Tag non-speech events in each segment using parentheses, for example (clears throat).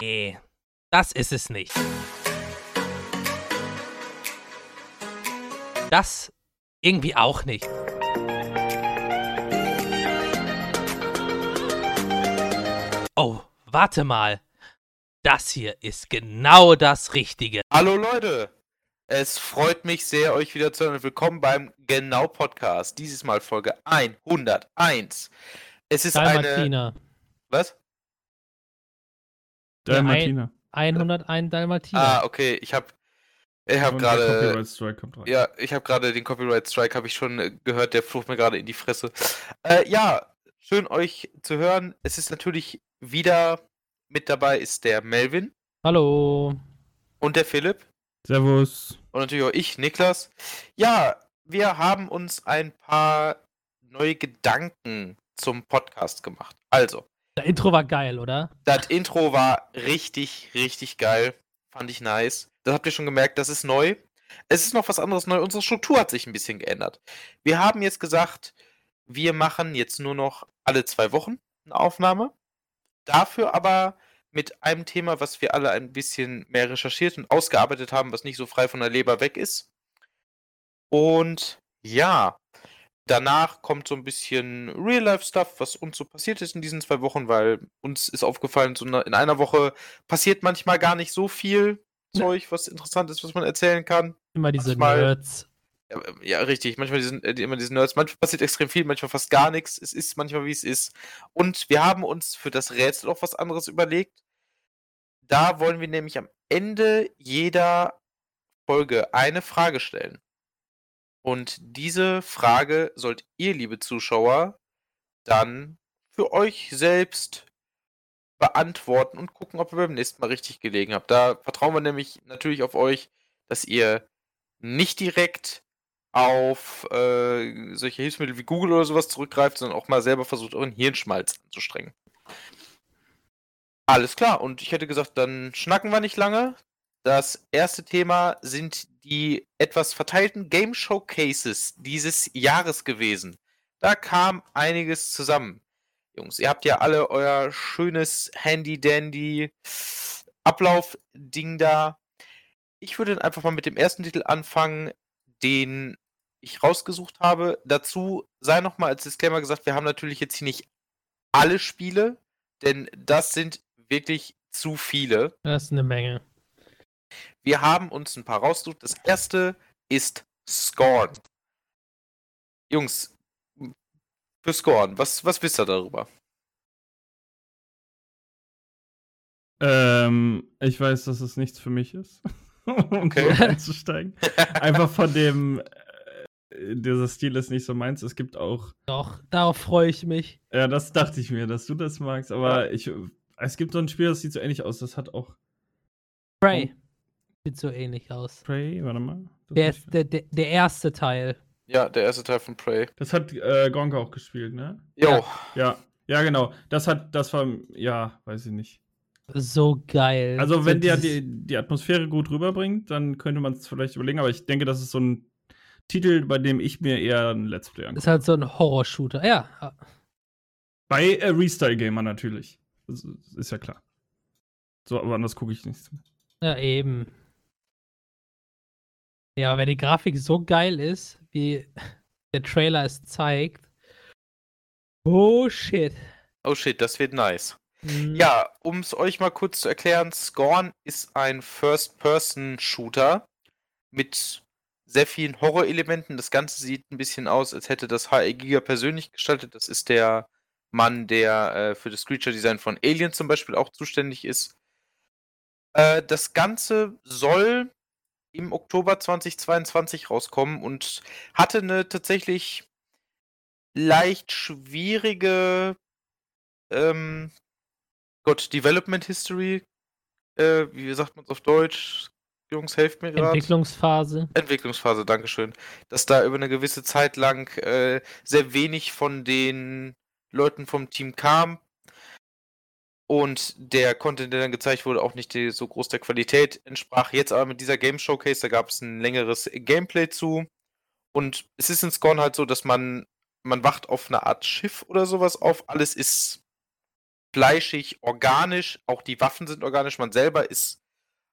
Nee, das ist es nicht. Das irgendwie auch nicht. Oh, warte mal. Das hier ist genau das Richtige. Hallo Leute, es freut mich sehr, euch wieder zu hören. Willkommen beim Genau Podcast. Dieses Mal Folge 101. Es ist eine. Dalmatiner. Was? Dalmatiner. 101 Dalmatiner. Ah, okay. Ich habe ich habe gerade ja, ich habe gerade den Copyright Strike habe ich schon äh, gehört, der flucht mir gerade in die Fresse. Äh, ja, schön euch zu hören. Es ist natürlich wieder mit dabei ist der Melvin Hallo. und der Philipp Servus. und natürlich auch ich, Niklas. Ja, wir haben uns ein paar neue Gedanken zum Podcast gemacht. Also, Das Intro war geil, oder? Das Intro war richtig, richtig geil. Fand ich nice. Das habt ihr schon gemerkt, das ist neu. Es ist noch was anderes neu. Unsere Struktur hat sich ein bisschen geändert. Wir haben jetzt gesagt, wir machen jetzt nur noch alle zwei Wochen eine Aufnahme. Dafür aber mit einem Thema, was wir alle ein bisschen mehr recherchiert und ausgearbeitet haben, was nicht so frei von der Leber weg ist. Und ja, danach kommt so ein bisschen Real-Life-Stuff, was uns so passiert ist in diesen zwei Wochen, weil uns ist aufgefallen, so in einer Woche passiert manchmal gar nicht so viel Zeug, was interessant ist, was man erzählen kann. Immer diese Manchmal- Nerds. Ja, ähm, ja, richtig. Manchmal diesen, äh, immer diese Nerds. Manchmal passiert extrem viel, manchmal fast gar nichts. Es ist manchmal, wie es ist. Und wir haben uns für das Rätsel auch was anderes überlegt. Da wollen wir nämlich am Ende jeder Folge eine Frage stellen. Und diese Frage sollt ihr, liebe Zuschauer, dann für euch selbst beantworten und gucken, ob ihr beim nächsten Mal richtig gelegen habt. Da vertrauen wir nämlich natürlich auf euch, dass ihr nicht direkt auf äh, solche Hilfsmittel wie Google oder sowas zurückgreift, sondern auch mal selber versucht, euren Hirnschmalz anzustrengen. Alles klar, und ich hätte gesagt, dann schnacken wir nicht lange. Das erste Thema sind die etwas verteilten Game Showcases dieses Jahres gewesen. Da kam einiges zusammen. Jungs, ihr habt ja alle euer schönes Handy-Dandy Ablauf-Ding da. Ich würde einfach mal mit dem ersten Titel anfangen, den ich rausgesucht habe. Dazu sei nochmal als Disclaimer gesagt, wir haben natürlich jetzt hier nicht alle Spiele, denn das sind wirklich zu viele. Das ist eine Menge. Wir haben uns ein paar rausgesucht. Das erste ist Scorn. Jungs, für Scorn, was, was wisst ihr darüber? Ähm, ich weiß, dass es nichts für mich ist, (laughs) um Okay. so einzusteigen. (laughs) Einfach von dem, äh, dieser Stil ist nicht so meins. Es gibt auch, Doch, darauf freue ich mich. ja, das dachte ich mir, dass du das magst, aber ich, es gibt so ein Spiel, das sieht so ähnlich aus. Das hat auch Prey. Sieht so ähnlich aus. Prey, warte mal. Der, ist der, der, der erste Teil. Ja, der erste Teil von Prey. das hat äh, Gonka auch gespielt, ne? Jo, Ja, ja, genau. Das hat, das war, ja, weiß ich nicht. So geil. Also, so wenn der dieses- die, die Atmosphäre gut rüberbringt, dann könnte man es vielleicht überlegen, aber ich denke, das ist so ein Titel, bei dem ich mir eher ein Let's Play angucke. Ist halt so ein Horror-Shooter. Ja. Bei äh, Restyle Gamer natürlich. Das ist- ja klar. So, aber anders gucke ich nicht. Ja, eben. Ja, wenn die Grafik so geil ist, wie (laughs) der Trailer es zeigt. Oh shit. oh shit, das wird nice. Mhm. Ja, um es euch mal kurz zu erklären, Scorn ist ein First-Person-Shooter mit sehr vielen Horrorelementen. Das Ganze sieht ein bisschen aus, als hätte das HR Giga persönlich gestaltet. Das ist der Mann, der äh, für das Creature-Design von Alien zum Beispiel auch zuständig ist. Äh, das Ganze soll im Oktober 2022 rauskommen und hatte eine tatsächlich leicht schwierige ähm, Gott, Development History, äh, wie sagt man es auf Deutsch? Jungs, helft mir gerade. Entwicklungsphase. Entwicklungsphase, Dankeschön. Dass da über eine gewisse Zeit lang äh, sehr wenig von den Leuten vom Team kam. Und der Content, der dann gezeigt wurde, auch nicht so groß der Qualität entsprach. Jetzt aber mit dieser Game Showcase, da gab es ein längeres Gameplay zu. Und es ist in Scorn halt so, dass man, man wacht auf eine Art Schiff oder sowas auf. Alles ist fleischig, organisch. Auch die Waffen sind organisch. Man selber ist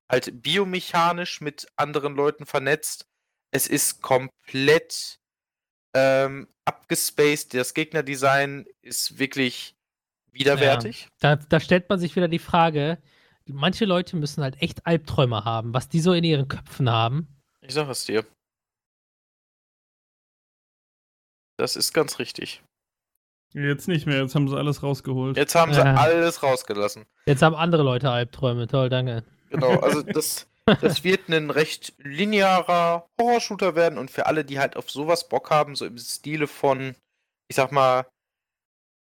halt biomechanisch mit anderen Leuten vernetzt. Es ist komplett ähm, abgespaced. Das Gegnerdesign ist wirklich widerwärtig. Da, da stellt man sich wieder die Frage, manche Leute müssen halt echt Albträume haben, was die so in ihren Köpfen haben. Ich sag es dir. Das ist ganz richtig. Jetzt nicht mehr, jetzt haben sie alles rausgeholt. Jetzt haben sie Ja. alles rausgelassen. Jetzt haben andere Leute Albträume. Toll, danke. Genau, also (laughs) das, das wird ein recht linearer Horror-Shooter werden und für alle, die halt auf sowas Bock haben, so im Stile von, ich sag mal,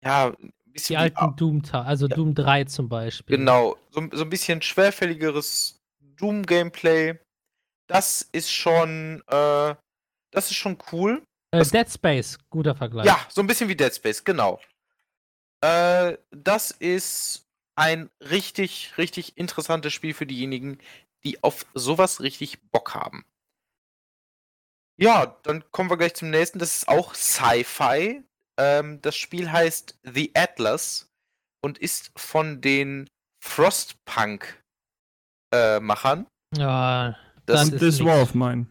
ja, Die bisschen wie alten Doom, also Ja. Doom 3 zum Beispiel. Genau, so, so ein bisschen schwerfälligeres Doom-Gameplay. Das ist schon, äh, das ist schon cool. Äh, Das- Dead Space, guter Vergleich. Ja, so ein bisschen wie Dead Space, genau. Äh, das ist ein richtig, richtig interessantes Spiel für diejenigen, die auf sowas richtig Bock haben. Ja, dann kommen wir gleich zum nächsten. Das ist auch Sci-Fi. Ähm, das Spiel heißt The Atlas und ist von den Frostpunk-Machern. Ja, das Und ist This War of Mine.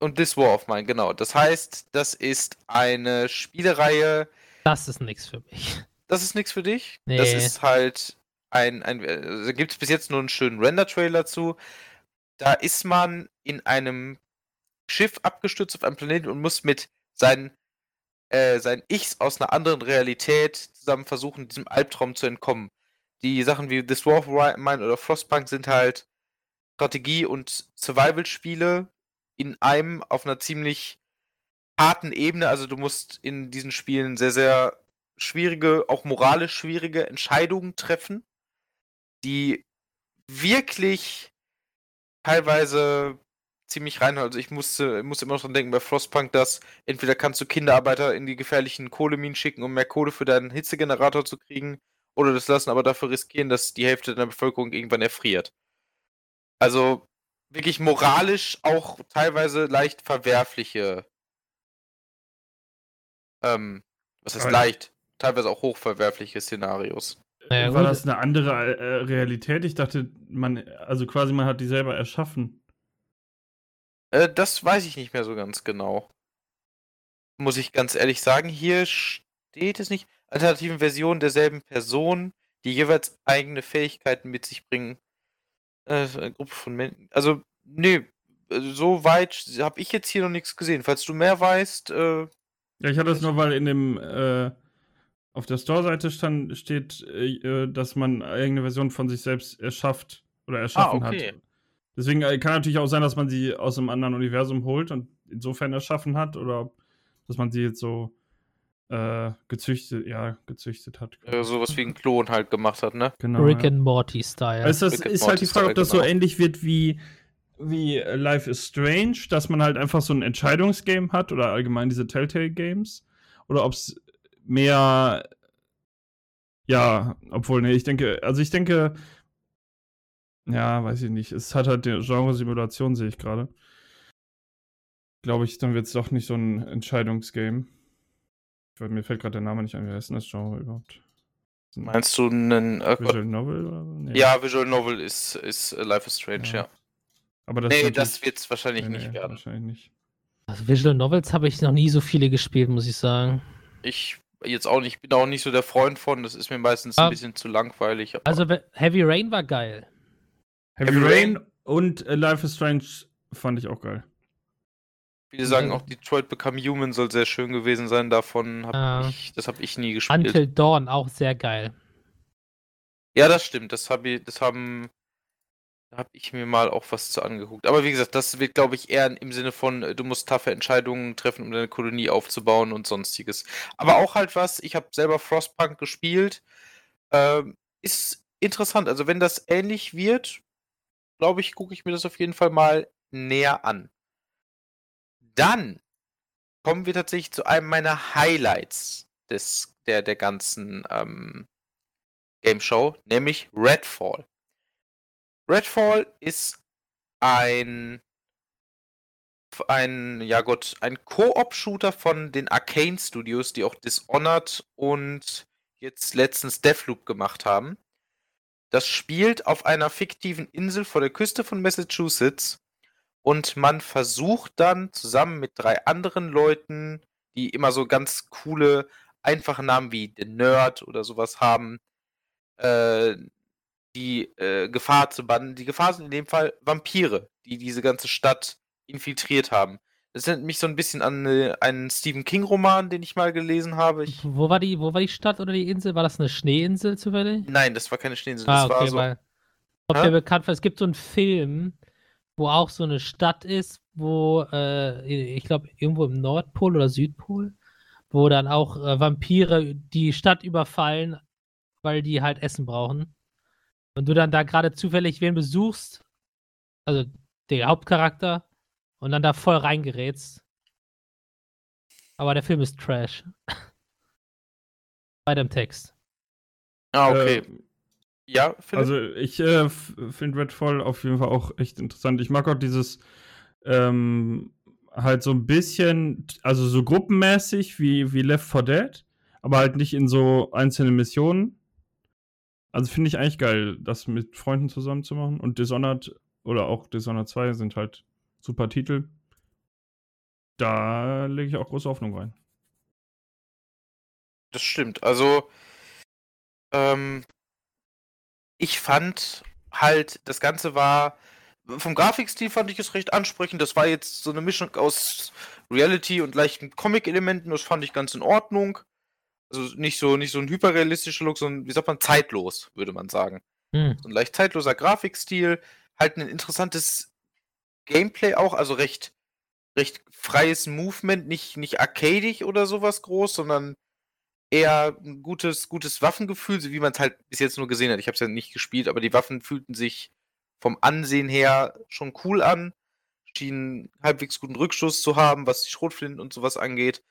und This War of Mine, genau. Das heißt, das ist eine Spielereihe, das ist nichts für mich. Das ist nichts für dich. Nee. Das ist halt ein, ein äh, da gibt es bis jetzt nur einen schönen Render-Trailer zu. Da ist man in einem Schiff abgestürzt auf einem Planeten und muss mit seinen, äh, seinen Ichs aus einer anderen Realität zusammen versuchen, diesem Albtraum zu entkommen. Die Sachen wie This War of Mine oder Frostpunk sind halt Strategie- und Survival-Spiele in einem auf einer ziemlich harten Ebene. Also du musst in diesen Spielen sehr, sehr schwierige, auch moralisch schwierige Entscheidungen treffen, die wirklich teilweise ziemlich reinhauen. Also ich musste, musste immer noch dran denken bei Frostpunk, dass entweder kannst du Kinderarbeiter in die gefährlichen Kohleminen schicken, um mehr Kohle für deinen Hitzegenerator zu kriegen, oder das lassen aber dafür riskieren, dass die Hälfte deiner Bevölkerung irgendwann erfriert. Also wirklich moralisch auch teilweise leicht verwerfliche ähm, was ist Aber- leicht? Teilweise auch hochverwerfliche Szenarios. Naja, War das eine andere äh, Realität? Ich dachte, man, also quasi man hat die selber erschaffen. Äh, das weiß ich nicht mehr so ganz genau. Muss ich ganz ehrlich sagen, hier steht es nicht. Alternativen Versionen derselben Person, die jeweils eigene Fähigkeiten mit sich bringen. Äh, eine Gruppe von Menschen. Also, nee, äh, so weit habe ich jetzt hier noch nichts gesehen. Falls du mehr weißt, äh, Ja, ich hatte es nur, weil in dem äh, auf der Store-Seite stand, steht, äh, dass man eigene Version von sich selbst erschafft oder erschaffen okay. hat. Deswegen äh, kann natürlich auch sein, dass man sie aus einem anderen Universum holt und insofern erschaffen hat oder dass man sie jetzt so äh, gezüchtet, ja, gezüchtet hat. äh, sowas wie ein Klon halt gemacht hat, ne? Genau. Rick ja. and Morty Style. Also das Rick ist halt die Frage, ob das so genau. ähnlich wird wie, wie äh, Life is Strange, dass man halt einfach so ein Entscheidungsgame hat oder allgemein diese Telltale Games. Oder ob es mehr. Ja, obwohl, nee, ich denke, also ich denke. Ja, weiß ich nicht. Es hat halt die Genre-Simulation, sehe ich gerade. Glaube ich, dann wird es doch nicht so ein Entscheidungsgame. Ich weiß, mir fällt gerade der Name nicht ein. Wie heißt denn das Genre überhaupt? Meinst du einen. Äh, Visual Novel? Nee. ja, Visual Novel ist, ist äh, Life is Strange, ja. Ja. Aber das Nee, das wird es wahrscheinlich Nee, nicht nee, werden. Wahrscheinlich nicht. Also Visual Novels habe ich noch nie so viele gespielt, muss ich sagen. Ich jetzt auch nicht, bin auch nicht so der Freund von, das ist mir meistens ein Ah. bisschen zu langweilig. Aber Also Heavy Rain war geil. Heavy, Heavy Rain, Rain und äh, Life is Strange fand ich auch geil. viele sagen Mhm. auch, Detroit Become Human soll sehr schön gewesen sein. Davon habe Ah. ich, das habe ich nie gespielt. Until Dawn auch sehr geil. Ja, das stimmt. Das habe ich, das haben, da habe ich mir mal auch was zu angeguckt. Aber wie gesagt, das wird, glaube ich, eher im Sinne von, äh, du musst taffe Entscheidungen treffen, um deine Kolonie aufzubauen und sonstiges. Aber auch halt was, ich habe selber Frostpunk gespielt. Ähm, ist interessant. Also wenn das ähnlich wird, glaube ich, gucke ich mir das auf jeden Fall mal näher an. Dann kommen wir tatsächlich zu einem meiner Highlights des, der, der ganzen ähm, Game Show, nämlich Redfall. Redfall ist ein ein, ja Gott, ein Koop-Shooter von den Arcane Studios, die auch Dishonored und jetzt letztens Deathloop gemacht haben. Das spielt auf einer fiktiven Insel vor der Küste von Massachusetts und man versucht dann zusammen mit drei anderen Leuten, die immer so ganz coole, einfache Namen wie The Nerd oder sowas haben, äh, die äh, Gefahr zu bannen. Die Gefahr sind in dem Fall Vampire, die diese ganze Stadt infiltriert haben. Das erinnert mich so ein bisschen an äh, einen Stephen King-Roman, den ich mal gelesen habe. Ich, Wo war die, wo war die Stadt oder die Insel? War das eine Schneeinsel zufällig? nein, das war keine Schneeinsel. Ah, Das war okay, so. weil ob der bekannt war. Es gibt so einen Film, wo auch so eine Stadt ist, wo, äh, ich glaube, irgendwo im Nordpol oder Südpol, wo dann auch äh, Vampire die Stadt überfallen, weil die halt Essen brauchen. Und du dann da gerade zufällig wen besuchst, also der Hauptcharakter, und dann da voll reingerätst. Aber der Film ist Trash. (laughs) Bei dem Text. Ah, okay. Äh, ja, Philipp? Also ich äh, finde Redfall auf jeden Fall auch echt interessant. Ich mag auch dieses ähm, halt so ein bisschen, also so gruppenmäßig wie, wie Left 4 Dead, aber halt nicht in so einzelnen Missionen. Also finde ich eigentlich geil, das mit Freunden zusammen zu machen. Und Dishonored oder auch Dishonored 2 sind halt super Titel. Da lege ich auch große Hoffnung rein. Das stimmt. Also, ähm, ich fand halt, das Ganze war, vom Grafikstil fand ich es recht ansprechend. Das war jetzt so eine Mischung aus Reality und leichten Comic-Elementen. Das fand ich ganz in Ordnung. Also nicht so, nicht so ein hyperrealistischer Look, sondern, wie sagt man, zeitlos, würde man sagen. Hm. So ein leicht zeitloser Grafikstil, halt ein interessantes Gameplay auch, also recht, recht freies Movement, nicht, nicht arcadig oder sowas groß, sondern eher ein gutes, gutes Waffengefühl, so wie man es halt bis jetzt nur gesehen hat. Ich habe es ja nicht gespielt, aber die Waffen fühlten sich vom Ansehen her schon cool an, schienen halbwegs guten Rückschuss zu haben, was die Schrotflinten und sowas angeht.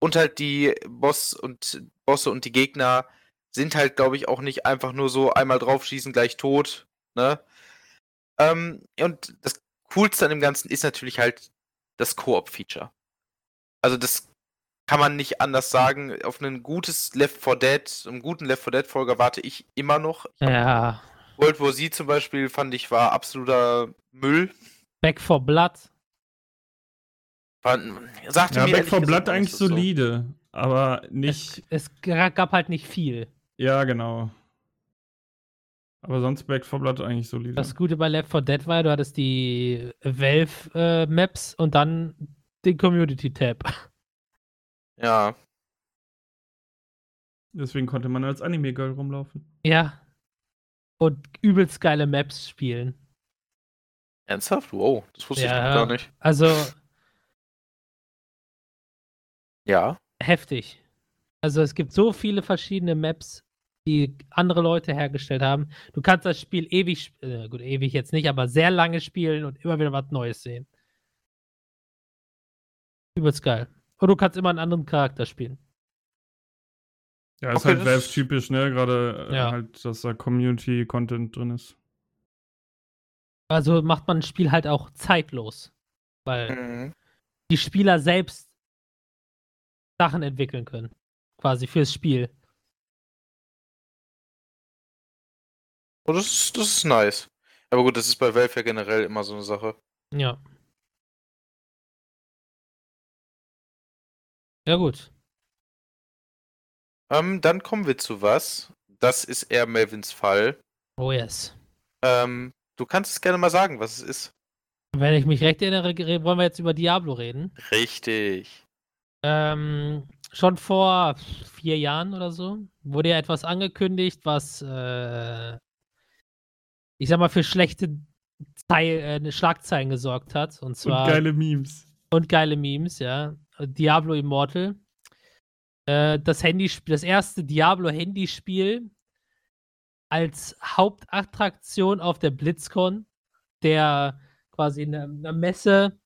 Und halt die Boss und Bosse und die Gegner sind halt, glaube ich, auch nicht einfach nur so einmal draufschießen, gleich tot. Ne? Ähm, und das Coolste an dem Ganzen ist natürlich halt das Koop-Feature. Also das kann man nicht anders sagen. Auf ein gutes Left 4 Dead, einen guten Left 4 Dead Folger warte ich immer noch. Ja. World War Z zum Beispiel fand ich war absoluter Müll. Back for Blood. War, sagte Ja, mir Back ehrlich 4 gesagt Blood eigentlich so. solide, aber nicht. Es, es gab halt nicht viel. Ja, genau. Aber sonst Back 4 Blood eigentlich solide. Das Gute bei Left 4 Dead war, du hattest die Valve-Maps und dann den Community-Tab. (laughs) Ja, Deswegen konnte man als Anime-Girl rumlaufen. Ja. Und übelst geile Maps spielen. ernsthaft? Wow, das wusste ich Ja. noch gar nicht. Also Ja. heftig. Also es gibt so viele verschiedene Maps, die andere Leute hergestellt haben. Du kannst das Spiel ewig, äh, gut, ewig jetzt nicht, aber sehr lange spielen und immer wieder was Neues sehen. Übelst geil. Und du kannst immer einen anderen Charakter spielen. Ja, ist Okay, halt Valve-typisch, ne? Gerade äh, Ja. halt, dass da Community-Content drin ist. Also macht man ein Spiel halt auch zeitlos. Weil Mhm. die Spieler selbst Sachen entwickeln können. Quasi fürs Spiel. Oh, das, ist- das ist nice. Aber gut, das ist bei Valve ja generell immer so eine Sache. Ja. Ja, gut. Ähm, dann kommen wir zu was. Das ist eher Melvins Fall. Oh yes. Ähm, du kannst es gerne mal sagen, was es ist. Wenn ich mich recht erinnere, wollen wir jetzt über Diablo reden. Richtig. Ähm, schon vor vier Jahren oder so wurde ja etwas angekündigt, was äh, ich sag mal für schlechte Zeil, äh, Schlagzeilen gesorgt hat. Und zwar Und geile Memes. und geile Memes, ja. Diablo Immortal. Äh, das Handyspiel, das erste Diablo-Handyspiel als Hauptattraktion auf der BlitzCon, der quasi eine, eine Messe,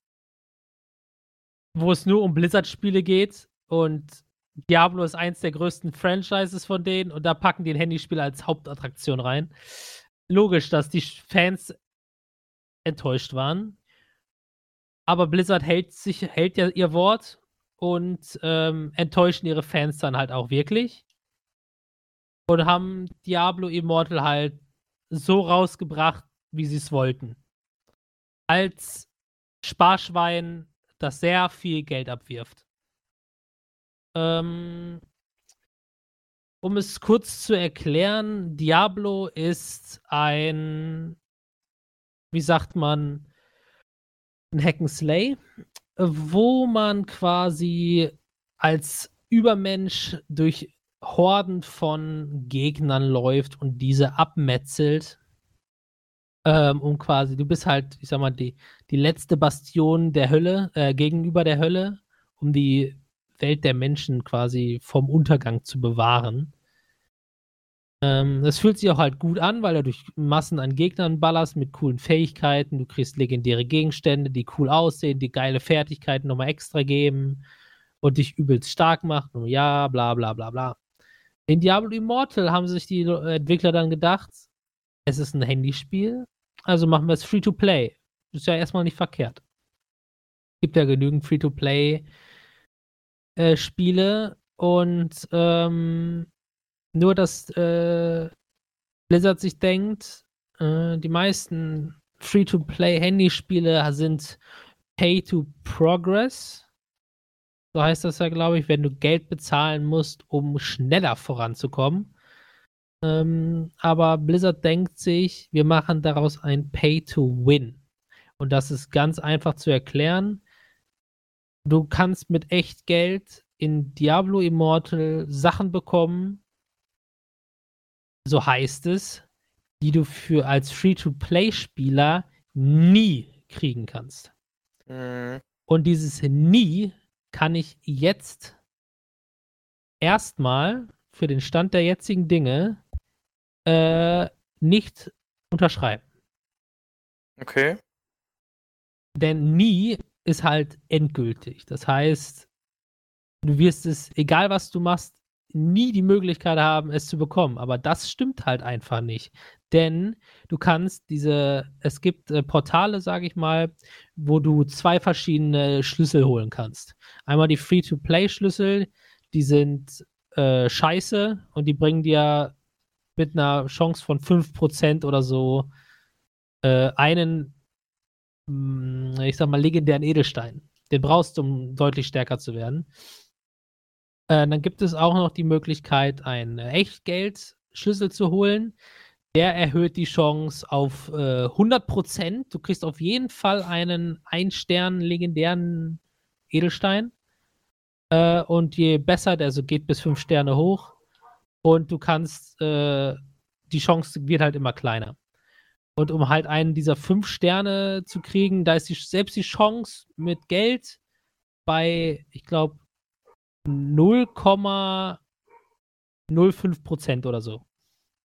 wo es nur um Blizzard-Spiele geht und Diablo ist eins der größten Franchises von denen und da packen die ein Handyspiel als Hauptattraktion rein. Logisch, dass die Fans enttäuscht waren. Aber Blizzard hält sich, hält ja ihr Wort und ähm, enttäuschen ihre Fans dann halt auch wirklich. und haben Diablo Immortal halt so rausgebracht, wie sie es wollten. Als Sparschwein, das sehr viel Geld abwirft. Ähm, um es kurz zu erklären, Diablo ist ein, wie sagt man, ein Hack'n'Slay, wo man quasi als Übermensch durch Horden von Gegnern läuft und diese abmetzelt. Ähm, um quasi, du bist halt, ich sag mal, die, die letzte Bastion der Hölle, äh, gegenüber der Hölle, um die Welt der Menschen quasi vom Untergang zu bewahren. Ähm, das fühlt sich auch halt gut an, weil du durch Massen an Gegnern ballerst mit coolen Fähigkeiten. Du kriegst legendäre Gegenstände, die cool aussehen, die geile Fertigkeiten nochmal extra geben und dich übelst stark machen. Und ja, bla bla bla bla. In Diablo Immortal haben sich die Entwickler dann gedacht, es ist ein Handyspiel, also machen wir es Free-to-Play. Ist ja erstmal nicht verkehrt. Gibt ja genügend Free-to-Play äh, Spiele und ähm, nur, dass äh, Blizzard sich denkt, äh, die meisten Free-to-Play-Handyspiele sind Pay-to-Progress. So heißt das ja, glaube ich, wenn du Geld bezahlen musst, um schneller voranzukommen. Ähm, aber Blizzard denkt sich, wir machen daraus ein Pay-to-Win. Und das ist ganz einfach zu erklären. Du kannst mit echt Geld in Diablo Immortal Sachen bekommen, so heißt es, die du für als Free-to-Play-Spieler nie kriegen kannst. Mhm. Und dieses nie kann ich jetzt erstmal für den Stand der jetzigen Dinge äh, nicht unterschreiben. Okay. Denn nie ist halt endgültig. Das heißt, du wirst es, egal was du machst, nie die Möglichkeit haben, es zu bekommen. Aber das stimmt halt einfach nicht. Denn du kannst diese, es gibt äh, Portale, sage ich mal, wo du zwei verschiedene Schlüssel holen kannst. Einmal die Free-to-Play-Schlüssel, die sind äh, scheiße und die bringen dir mit einer Chance von 5% oder so äh, einen, ich sag mal, legendären Edelstein. Den brauchst du, um deutlich stärker zu werden. Äh, dann gibt es auch noch die Möglichkeit, einen Echtgeldschlüssel zu holen. Der erhöht die Chance auf äh, 100%. Du kriegst auf jeden Fall einen Ein-Stern legendären Edelstein. Äh, und je besser, der also geht bis 5 Sterne hoch. Und du kannst, äh, die Chance wird halt immer kleiner. Und um halt einen dieser 5 Sterne zu kriegen, da ist die, selbst die Chance mit Geld bei, ich glaube, 0,05 Prozent oder so.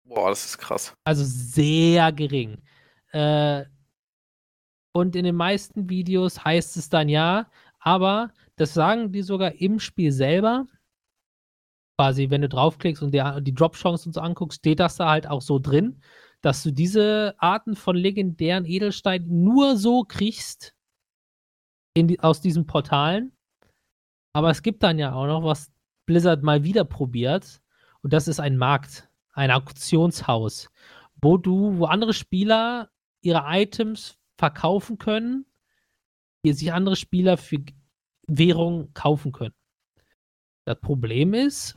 Boah, das ist krass. Also sehr gering. Äh, und in den meisten Videos heißt es dann ja, aber das sagen die sogar im Spiel selber. Quasi, wenn du draufklickst und die, die Drop-Chance und so anguckst, steht das da halt auch so drin, dass du diese Arten von legendären Edelsteinen nur so kriegst die, aus diesen Portalen aber es gibt dann ja auch noch, was Blizzard mal wieder probiert. Und das ist ein Markt, ein Auktionshaus, wo du, wo andere Spieler ihre Items verkaufen können, die sich andere Spieler für Währung kaufen können. Das Problem ist,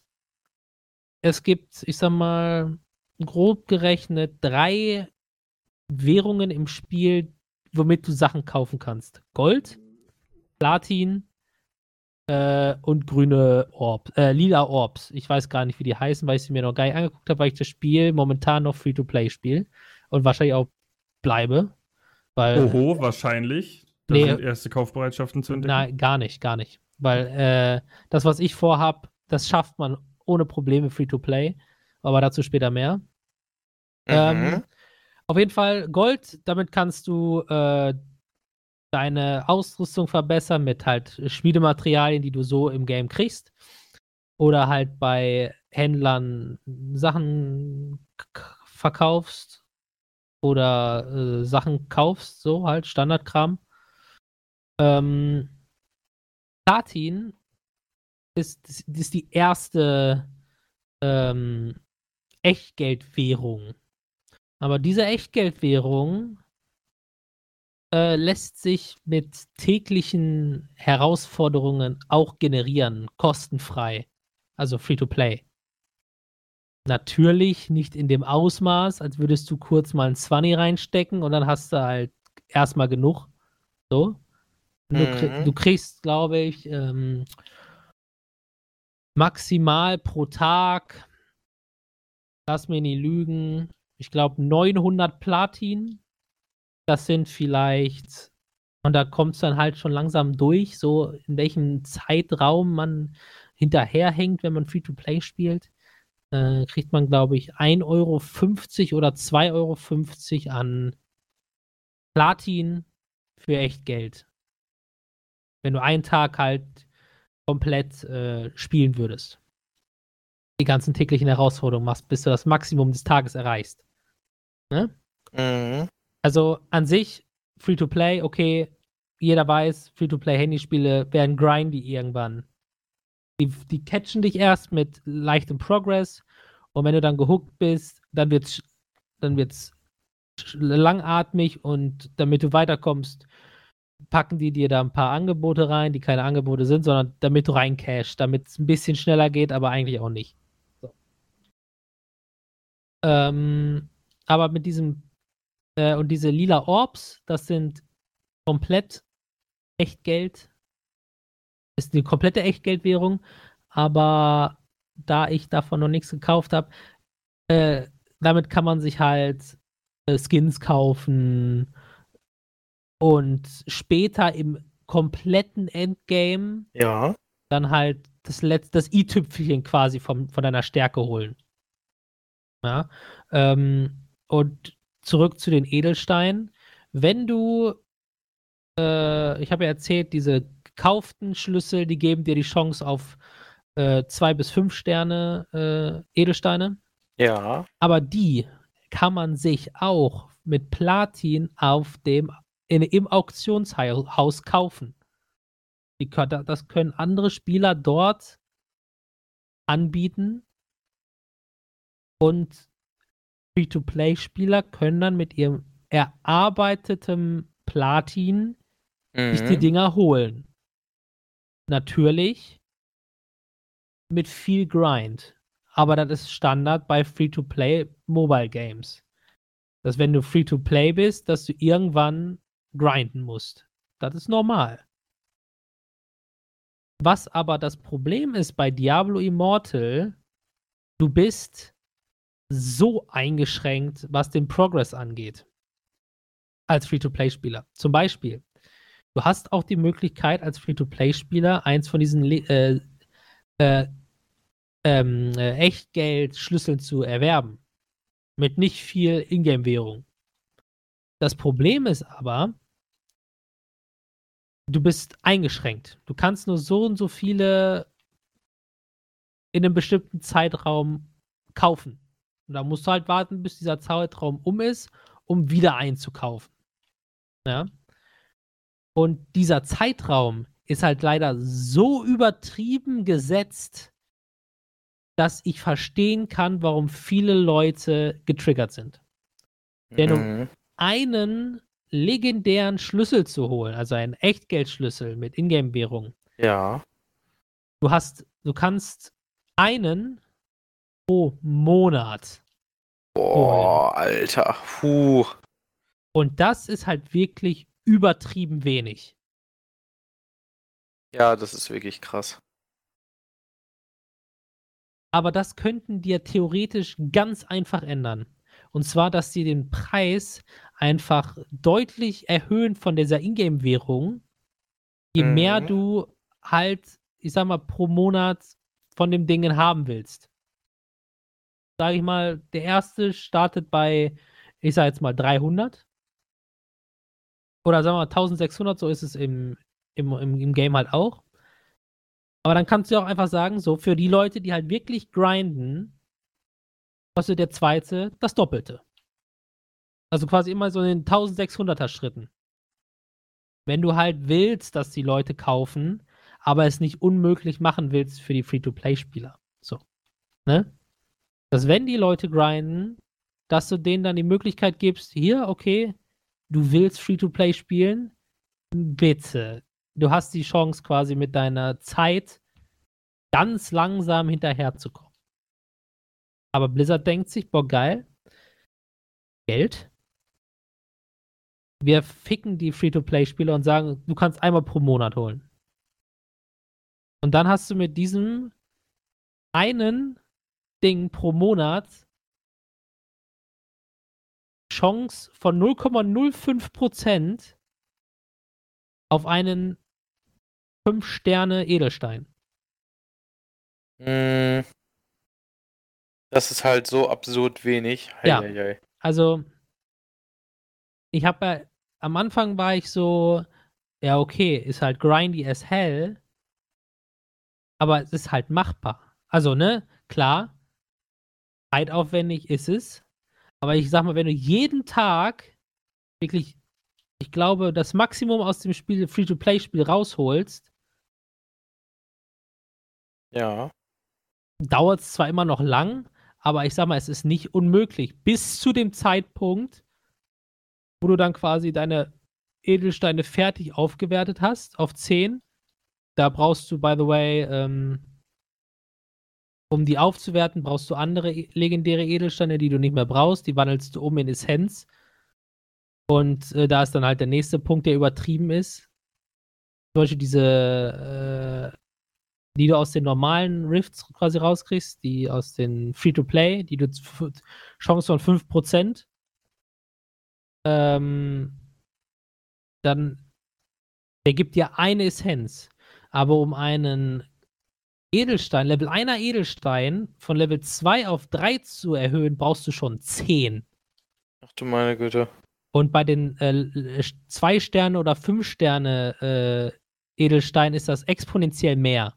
es gibt, ich sag mal, grob gerechnet drei Währungen im Spiel, womit du Sachen kaufen kannst. Gold, Platin äh, und grüne Orbs, äh, lila Orbs. Ich weiß gar nicht, wie die heißen, weil ich sie mir noch gar nicht angeguckt habe, weil ich das Spiel momentan noch Free-to-Play spiele und wahrscheinlich auch bleibe. Weil, Oho, wahrscheinlich. Da Nee, sind erste Kaufbereitschaften zu entdecken. Nein, gar nicht, gar nicht. Weil äh, das, was ich vorhab, das schafft man ohne Probleme Free-to-Play. Aber dazu später mehr. Ähm, Mhm. auf jeden Fall Gold, damit kannst du äh, deine Ausrüstung verbessern mit halt Schmiedematerialien, die du so im Game kriegst. Oder halt bei Händlern Sachen verkaufst oder äh, Sachen kaufst, so halt Standardkram. Ähm, Platin ist, ist die erste ähm, Echtgeldwährung. Aber diese Echtgeldwährung äh, lässt sich mit täglichen Herausforderungen auch generieren, kostenfrei. Also free to play. Natürlich nicht in dem Ausmaß, als würdest du kurz mal ein 20 reinstecken und dann hast du halt erstmal genug. So. Du, Mhm. du kriegst, glaube ich, ähm, maximal pro Tag, lass mir nicht lügen, ich glaube 900 Platin. Das sind vielleicht, und da kommt es dann halt schon langsam durch, so in welchem Zeitraum man hinterherhängt, wenn man Free-to-Play spielt. Äh, kriegt man, glaube ich, 1,50 Euro oder 2,50 Euro an Platin für echt Geld. Wenn du einen Tag halt komplett äh, spielen würdest. Die ganzen täglichen Herausforderungen machst, bis du das Maximum des Tages erreichst. Ne? Mhm. Also an sich, Free-to-Play, okay, jeder weiß, Free-to-Play-Handyspiele werden grindy irgendwann. Die, die catchen dich erst mit leichtem Progress und wenn du dann gehuckt bist, dann wird's, dann wird's langatmig und damit du weiterkommst, packen die dir da ein paar Angebote rein, die keine Angebote sind, sondern damit du reincashst, damit es ein bisschen schneller geht, aber eigentlich auch nicht. Ähm, aber mit diesem äh, und diese lila Orbs, das sind komplett Echtgeld. Ist eine komplette Echtgeldwährung, aber da ich davon noch nichts gekauft habe, äh, damit kann man sich halt äh, Skins kaufen und später im kompletten Endgame Ja. dann halt das letzte, das i-Tüpfelchen quasi vom, von deiner Stärke holen. Ja. Ähm, und zurück zu den Edelsteinen. Wenn du, äh, ich habe ja erzählt, diese gekauften Schlüssel, die geben dir die Chance auf äh, zwei bis fünf Sterne äh, Edelsteine. Ja. Aber die kann man sich auch mit Platin auf dem, in, im Auktionshaus kaufen. Die, das können andere Spieler dort anbieten. Und Free-to-Play-Spieler können dann mit ihrem erarbeiteten Platin sich die Mhm. Dinger holen. Natürlich mit viel Grind. Aber das ist Standard bei Free-to-Play Mobile Games. Dass wenn du Free-to-Play bist, dass du irgendwann grinden musst. Das ist normal. Was aber das Problem ist bei Diablo Immortal, du bist so eingeschränkt, was den Progress angeht. Als Free-to-Play-Spieler. Zum Beispiel, du hast auch die Möglichkeit, als Free-to-Play-Spieler eins von diesen äh, äh, ähm, äh, Echtgeld-Schlüsseln zu erwerben. Mit nicht viel Ingame-Währung. Das Problem ist aber, du bist eingeschränkt. Du kannst nur so und so viele in einem bestimmten Zeitraum kaufen. Und da musst du halt warten, bis dieser Zeitraum um ist, um wieder einzukaufen. Ja. Und dieser Zeitraum ist halt leider so übertrieben gesetzt, dass ich verstehen kann, warum viele Leute getriggert sind. Denn um Mhm. einen legendären Schlüssel zu holen, also einen Echtgeldschlüssel mit Ingame-Währung, Ja. du hast, du kannst einen pro Monat. Boah, Alter. Puh. Und das ist halt wirklich übertrieben wenig. Ja, das ist wirklich krass. Aber das könnten dir theoretisch ganz einfach ändern. Und zwar, dass sie den Preis einfach deutlich erhöhen von dieser Ingame-Währung, je mehr Mhm. du halt, ich sag mal, pro Monat von dem Dingen haben willst. Sag ich mal, der erste startet bei, ich sag jetzt mal 300. Oder sagen wir mal 1600, so ist es im, im, im, im Game halt auch. Aber dann kannst du auch einfach sagen, so für die Leute, die halt wirklich grinden, kostet der zweite das Doppelte. Also quasi immer so in den 1600er Schritten. Wenn du halt willst, dass die Leute kaufen, aber es nicht unmöglich machen willst für die Free-to-Play-Spieler. So. Ne? Dass wenn die Leute grinden, dass du denen dann die Möglichkeit gibst, hier, okay, du willst Free-to-Play spielen, bitte. Du hast die Chance quasi mit deiner Zeit ganz langsam hinterherzukommen. Aber Blizzard denkt sich, boah, geil, Geld. Wir ficken die Free-to-Play-Spiele und sagen, du kannst einmal pro Monat holen. Und dann hast du mit diesem einen Ding pro Monat Chance von 0,05% auf einen 5-Sterne Edelstein. Mm. Das ist halt so absurd wenig. Ja. Heieiei. Also, ich habe ja, am Anfang war ich so, ja, okay, ist halt grindy as hell, aber es ist halt machbar. Also, ne, klar, zeitaufwendig ist es, aber ich sag mal, wenn du jeden Tag wirklich, ich glaube, das Maximum aus dem Spiel, Free-to-Play-Spiel rausholst, Ja. dauert es zwar immer noch lang, aber ich sag mal, es ist nicht unmöglich. Bis zu dem Zeitpunkt, wo du dann quasi deine Edelsteine fertig aufgewertet hast auf 10. Da brauchst du, by the way, ähm, um die aufzuwerten, brauchst du andere e- legendäre Edelsteine, die du nicht mehr brauchst. Die wandelst du um in Essenz. Und äh, da ist dann halt der nächste Punkt, der übertrieben ist. Zum Beispiel diese äh, die du aus den normalen Rifts quasi rauskriegst, die aus den Free-to-Play, die du Chance von 5%. Ähm, dann, der gibt dir eine Essenz. Aber um einen Edelstein, Level 1er Edelstein von Level 2 auf 3 zu erhöhen, brauchst du schon 10. Ach du meine Güte. Und bei den äh, 2 Sterne oder 5 Sterne äh, Edelstein ist das exponentiell mehr.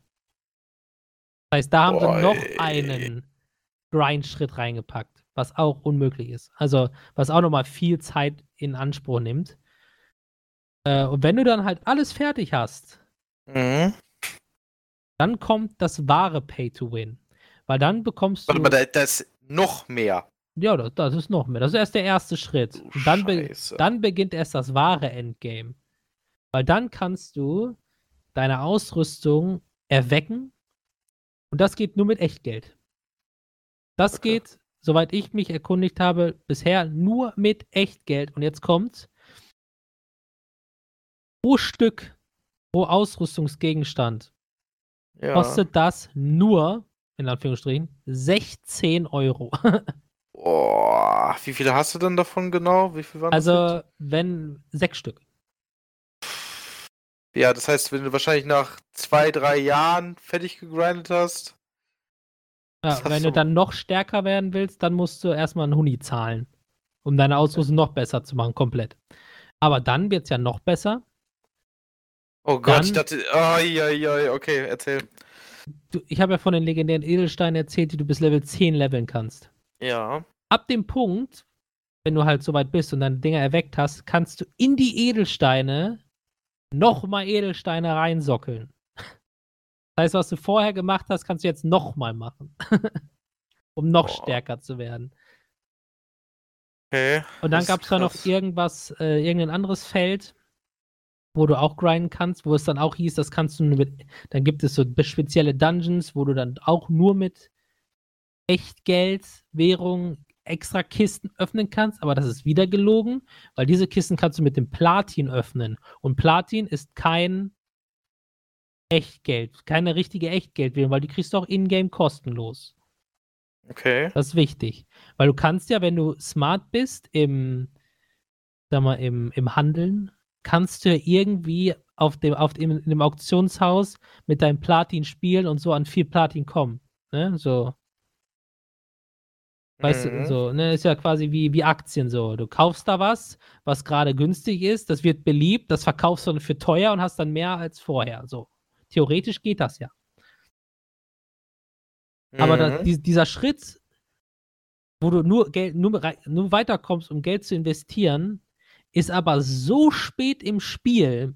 Das heißt, da haben Boah, sie noch ey. einen Grind-Schritt reingepackt, was auch unmöglich ist. Also, was auch nochmal viel Zeit in Anspruch nimmt. Äh, und wenn du dann halt alles fertig hast, Mhm. Dann kommt das wahre Pay-to-Win. Weil dann bekommst Warte du. mal, da, das ist noch mehr. ja, das, das ist noch mehr. Das ist erst der erste Schritt. Und dann, be dann beginnt erst das wahre Endgame. Weil dann kannst du deine Ausrüstung erwecken. Und das geht nur mit Echtgeld. Das Okay. geht, soweit ich mich erkundigt habe, bisher nur mit Echtgeld. Und jetzt kommt pro Stück, pro Ausrüstungsgegenstand, ja. kostet das nur, in Anführungsstrichen, 16 Euro. (laughs) Boah, wie viele hast du denn davon genau? Wie viel waren das also, wenn sechs Stück. Ja, das heißt, wenn du wahrscheinlich nach zwei, drei Jahren fertig gegrindet hast. Ja, wenn du dann noch stärker werden willst, dann musst du erstmal einen Huni zahlen, um deine Ausrüstung noch besser zu machen, komplett. Aber dann wird es ja noch besser. Oh Gott, ich Dann- dachte. Oh, ja, ja, okay, erzähl. Du, ich habe ja von den legendären Edelsteinen erzählt, die du bis Level 10 leveln kannst. Ja. Ab dem Punkt, wenn du halt so weit bist und deine Dinger erweckt hast, kannst du in die Edelsteine nochmal Edelsteine reinsockeln. Das heißt, was du vorher gemacht hast, kannst du jetzt nochmal machen. (laughs) um noch Boah. stärker zu werden. Okay. Und dann gab es da noch irgendwas, äh, irgendein anderes Feld, wo du auch grinden kannst, wo es dann auch hieß, das kannst du nur mit, dann gibt es so spezielle Dungeons, wo du dann auch nur mit Echtgeld, Währung, extra Kisten öffnen kannst, aber das ist wieder gelogen, weil diese Kisten kannst du mit dem Platin öffnen. Und Platin ist kein Echtgeld, keine richtige Echtgeldwährung, weil die kriegst du auch in-game kostenlos. Okay. Das ist wichtig. Weil du kannst ja, wenn du smart bist im, sag mal, im, im Handeln, kannst du irgendwie auf dem, auf dem, in dem Auktionshaus mit deinem Platin spielen und so an viel Platin kommen. Ne? So, weißt Mhm. du, so, ne, ist ja quasi wie, wie Aktien so. Du kaufst da was, was gerade günstig ist, das wird beliebt, das verkaufst du dann für teuer und hast dann mehr als vorher. So. Theoretisch geht das ja. Aber da, Mhm. die, dieser Schritt, wo du nur Geld, nur, nur weiterkommst, um Geld zu investieren, ist aber so spät im Spiel,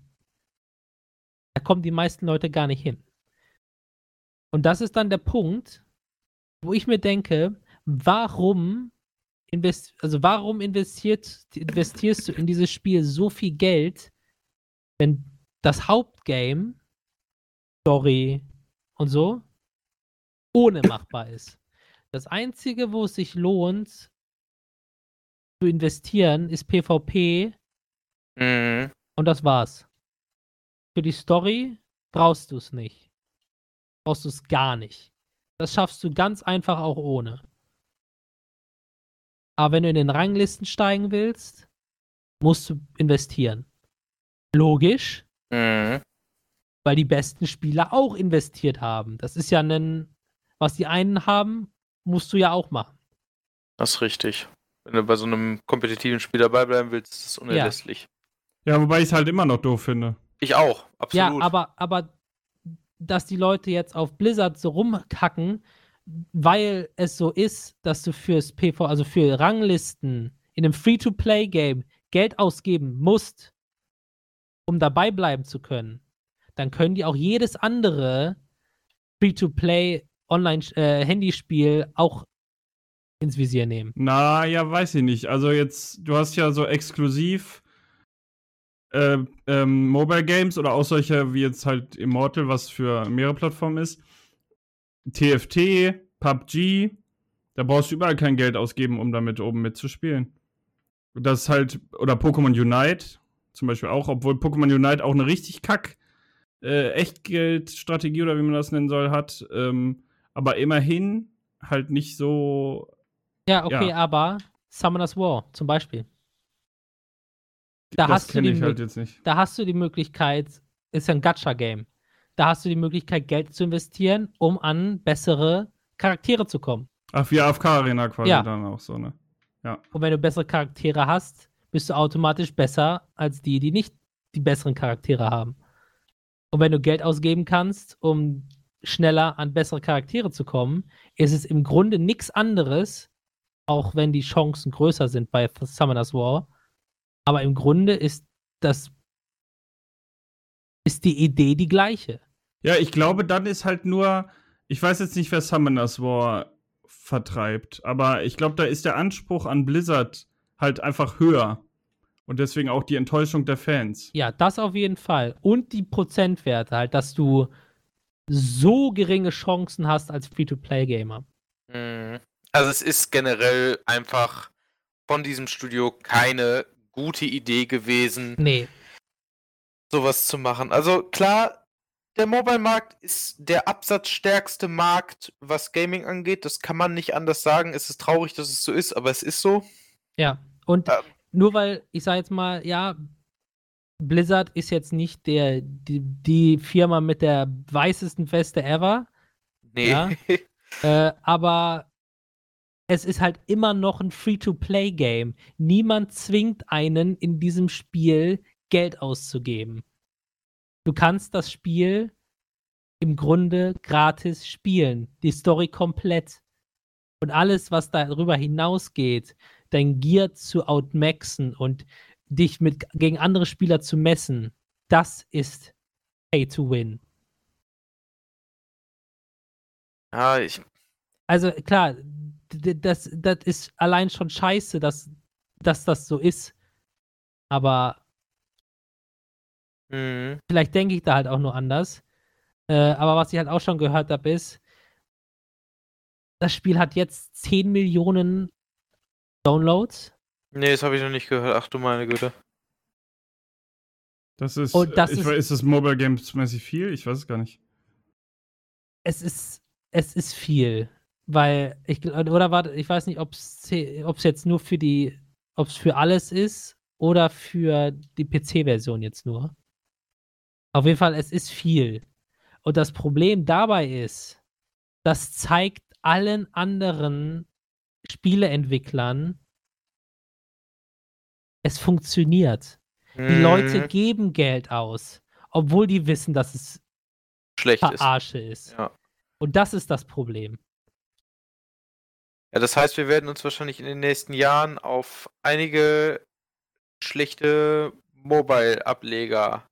da kommen die meisten Leute gar nicht hin. Und das ist dann der Punkt, wo ich mir denke, warum, invest also warum investiert, investierst du in dieses Spiel so viel Geld, wenn das Hauptgame, Story und so, ohne machbar ist? Das Einzige, wo es sich lohnt, zu investieren, ist PvP Mhm. und das war's. Für die Story brauchst du es nicht. Brauchst du es gar nicht. Das schaffst du ganz einfach auch ohne. Aber wenn du in den Ranglisten steigen willst, musst du investieren. Logisch, Mhm. weil die besten Spieler auch investiert haben. Das ist ja ein, was die einen haben, musst du ja auch machen. Das ist richtig. Wenn du bei so einem kompetitiven Spiel dabei bleiben willst, ist das unerlässlich. Ja, wobei ich es halt immer noch doof finde. Ich auch, Ja, absolut. aber, aber dass die Leute jetzt auf Blizzard so rumkacken, weil es so ist, dass du fürs PV, also für Ranglisten in einem Free-to-Play-Game Geld ausgeben musst, um dabei bleiben zu können, dann können die auch jedes andere Free-to-Play Online-Handyspiel auch ins Visier nehmen. Na, ja, weiß ich nicht. Also jetzt, du hast ja so exklusiv äh, ähm, Mobile Games oder auch solche wie jetzt halt Immortal, was für mehrere Plattformen ist. TFT, PUBG, da brauchst du überall kein Geld ausgeben, um damit oben mitzuspielen. Das ist halt, oder Pokémon Unite zum Beispiel auch, obwohl Pokémon Unite auch eine richtig kack äh, Echtgeldstrategie oder wie man das nennen soll, hat. Ähm, aber immerhin halt nicht so Ja, okay, Ja. aber Summoner's War zum Beispiel. Da das hast du kenne die ich halt jetzt nicht. da hast du die Möglichkeit, ist ja ein Gacha-Game. Da hast du die Möglichkeit, Geld zu investieren, um an bessere Charaktere zu kommen. Ach, wie AFK Arena quasi Ja. dann auch so, ne? Und wenn du bessere Charaktere hast, bist du automatisch besser als die, die nicht die besseren Charaktere haben. Und wenn du Geld ausgeben kannst, um schneller an bessere Charaktere zu kommen, ist es im Grunde nichts anderes, auch wenn die Chancen größer sind bei Summoners War. Aber im Grunde ist das ist die Idee die gleiche. Ja, ich glaube, dann ist halt nur, ich weiß jetzt nicht, wer Summoners War vertreibt, aber ich glaube, da ist der Anspruch an Blizzard halt einfach höher. Und deswegen auch die Enttäuschung der Fans. Ja, das auf jeden Fall. Und die Prozentwerte halt, dass du so geringe Chancen hast als Free-to-Play-Gamer. Mhm. Also es ist generell einfach von diesem Studio keine gute Idee gewesen, Nee, sowas zu machen. Also klar, der Mobile-Markt ist der absatzstärkste Markt, was Gaming angeht. Das kann man nicht anders sagen. Es ist traurig, dass es so ist, aber es ist so. Ja, und Ähm. nur weil, ich sag jetzt mal, ja, Blizzard ist jetzt nicht der, die, die Firma mit der weißesten Weste ever, Nee. Ja. (laughs) äh, aber es ist halt immer noch ein Free-to-Play-Game. Niemand zwingt einen in diesem Spiel Geld auszugeben. Du kannst das Spiel im Grunde gratis spielen. Die Story komplett. Und alles, was darüber hinausgeht, dein Gear zu outmaxen und dich mit, gegen andere Spieler zu messen, das ist Pay to Win. ja, ich, Also klar, das, das ist allein schon scheiße, dass, dass das so ist. Aber mhm. vielleicht denke ich da halt auch nur anders. Äh, aber was ich halt auch schon gehört habe, ist, das Spiel hat jetzt 10 Millionen Downloads. nee, das habe ich noch nicht gehört. Ach du meine Güte. Das ist, Und das ich, ist- ist das Mobile Games mäßig viel? Ich weiß es gar nicht. Es ist, es ist viel. Weil, ich, oder warte, ich weiß nicht, ob es jetzt nur für die, ob es für alles ist oder für die PC-Version jetzt nur. Auf jeden Fall, es ist viel. Und das Problem dabei ist, das zeigt allen anderen Spieleentwicklern, es funktioniert. Die Leute Mhm. geben Geld aus, obwohl die wissen, dass es schlecht ist. Verarsche ist. Ja. Und das ist das Problem. Ja, das heißt, wir werden uns wahrscheinlich in den nächsten Jahren auf einige schlechte Mobile-Ableger.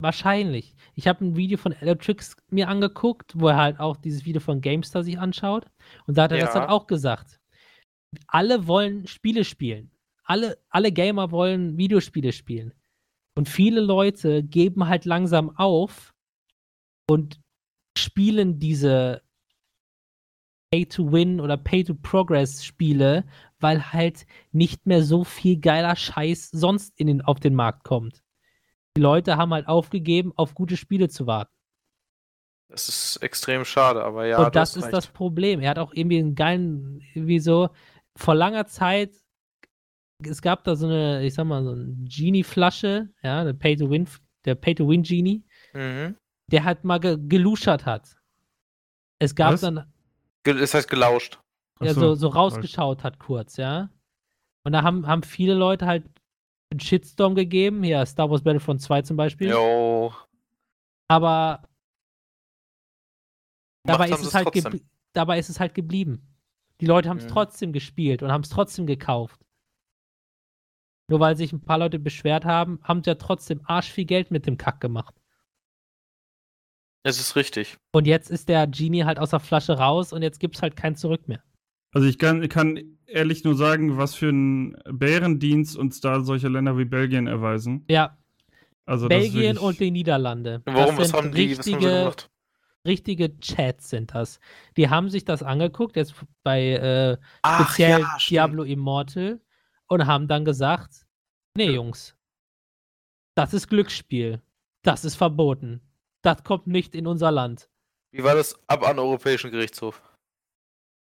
Wahrscheinlich. Ich habe ein Video von Electrix mir angeguckt, wo er halt auch dieses Video von GameStar sich anschaut. Und da hat er das Ja. dann auch gesagt. alle wollen Spiele spielen. Alle, alle Gamer wollen Videospiele spielen. Und viele Leute geben halt langsam auf und spielen diese Pay-to-Win oder Pay-to-Progress-Spiele, weil halt nicht mehr so viel geiler Scheiß sonst in den, auf den Markt kommt. Die Leute haben halt aufgegeben, auf gute Spiele zu warten. Das ist extrem schade, aber ja. und das ist recht. das Problem. Er hat auch irgendwie einen geilen, irgendwie so, vor langer Zeit, es gab da so eine, ich sag mal, so eine Genie-Flasche, ja, eine Pay-to-Win, der Pay-to-Win-Genie, Mhm. der halt mal ge geluschert hat. Es gab Was? dann, Das heißt gelauscht. ja, so, so rausgeschaut hat kurz, ja. Und da haben, haben viele Leute halt einen Shitstorm gegeben, hier Star Wars Battlefront 2 zum Beispiel. Jo. Aber dabei ist, es halt dabei ist es halt geblieben. Die Leute haben es Mhm. trotzdem gespielt und haben es trotzdem gekauft. Nur weil sich ein paar Leute beschwert haben, haben sie ja trotzdem arsch viel Geld mit dem Kack gemacht. Es ist richtig. Und jetzt ist der Genie halt aus der Flasche raus und jetzt gibt's halt kein Zurück mehr. Also ich kann, kann ehrlich nur sagen, was für einen Bärendienst uns da solche Länder wie Belgien erweisen. Ja, Also Belgien wirklich- und die Niederlande. Warum? das Was sind haben die, was haben sie richtige, gemacht? richtige Chats sind das. Die haben sich das angeguckt, jetzt bei äh, Ach, speziell ja. Diablo Immortal und haben dann gesagt, nee Jungs, das ist Glücksspiel. Das ist verboten. Das kommt nicht in unser Land. Wie war das ab an Europäischen Gerichtshof?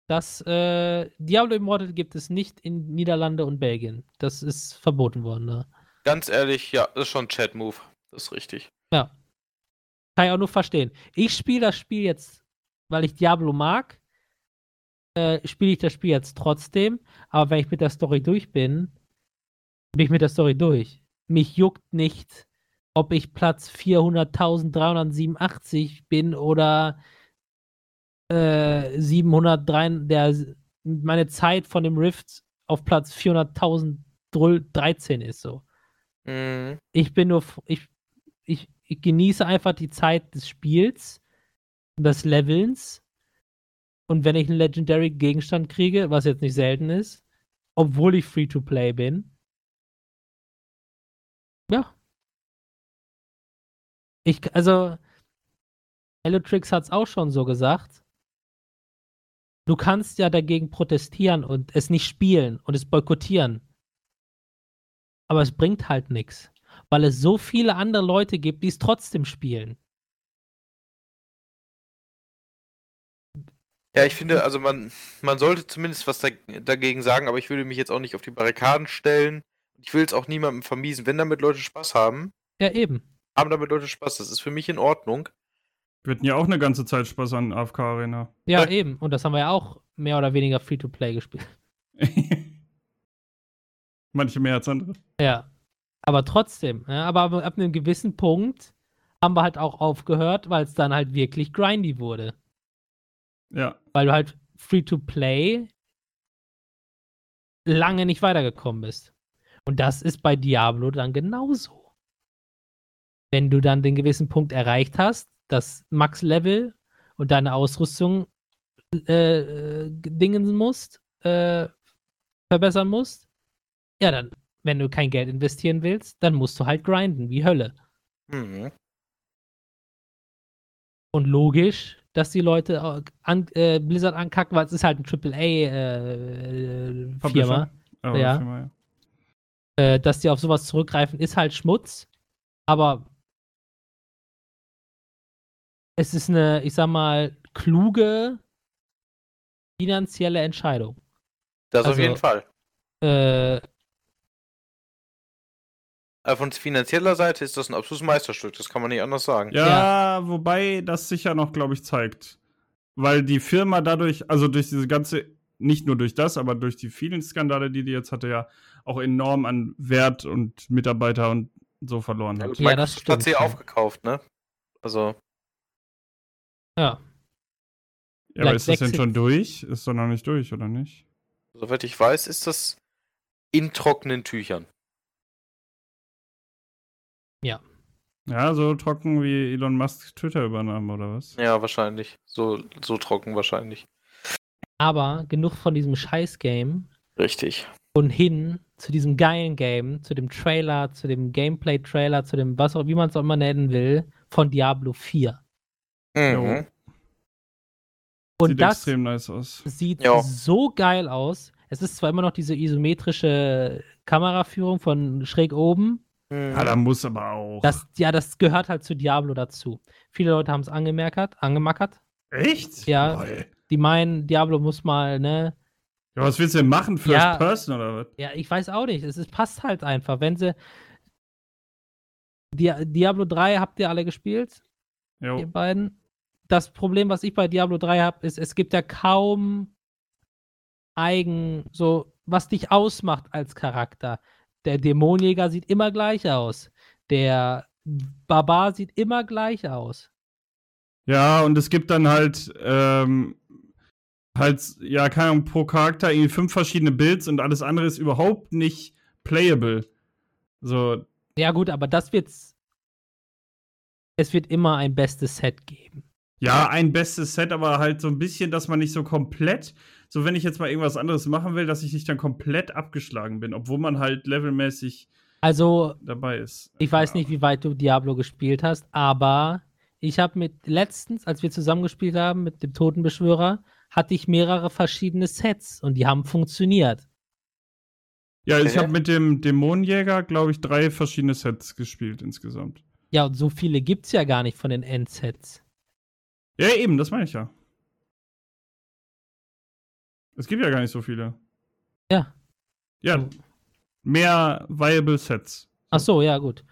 Das äh, Diablo Immortal gibt es nicht in Niederlande und Belgien. Das ist verboten worden. Ne? Ganz ehrlich, ja, das ist schon ein Chat-Move. Das ist richtig. Ja. Kann ich auch nur verstehen. Ich spiele das Spiel jetzt, weil ich Diablo mag, äh, spiele ich das Spiel jetzt trotzdem. Aber wenn ich mit der Story durch bin, bin ich mit der Story durch. Mich juckt nicht, ob ich Platz 400.387 bin oder äh, 703, der meine Zeit von dem Rift auf Platz 400.013 ist so. Mhm. Ich bin nur, ich, ich, ich genieße einfach die Zeit des Spiels, des Levelns. Und wenn ich einen Legendary Gegenstand kriege, was jetzt nicht selten ist, obwohl ich Free-to-Play bin, ja. Ich, also, Hellotrix hat es auch schon so gesagt. Du kannst ja dagegen protestieren und es nicht spielen und es boykottieren. Aber es bringt halt nichts, weil es so viele andere Leute gibt, die es trotzdem spielen. Ja, ich finde, also man, man sollte zumindest was da, dagegen sagen, aber ich würde mich jetzt auch nicht auf die Barrikaden stellen. Ich will es auch niemandem vermiesen. Wenn damit Leute Spaß haben, Ja, eben. Haben damit Leute Spaß. Das ist für mich in Ordnung. Wir hatten ja auch eine ganze Zeit Spaß an AFK Arena. Ja, Ja. eben. Und das haben wir ja auch mehr oder weniger Free-to-Play gespielt. (laughs) Manche mehr als andere. Ja. Aber trotzdem, ja, aber ab ab einem gewissen Punkt haben wir halt auch aufgehört, weil es dann halt wirklich grindy wurde. Ja. Weil du halt Free-to-Play lange nicht weitergekommen bist. Und das ist bei Diablo dann genauso. Wenn du dann den gewissen Punkt erreicht hast, das Max-Level und deine Ausrüstung äh, äh, dingen musst, äh, verbessern musst, ja, dann, wenn du kein Geld investieren willst, dann musst du halt grinden, wie Hölle. Mhm. Und logisch, dass die Leute an, äh, Blizzard ankacken, weil es ist halt ein AAA-Firma. Aber Ja. Firma, ja. äh, dass die auf sowas zurückgreifen, ist halt Schmutz. Aber es ist eine, ich sag mal, kluge finanzielle Entscheidung. Das auf Also- jeden Fall. Äh, Aber von finanzieller Seite ist das ein absolutes Meisterstück. Das kann man nicht anders sagen. Ja, wobei das sicher noch, glaube ich, zeigt. Weil die Firma dadurch, also durch diese ganze, nicht nur durch das, aber durch die vielen Skandale, die die jetzt hatte, ja auch enorm an Wert und Mitarbeiter und so verloren hat. gut, Ja, das Microsoft hat sie stimmt, ja. aufgekauft, ne? Also, ja. Ja, aber ist das denn schon durch? Ist doch noch nicht durch, oder nicht? soweit ich weiß, ist das in trockenen Tüchern. Ja, so trocken wie Elon Musk Twitter übernahm, oder was? Ja, wahrscheinlich. So, so trocken wahrscheinlich. Aber genug von diesem Scheiß-Game Richtig. und hin zu diesem geilen Game, zu dem Trailer, zu dem Gameplay-Trailer, zu dem, was auch, wie man es auch immer nennen will, von Diablo 4. Mhm. Und Sieht das extrem nice aus. sieht Ja. so geil aus. Es ist zwar immer noch diese isometrische Kameraführung von schräg oben. Mhm. Ja, da muss aber auch. Das, ja, das gehört halt zu Diablo dazu. Viele Leute haben es angemerkt, angemackert. Echt? Ja. Boah, Die meinen, Diablo muss mal, ne? Ja, was willst du denn machen? First Ja. Person oder was? Ja, ich weiß auch nicht. Es ist, passt halt einfach. Wenn sie. Dia Diablo 3 habt ihr alle gespielt? Jo. ihr beiden. Das Problem, was ich bei Diablo 3 habe, ist, es gibt ja kaum eigen, so, was dich ausmacht als Charakter. Der Dämonjäger sieht immer gleich aus. Der Barbar sieht immer gleich aus. Ja, und es gibt dann halt, ähm, halt, ja, keine Ahnung, pro Charakter irgendwie fünf verschiedene Builds und alles andere ist überhaupt nicht playable. So, Ja, gut, aber das wird's. Es wird immer ein bestes Set geben. Ja, ein bestes Set, aber halt so ein bisschen, dass man nicht so komplett, so wenn ich jetzt mal irgendwas anderes machen will, dass ich nicht dann komplett abgeschlagen bin, obwohl man halt levelmäßig Also, dabei ist. Ich weiß Ja. nicht, wie weit du Diablo gespielt hast, aber ich habe mit letztens, als wir zusammengespielt haben mit dem Totenbeschwörer, hatte ich mehrere verschiedene Sets und die haben funktioniert. Ja, ich habe mit dem Dämonenjäger, glaube ich, drei verschiedene Sets gespielt insgesamt. Ja, und so viele gibt's ja gar nicht von den Endsets. Ja, eben, das meine ich ja. Es gibt ja gar nicht so viele. Ja. Ja, mehr viable Sets. Ach so, ja, gut.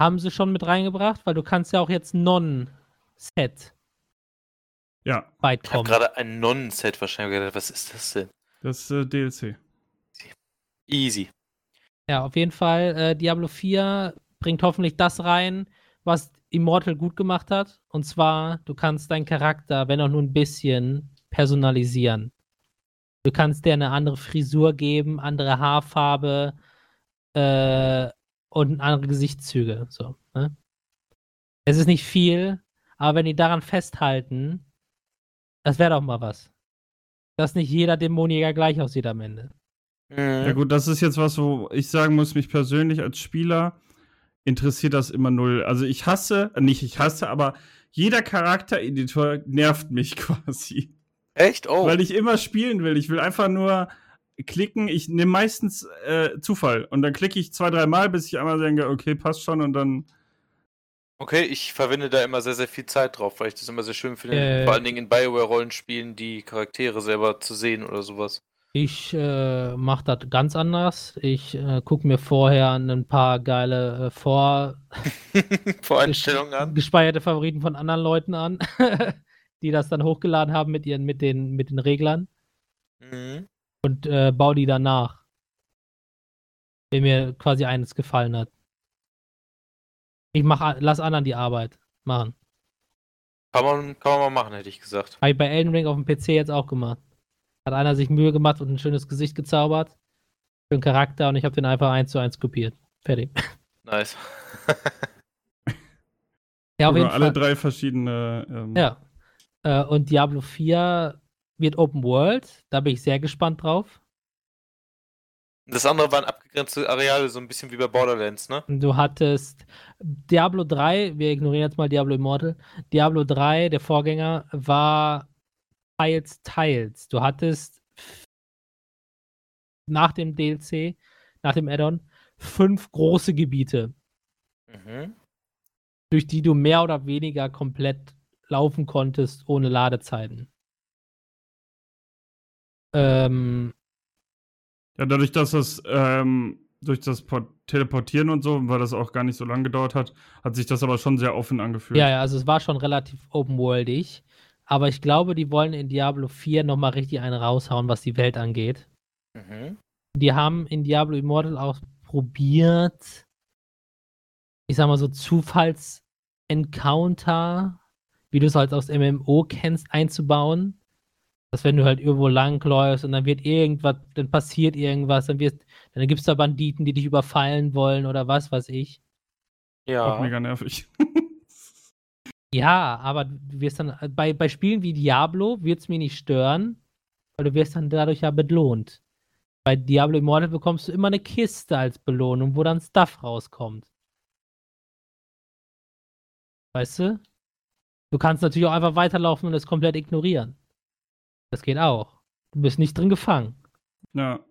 Haben sie schon mit reingebracht, weil du kannst ja auch jetzt Non-Set Ja, weit Ich habe kommen. gerade ein Nonnen-Set wahrscheinlich gedacht. Was ist das denn? das äh, DLC. Easy. Ja, auf jeden Fall, äh, Diablo 4 bringt hoffentlich das rein, was Immortal gut gemacht hat. Und zwar, du kannst deinen Charakter, wenn auch nur ein bisschen, personalisieren. Du kannst dir eine andere Frisur geben, andere Haarfarbe äh, und andere Gesichtszüge. So, ne? Es ist nicht viel, aber wenn die daran festhalten, das wäre doch mal was. Dass nicht jeder Dämonjäger gleich aussieht am Ende. Ja Mhm. gut, das ist jetzt was, wo ich sagen muss, mich persönlich als Spieler interessiert das immer null. Also ich hasse, äh, nicht ich hasse, aber jeder Charaktereditor nervt mich (laughs) quasi. Echt? Oh. Weil ich immer spielen will. Ich will einfach nur klicken. Ich nehme meistens äh, Zufall. Und dann klicke ich zwei, drei Mal, bis ich einmal denke, okay, passt schon. Und dann. Okay, ich verwende da immer sehr, sehr viel Zeit drauf, weil ich das immer sehr schön finde. Äh. Vor allen Dingen in Bioware-Rollenspielen, die Charaktere selber zu sehen oder sowas. Ich äh, mache das ganz anders. Ich äh, gucke mir vorher ein paar geile äh, vor (laughs) Voreinstellungen an. gespeicherte Favoriten von anderen Leuten an, (laughs) die das dann hochgeladen haben mit ihren mit den mit den Reglern Mhm. und äh, baue die danach. Wenn mir quasi eines gefallen hat. Ich mach, lass anderen die Arbeit machen. Kann man, kann man mal machen, hätte ich gesagt. Habe ich bei Elden Ring auf dem PC jetzt auch gemacht. Hat einer sich Mühe gemacht und ein schönes Gesicht gezaubert. Für einen Charakter und ich habe den einfach eins zu eins kopiert. Fertig. Nice. (laughs) Ja, auf jeden alle Fall. drei verschiedene. Ähm, Ja. Äh, und Diablo 4 wird Open World. Da bin ich sehr gespannt drauf. Das andere waren abgegrenzte Areale, so ein bisschen wie bei Borderlands, ne? Du hattest Diablo 3, wir ignorieren jetzt mal Diablo Immortal. Diablo 3, der Vorgänger, war teils, teils. Du hattest nach dem DLC, nach dem Add-on, fünf große Gebiete, Mhm. durch die du mehr oder weniger komplett laufen konntest, ohne Ladezeiten. Ähm, Ja, dadurch, dass das ähm, durch das Port Teleportieren und so, weil das auch gar nicht so lange gedauert hat, hat sich das aber schon sehr offen angefühlt. Ja, ja, also es war schon relativ open-worldig. Aber ich glaube, die wollen in Diablo 4 nochmal richtig einen raushauen, was die Welt angeht. Mhm. Die haben in Diablo Immortal auch probiert, ich sag mal so Zufalls-Encounter, wie du es halt aus MMO kennst, einzubauen. Dass wenn du halt irgendwo langläufst und dann wird irgendwas, dann passiert irgendwas, dann wird, dann gibt es da Banditen, die dich überfallen wollen oder was weiß ich. Auch Ja. mega nervig. (laughs) Ja, aber du wirst dann, bei, bei Spielen wie Diablo wird es mich nicht stören, Weil du wirst dann dadurch ja belohnt. Bei Diablo Immortal bekommst du immer eine Kiste als Belohnung, wo dann Stuff rauskommt. Weißt du? Du kannst natürlich auch einfach weiterlaufen und es komplett ignorieren. Das geht auch. Du bist nicht drin gefangen. Ja.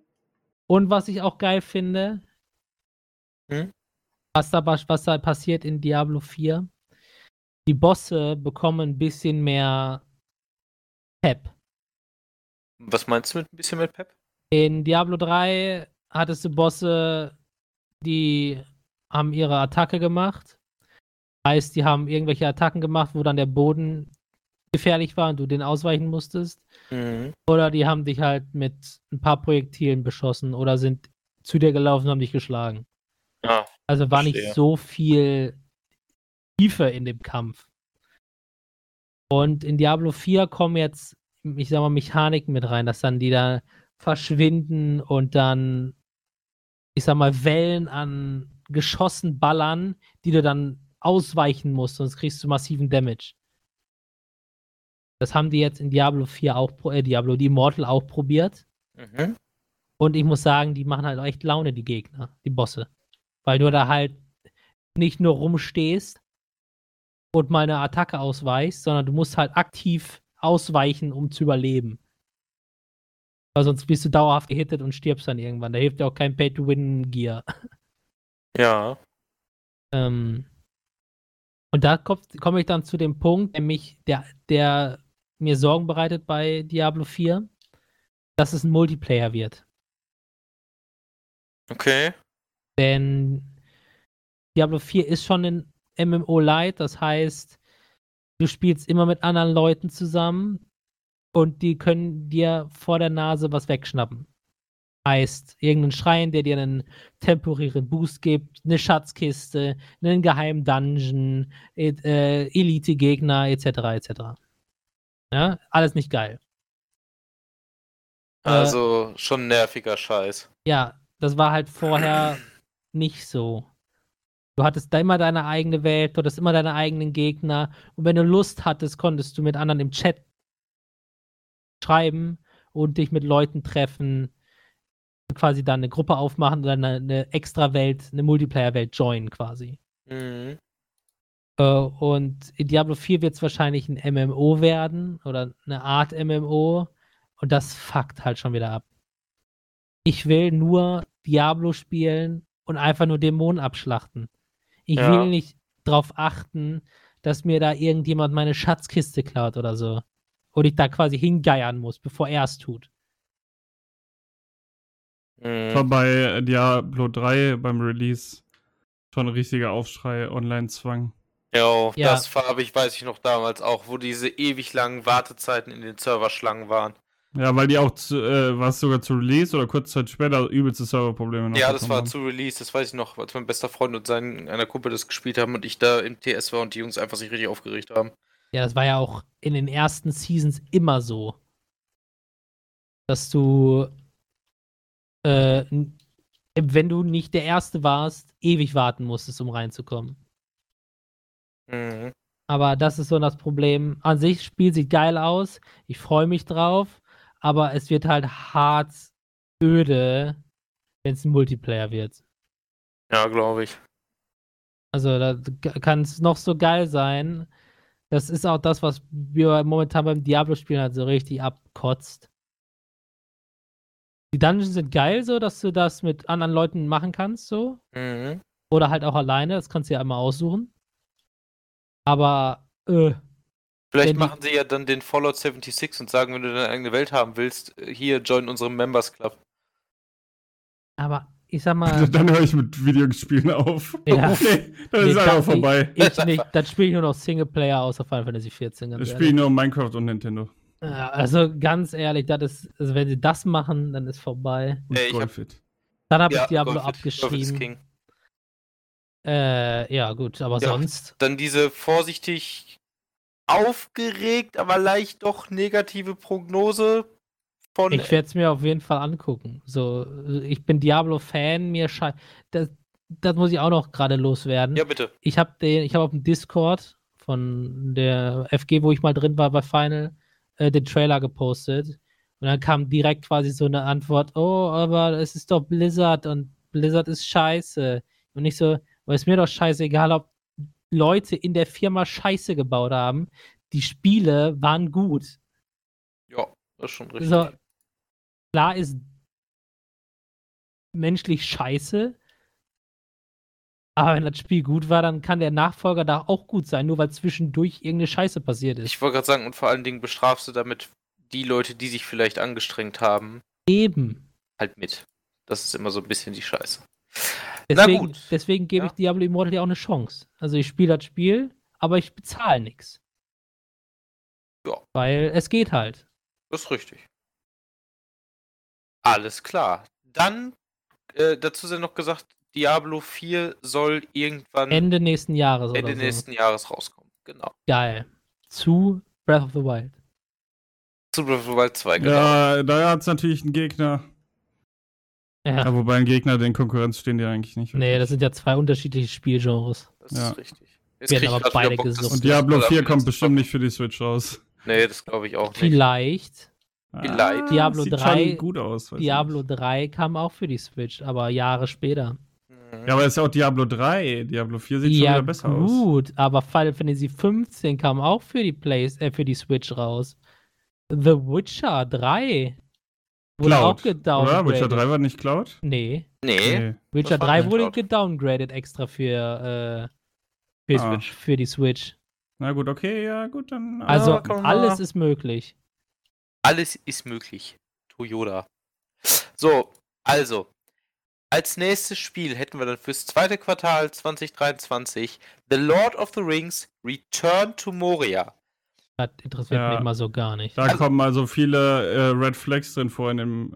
Und was ich auch geil finde, Hm? was, da, was da passiert in Diablo 4, die Bosse bekommen ein bisschen mehr Pep. Was meinst du mit ein bisschen mit Pep? In Diablo 3 hattest du Bosse, die haben ihre Attacke gemacht. Heißt, die haben irgendwelche Attacken gemacht, wo dann der Boden gefährlich war und du den ausweichen musstest. Mhm. Oder die haben dich halt mit ein paar Projektilen beschossen oder sind zu dir gelaufen und haben dich geschlagen. Ja. Also war verstehe. nicht so viel Tiefe in dem Kampf. Und in Diablo 4 kommen jetzt, ich sag mal, Mechaniken mit rein, dass dann die da verschwinden und dann, ich sag mal, Wellen an Geschossen ballern, die du dann ausweichen musst, sonst kriegst du massiven Damage. Das haben die jetzt in Diablo 4 auch, äh, Diablo, die Immortal auch probiert. Mhm. Und ich muss sagen, die machen halt echt Laune, die Gegner, die Bosse. Weil du da halt nicht nur rumstehst und mal eine Attacke ausweichst, sondern du musst halt aktiv ausweichen, um zu überleben. Weil sonst bist du dauerhaft gehittet und stirbst dann irgendwann. Da hilft ja auch kein Pay-to-Win-Gear. (laughs) Ja. Ähm, und da komme komm ich dann zu dem Punkt, der, mich, der, der mir Sorgen bereitet bei Diablo 4, dass es ein Multiplayer wird. Okay. Denn Diablo 4 ist schon ein MMO Light, das heißt, du spielst immer mit anderen Leuten zusammen und die können dir vor der Nase was wegschnappen. Heißt, irgendein Schrein, der dir einen temporären Boost gibt, eine Schatzkiste, einen geheimen Dungeon, et- äh, Elite-Gegner, etc. etc. Ja, alles nicht geil. Äh, Also schon nerviger Scheiß. Ja, das war halt vorher nicht so. Du hattest da immer deine eigene Welt, du hattest immer deine eigenen Gegner. Und wenn du Lust hattest, konntest du mit anderen im Chat schreiben und dich mit Leuten treffen, quasi dann eine Gruppe aufmachen oder eine, eine extra Welt, eine Multiplayer-Welt joinen quasi. Mhm. Äh, und in Diablo 4 wird es wahrscheinlich ein MMO werden oder eine Art MMO. Und das fuckt halt schon wieder ab. Ich will nur Diablo spielen und einfach nur Dämonen abschlachten. Ich Ja. will nicht drauf achten, dass mir da irgendjemand meine Schatzkiste klaut oder so. Und ich da quasi hingeiern muss, bevor er es tut. Das war Mhm. bei Diablo 3 beim Release schon ein richtiger Aufschrei, Online-Zwang. Jo, Ja. das habe ich, weiß ich noch damals auch, wo diese ewig langen Wartezeiten in den Serverschlangen waren. Ja, weil die auch, zu, äh, war es sogar zu Release oder kurz Zeit später übelste Serverprobleme noch Ja, das war haben. zu Release, das weiß ich noch, als mein bester Freund und sein einer Kumpel das gespielt haben und ich da im TS war und die Jungs einfach sich richtig aufgeregt haben. Ja, das war ja auch in den ersten Seasons immer so. Dass du, äh, wenn du nicht der Erste warst, ewig warten musstest, um reinzukommen. Mhm. Aber das ist so das Problem. An sich, Spiel sieht geil aus. Ich freue mich drauf. Aber es wird halt hart öde, wenn es ein Multiplayer wird. Ja, glaube ich. Also da kann es noch so geil sein. Das ist auch das, was wir momentan beim Diablo-Spielen halt so richtig abkotzt. Die Dungeons sind geil, so dass du das mit anderen Leuten machen kannst, so. Mhm. Oder halt auch alleine, das kannst du ja immer aussuchen. Aber, äh, Vielleicht Wenn die- machen sie ja dann den Fallout 76 und sagen, wenn du deine eigene Welt haben willst, hier join unserem Members Club. aber ich sag mal, (laughs) Dann höre ich mit Videospielen auf. Ja. (laughs) Okay, dann Nee, ist einfach vorbei. ich nicht, dann spiele ich nur noch Singleplayer außer Final Fantasy 14. Ganz Ich spiele nur Minecraft und Nintendo. Ja, also ganz ehrlich, das ist, also wenn sie das machen, dann ist vorbei. Und ich hab- Golfit. Dann habe Ja, ich Diablo Golf ist- Golf ist abgeschrieben. King. Äh, ja, gut, aber Ja. sonst. Dann diese vorsichtig aufgeregt, aber leicht doch negative Prognose von. Ich werde es mir auf jeden Fall angucken. So, ich bin Diablo-Fan, mir scheint. Das, das muss ich auch noch gerade loswerden. ja, bitte. Ich habe den, ich habe auf dem Discord von der FG, wo ich mal drin war bei Final, äh, den Trailer gepostet. Und dann kam direkt quasi so eine Antwort, oh, aber es ist doch Blizzard und Blizzard ist scheiße. Und nicht so, aber ist mir doch scheißegal, ob Leute in der Firma Scheiße gebaut haben. Die Spiele waren gut. Ja, das ist schon richtig. So, klar ist menschlich scheiße, aber wenn das Spiel gut war, dann kann der Nachfolger da auch gut sein, nur weil zwischendurch irgendeine Scheiße passiert ist. Ich wollte gerade sagen, und vor allen Dingen bestrafst du damit die Leute, die sich vielleicht angestrengt haben, Eben. halt mit. Das ist immer so ein bisschen die Scheiße. Deswegen, gut. deswegen gebe Ja. ich Diablo Immortal ja auch eine Chance. Also ich spiele das Spiel, aber ich bezahle nichts. Ja. Weil es geht halt. Das ist richtig. Alles klar. Dann, äh, dazu sei noch gesagt, Diablo 4 soll irgendwann Ende nächsten Jahres Ende oder so. nächsten Jahres rauskommen. Genau. Geil. Zu Breath of the Wild. Zu Breath of the Wild 2, genau. Ja, da hat es natürlich einen Gegner. Ja. Ja, wobei ein Gegner, den Konkurrenz stehen die eigentlich nicht. nee, das sind ja zwei unterschiedliche Spielgenres. Das Ja. ist richtig. Jetzt Werden aber beide Bock, das- gesucht. Und Diablo das 4 letzte kommt bestimmt nicht für die Switch raus. Nee, das glaube ich auch nicht. Vielleicht. Vielleicht. Diablo sieht 3 schon gut aus. Diablo nicht. 3 kam auch für die Switch, aber Jahre später. Mhm. Ja, aber es ist ja auch Diablo 3. Diablo 4 sieht schon ja, wieder besser aus. gut, aber Final Fantasy 15 kam auch für die Play äh, für die Switch raus. The Witcher 3 wurde auch Cloud. gedowngraded. Oder? Witcher 3 war nicht Cloud? Nee, Nee. Witcher war 3 kein wurde Cloud. gedowngradet extra für, äh, für, Ah. Switch, für die Switch. Na gut, okay, ja, gut, dann. Also kann man alles ist möglich. Alles ist möglich. Toyota. So, also. Als nächstes Spiel hätten wir dann fürs zweite Quartal 2023 The Lord of the Rings Return to Moria. Das interessiert Ja. mich mal so gar nicht. Da Also- kommen also viele äh, Red Flags drin vor in dem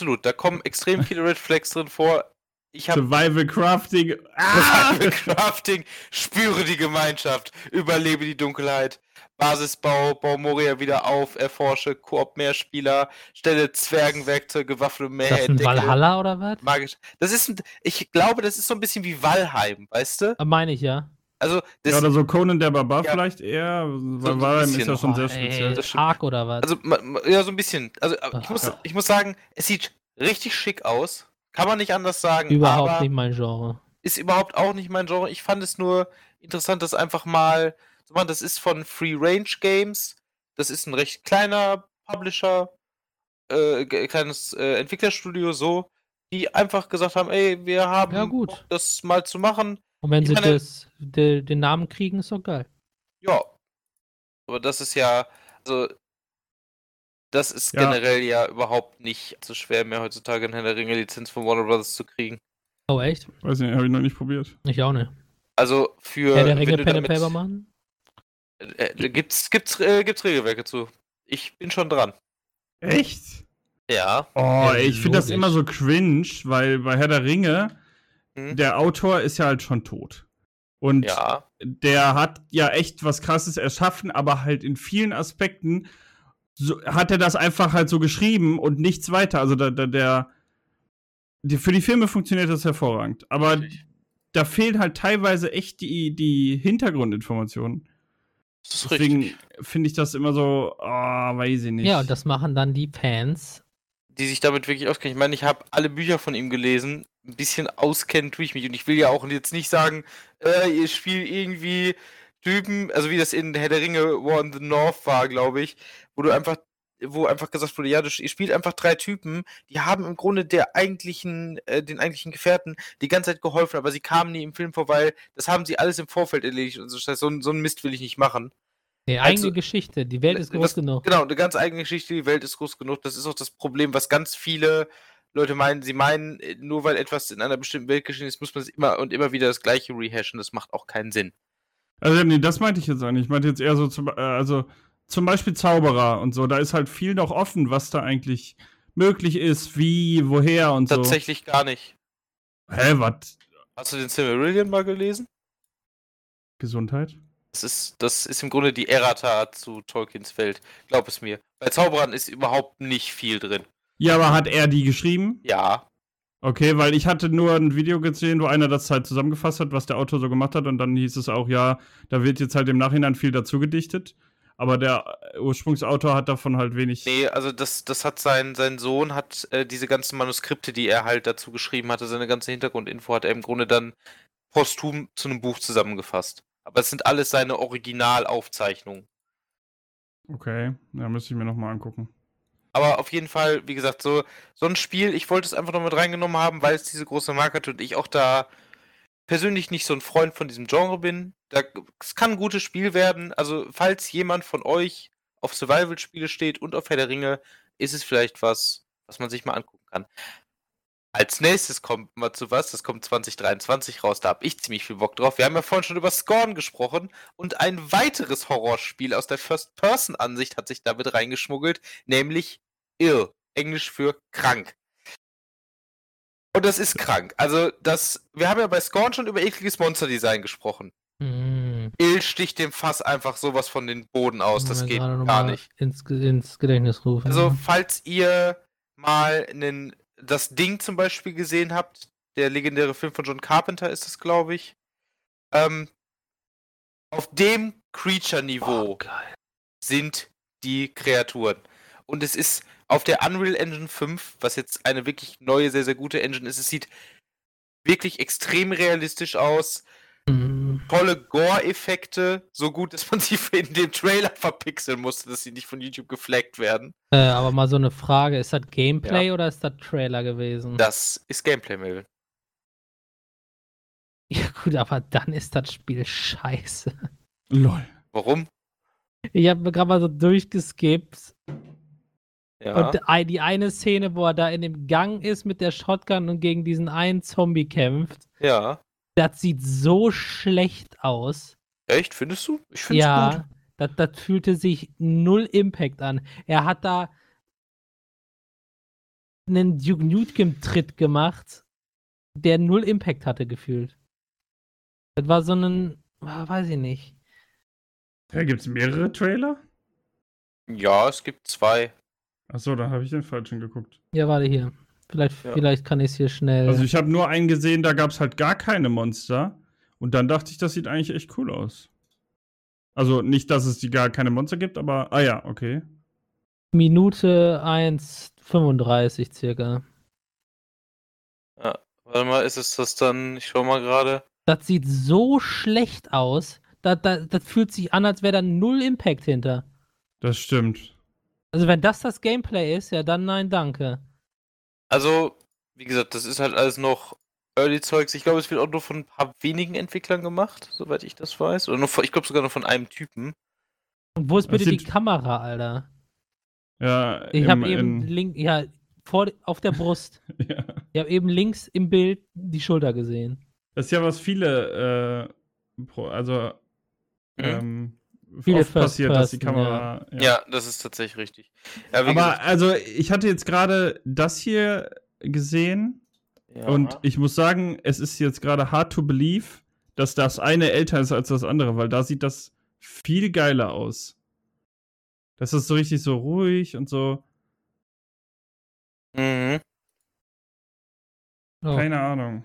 Absolut, da kommen extrem viele Red Flags drin vor. Ich habe Survival Crafting. Ah! Survival Crafting, spüre die Gemeinschaft, überlebe die Dunkelheit, Basisbau, bau Moria wieder auf, erforsche, Koop mehr Spieler, stelle Zwergenwerkzeuge, Waffe mehr Ist das ein entdecke. Valhalla oder was? Magisch. Das ist, ein, ich glaube, das ist so ein bisschen wie Valheim, weißt du? Ah, Meine ich ja. Also, das, Ja, oder so Conan der Barbar Ja. vielleicht eher. so Weil ein Valheim ist ja schon sehr ey, speziell. das stimmt. Ark oder was? also, ja, so ein bisschen. Also, ich Ach, muss, ich muss sagen, es sieht richtig schick aus. Kann man nicht anders sagen. Überhaupt aber nicht mein Genre. ist überhaupt auch nicht mein Genre. Ich fand es nur interessant, das einfach mal zu machen. Das ist von Free Range Games. Das ist ein recht kleiner Publisher, äh, kleines äh, Entwicklerstudio, so, die einfach gesagt haben, ey, wir haben Ja, gut. Bock, das mal zu machen. Und wenn Ich sie meine- das, de, den Namen kriegen, ist doch geil. Ja. Aber das ist ja, also, das ist Ja. generell ja überhaupt nicht so schwer mehr heutzutage eine Herr der Ringe Lizenz von Warner Brothers zu kriegen. Oh, echt? Weiß nicht, habe ich noch nicht probiert. Ich auch nicht. Also für Ja, der Ringe Pen and damit- Paper machen? Äh, da gibt's, gibt's, äh, gibt's Regelwerke zu. Ich bin schon dran. Echt? Ja. Oh, Ja, ich finde das immer so cringe, weil bei Herr der Ringe, Hm? der Autor ist ja halt schon tot. Und Ja. der hat ja echt was Krasses erschaffen, aber halt in vielen Aspekten so, hat er das einfach halt so geschrieben und nichts weiter. Also der, der, der die, für die Filme funktioniert das hervorragend. Aber Richtig. da fehlen halt teilweise echt die, die Hintergrundinformationen. Deswegen finde ich das immer so, ah, weiß ich nicht. Ja, und das machen dann die Fans. Die sich damit wirklich auskennen. Ich meine, ich habe alle Bücher von ihm gelesen. Ein bisschen auskennen tue ich mich. Und ich will ja auch jetzt nicht sagen, äh, ihr spielt irgendwie Typen, also wie das in Herr der Ringe War in the North war, glaube ich, wo du einfach, wo einfach gesagt wurde, ja, du, ihr spielt einfach drei Typen, die haben im Grunde der eigentlichen, äh, den eigentlichen Gefährten die ganze Zeit geholfen, aber sie kamen nie im Film vor, weil das haben sie alles im Vorfeld erledigt und so, Scheiß. so, ein- so einen Mist will ich nicht machen. Also- eigene Geschichte. Die Welt ist groß Das- genug. Genau, eine ganz eigene Geschichte, die Welt ist groß genug. Das ist auch das Problem, was ganz viele Leute meinen. Sie meinen, äh, nur weil etwas in einer bestimmten Welt geschehen ist, muss man es immer und immer wieder das gleiche rehashen. Das macht auch keinen Sinn. Also, nee, das meinte ich jetzt auch nicht. Ich meinte jetzt eher so, zum, äh, also zum Beispiel Zauberer und so. Da ist halt viel noch offen, was da eigentlich möglich ist, wie, woher und so. Tatsächlich gar nicht. Hä, was? Hast du den Silmarillion mal gelesen? Gesundheit? Das ist, das ist im Grunde die Errata zu Tolkiens Welt. Glaub es mir. Bei Zauberern ist überhaupt nicht viel drin. Ja, aber hat er die geschrieben? Ja. Okay, weil ich hatte nur ein Video gesehen, wo einer das halt zusammengefasst hat, was der Autor so gemacht hat, und dann hieß es auch, ja, da wird jetzt halt im Nachhinein viel dazu gedichtet. aber der Ursprungsautor hat davon halt wenig. Nee, also das, das hat sein, sein Sohn, hat äh, diese ganzen Manuskripte, die er halt dazu geschrieben hatte, seine ganze Hintergrundinfo, hat er im Grunde dann posthum zu einem Buch zusammengefasst. Aber es sind alles seine Originalaufzeichnungen. Okay, ja, müsste ich mir nochmal angucken. Aber auf jeden Fall, wie gesagt, so, so ein Spiel, ich wollte es einfach noch mit reingenommen haben, weil es diese große Marke hat und ich auch da persönlich nicht so ein Freund von diesem Genre bin. Da, es kann ein gutes Spiel werden. Also, falls jemand von euch auf Survival-Spiele steht und auf Herr der Ringe, ist es vielleicht was, was man sich mal angucken kann. Als nächstes kommt mal zu was, das kommt 2023 raus, da habe ich ziemlich viel Bock drauf. Wir haben ja vorhin schon über Scorn gesprochen und ein weiteres Horrorspiel aus der First-Person-Ansicht hat sich damit reingeschmuggelt, nämlich Ill, Englisch für krank. Und das ist krank. Also, das, wir haben ja bei Scorn schon über ekliges Monster-Design gesprochen. Hm. Ill sticht dem Fass einfach sowas von den Boden aus, das geht gar nicht. Ins, ins Gedächtnis rufen. Also, falls ihr mal einen, das Ding zum Beispiel gesehen habt, der legendäre Film von John Carpenter ist es, glaube ich. Ähm, auf dem Creature-Niveau oh, sind die Kreaturen. Und es ist auf der Unreal Engine 5, was jetzt eine wirklich neue, sehr, sehr gute Engine ist, es sieht wirklich extrem realistisch aus. Hm. Tolle Gore-Effekte, so gut, dass man sie (laughs) in dem Trailer verpixeln musste, dass sie nicht von YouTube geflaggt werden. Äh, aber mal so eine Frage: Ist das Gameplay oder ist das Trailer gewesen? Das ist Gameplay, Melvin. (laughs) Ja, gut, aber dann ist das Spiel scheiße. Lol. Warum? Ich habe gerade mal so durchgeskippt. Ja. Und die eine Szene, wo er da in dem Gang ist mit der Shotgun und gegen diesen einen Zombie kämpft, ja. Das sieht so schlecht aus. Echt, findest du? Ich finde es gut. Ja, das, das fühlte sich null Impact an. Er hat da einen Duke Nukem-Tritt gemacht, der null Impact hatte, gefühlt. Das war so ein, ah, weiß ich nicht. Ja, gibt's mehrere Trailer? Ja, es gibt zwei. Achso, da habe ich den falschen geguckt. Ja, warte hier. Vielleicht, Ja. vielleicht kann ich es hier schnell. Also ich habe nur einen gesehen, da gab's halt gar keine Monster. Und dann dachte ich, das sieht eigentlich echt cool aus. Also nicht, dass es die gar keine Monster gibt, aber. Ah ja, okay. Minute 1,35 circa. Warte mal, ist es das dann? Ich schau mal gerade. Das sieht so schlecht aus. Das, das, das fühlt sich an, als wäre da null Impact hinter. Das stimmt. Also wenn das das Gameplay ist, ja dann nein, danke. Also, wie gesagt, das ist halt alles noch Early-Zeugs. Ich glaube, es wird auch nur von ein paar wenigen Entwicklern gemacht, soweit ich das weiß. Oder nur von, ich glaube sogar nur von einem Typen. Und wo ist bitte die Kamera, Alter? Ja, Ich habe eben in- link, ja, vor, auf der Brust. (laughs) ja. Ich habe eben links im Bild die Schulter gesehen. Das ist ja, was viele, äh, pro- also, Mhm. ähm, Viele oft First passiert, dass die Kamera. Ja. das ist tatsächlich richtig. Ja, Aber also, ich hatte jetzt gerade das hier gesehen gesagt, ja. und ich muss sagen, es ist jetzt gerade hard to believe, dass das eine älter ist als das andere, weil da sieht das viel geiler aus. Das ist so richtig so ruhig und so. Mhm. Oh, Keine Ahnung.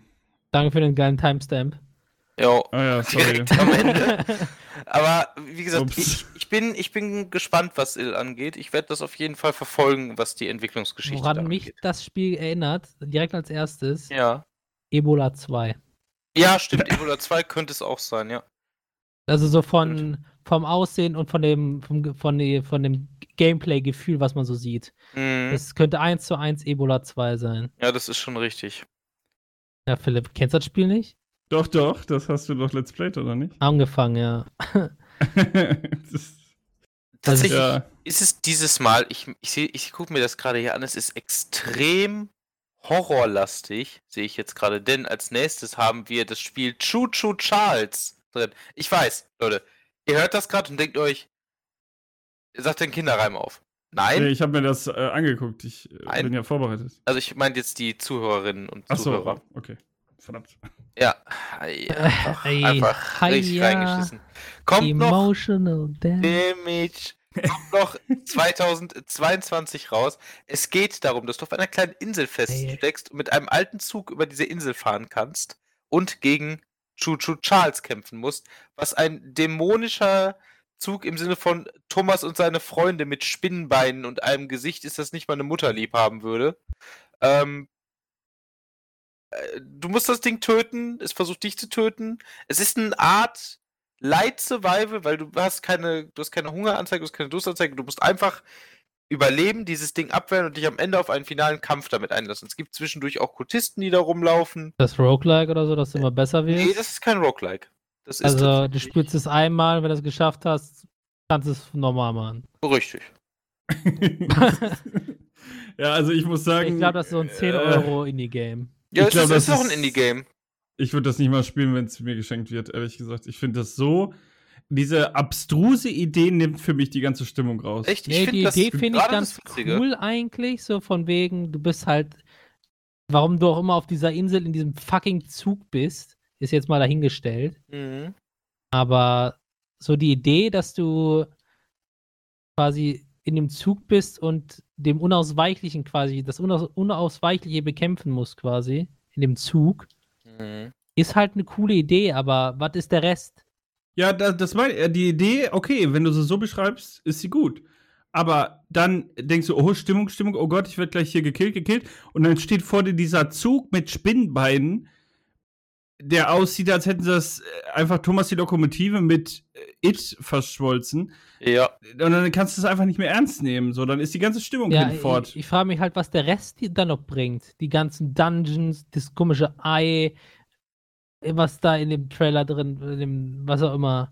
danke für den geilen Timestamp. Jo. Ah ja, (laughs) sorry. Direkt am Ende. (laughs) Aber wie gesagt, ich, ich, bin, ich bin gespannt, was Il angeht. Ich werde das auf jeden Fall verfolgen, was die Entwicklungsgeschichte Woran da mich angeht. das Spiel erinnert, direkt als erstes, Ja. Ebola 2. Ja, stimmt. Ebola 2 könnte es auch sein, ja. Also so von vom Aussehen und von dem vom, von, die, von dem Gameplay-Gefühl, was man so sieht. Mhm. Es könnte eins zu eins Ebola 2 sein. Ja, das ist schon richtig. Ja, Philipp, kennst du das Spiel nicht? Doch, doch, das hast du doch Let's Played, oder nicht? Angefangen, ja. (laughs) (laughs) das, Tatsächlich ja. ist es dieses Mal, ich, ich, seh- ich gucke mir das gerade hier an, es ist extrem horrorlastig, sehe ich jetzt gerade, denn als nächstes haben wir das Spiel Choo Choo Charles drin. Ich weiß, Leute, ihr hört das gerade und denkt euch, sagt den Kinderreim auf. Nein, Nee, ich habe mir das äh, angeguckt. Ich äh, bin ja vorbereitet. also ich meine jetzt die Zuhörerinnen und Ach so, Zuhörer. okay. Verdammt. Ja, einfach, Ey, einfach richtig Hiya. reingeschissen. Kommt noch Emotional Damage. Damage. Kommt noch (laughs) 2022 raus. Es geht darum, dass du auf einer kleinen Insel feststeckst und mit einem alten Zug über diese Insel fahren kannst und gegen Choo Choo Charles kämpfen musst, was ein dämonischer Zug im Sinne von Thomas und seine Freunde mit Spinnenbeinen und einem Gesicht ist, das nicht mal eine Mutter lieb haben würde. Ähm, äh, du musst das Ding töten, es versucht dich zu töten. Es ist eine Art Light Survival, weil du hast keine, du hast keine Hungeranzeige, du hast keine Durstanzeige, du musst einfach überleben, dieses Ding abwehren und dich am Ende auf einen finalen Kampf damit einlassen. Es gibt zwischendurch auch Kultisten, die da rumlaufen. Das Roguelike oder so, dass du immer besser wirst? Nee, das ist kein Roguelike. Das ist also, du spielst es einmal, wenn du es geschafft hast, kannst du es normal machen. Richtig. (laughs) ja, also ich muss sagen. Ich glaube, das ist so ein 10 äh, Euro Indie-Game. Ja, Ich es glaub, ist, das ist auch ein Indie-Game. Ich würde das nicht mal spielen, wenn es mir geschenkt wird, ehrlich gesagt. Ich finde das so. Diese abstruse Idee nimmt für mich die ganze Stimmung raus. Echt? Nee, find die Idee finde ich ganz cool eigentlich, so von wegen, du bist halt, warum du auch immer auf dieser Insel in diesem fucking Zug bist, ist jetzt mal dahingestellt. Mhm. Aber so die Idee, dass du quasi in dem Zug bist und dem Unausweichlichen quasi, das Unaus Unausweichliche bekämpfen musst quasi, in dem Zug, Mhm. ist halt eine coole Idee, aber was ist der Rest? Ja, das, das meine äh, die Idee, okay, wenn du sie so beschreibst, ist sie gut. Aber dann denkst du, oh, Stimmung, Stimmung, oh Gott, ich werde gleich hier gekillt, gekillt. Und dann steht vor dir dieser Zug mit Spinnenbeinen, der aussieht, als hätten sie das äh, einfach Thomas die Lokomotive mit äh, It verschmolzen. Ja. Und dann kannst du es einfach nicht mehr ernst nehmen. So, dann ist die ganze Stimmung Ja, hinfort. ich, ich frage mich halt, was der Rest die dann noch bringt. Die ganzen Dungeons, das komische Ei, was da in dem Trailer drin, in dem, was auch immer.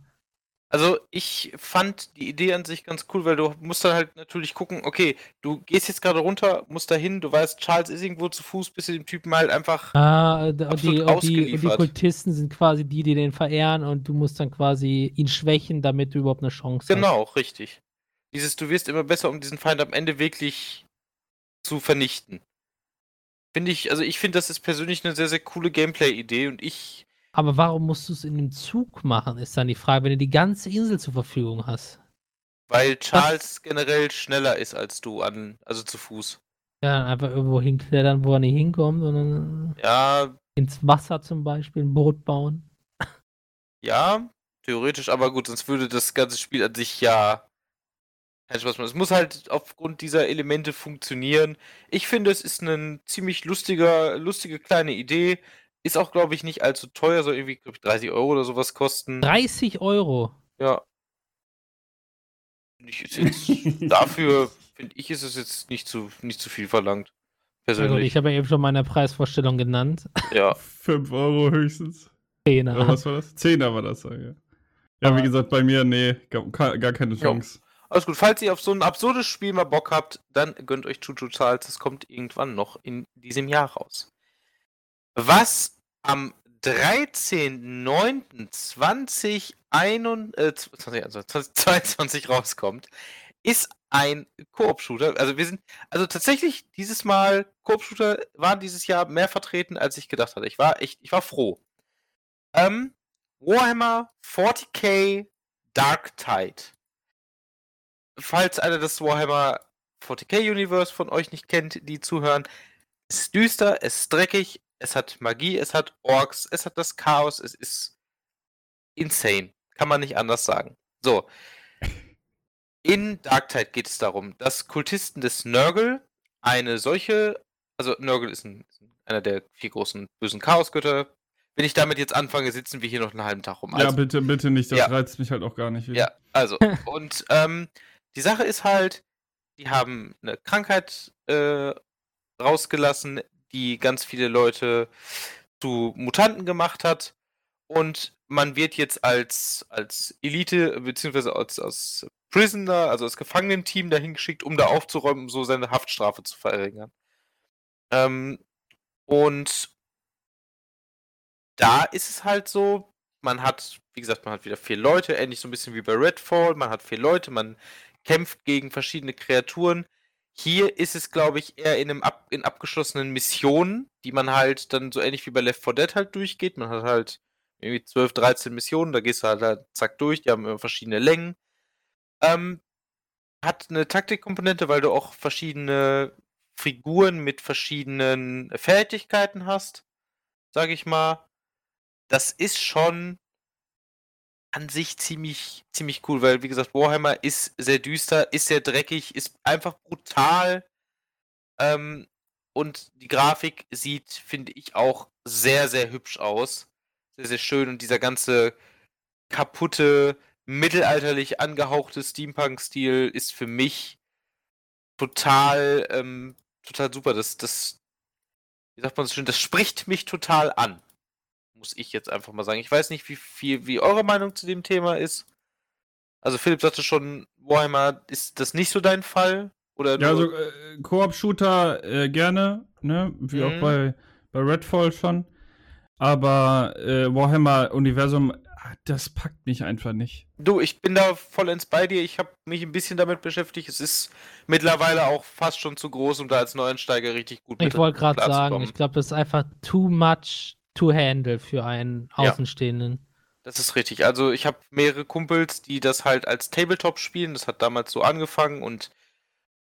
Also ich fand die Idee an sich ganz cool, weil du musst dann halt natürlich gucken, okay, du gehst jetzt gerade runter, musst dahin, du weißt, Charles ist irgendwo zu Fuß, bis du dem Typen halt einfach. Ah, die, und, die, und die ausgeliefert. Kultisten sind quasi die, die den verehren und du musst dann quasi ihn schwächen, damit du überhaupt eine Chance hast. Genau, richtig. Dieses, du wirst immer besser, um diesen Feind am Ende wirklich zu vernichten. Finde ich, also ich finde, das ist persönlich eine sehr, sehr coole Gameplay-Idee und ich, Aber warum musst du es in dem Zug machen, ist dann die Frage, wenn du die ganze Insel zur Verfügung hast. weil Charles generell schneller ist als du an, also zu Fuß. Ja, dann einfach irgendwo hinklettern, wo er nicht hinkommt, sondern Ja, ins Wasser zum Beispiel ein Boot bauen. Ja, theoretisch, aber gut, sonst würde das ganze Spiel an sich ja keinen Spaß machen. Es muss halt aufgrund dieser Elemente funktionieren. Ich finde, es ist eine ziemlich lustiger, lustige kleine Idee. Ist auch, glaube ich, nicht allzu teuer, soll irgendwie, glaube ich, 30 Euro oder sowas kosten. 30 Euro. Ja. Finde ich jetzt, (laughs) dafür, finde ich, ist es jetzt nicht zu, nicht zu viel verlangt. Gut, Persönlich. ich habe ja eben schon meine Preisvorstellung genannt. ja. (laughs) 5 Euro höchstens. Zehner. Oder was war das? Zehner war das, ja. Ja, wie gesagt, bei mir, nee, gar, gar keine Chance. Alles gut, falls ihr auf so ein absurdes Spiel mal Bock habt, dann gönnt euch Chuchu Charles. Das kommt irgendwann noch in diesem Jahr raus. Was am 13.09.2021 äh, 20, also 2022 rauskommt, ist ein Koop-Shooter. Also wir sind, also tatsächlich dieses Mal, Koop-Shooter waren dieses Jahr mehr vertreten, als ich gedacht hatte. Ich war echt, ich war froh. Ähm, Warhammer 40k Dark Tide falls einer das Warhammer 40k Universe von euch nicht kennt, die zuhören, ist düster, ist dreckig, es hat Magie, es hat Orks, es hat das Chaos, es ist insane. Kann man nicht anders sagen. So. In Darktide geht es darum, dass Kultisten des Nurgle eine solche, also Nurgle ist ein, einer der vier großen bösen Chaosgötter. Wenn ich damit jetzt anfange, sitzen wir hier noch einen halben Tag rum. Ja, Also- bitte, bitte nicht, das Ja. reizt mich halt auch gar nicht. wieder. ja, also, (laughs) und ähm, die Sache ist halt, die haben eine Krankheit äh, rausgelassen, die ganz viele Leute zu Mutanten gemacht hat. Und man wird jetzt als, als Elite, beziehungsweise als, als Prisoner, also als Gefangenenteam dahin geschickt, um da aufzuräumen, um so seine Haftstrafe zu verringern. Ähm, und da ist es halt so, man hat, wie gesagt, man hat wieder vier Leute, ähnlich so ein bisschen wie bei Redfall, man hat vier Leute, man kämpft gegen verschiedene Kreaturen. Hier ist es, glaube ich, eher in, einem ab, in abgeschlossenen Missionen, die man halt dann so ähnlich wie bei Left 4 Dead halt durchgeht. Man hat halt irgendwie 12, 13 Missionen, da gehst du halt, halt zack durch, die haben immer verschiedene Längen. Ähm, hat eine Taktikkomponente, weil du auch verschiedene Figuren mit verschiedenen Fertigkeiten hast, sage ich mal. Das ist schon an sich ziemlich, ziemlich cool, weil wie gesagt, Warhammer ist sehr düster, ist sehr dreckig, ist einfach brutal. Ähm, und die Grafik sieht, finde ich, auch sehr, sehr hübsch aus. Sehr, sehr schön. Und dieser ganze kaputte, mittelalterlich angehauchte Steampunk-Stil ist für mich total, ähm, total super. Das, das, wie sagt man so schön, das spricht mich total an. Muss ich jetzt einfach mal sagen. Ich weiß nicht, wie viel, wie eure Meinung zu dem Thema ist. Also Philipp sagte schon, Warhammer, ist das nicht so dein Fall? Oder Ja, also äh, Koop-Shooter äh, gerne, ne? Wie Mhm. auch bei, bei Redfall schon. Aber äh, Warhammer-Universum, ah, das packt mich einfach nicht. Du, ich bin da vollends bei dir. Ich habe mich ein bisschen damit beschäftigt. Es ist mittlerweile auch fast schon zu groß, um da als Neueinsteiger richtig gut Ich wollte gerade sagen, ich glaube, das ist einfach too much to handle für einen Ja. Außenstehenden. Das ist richtig. Also ich habe mehrere Kumpels, die das halt als Tabletop spielen. Das hat damals so angefangen und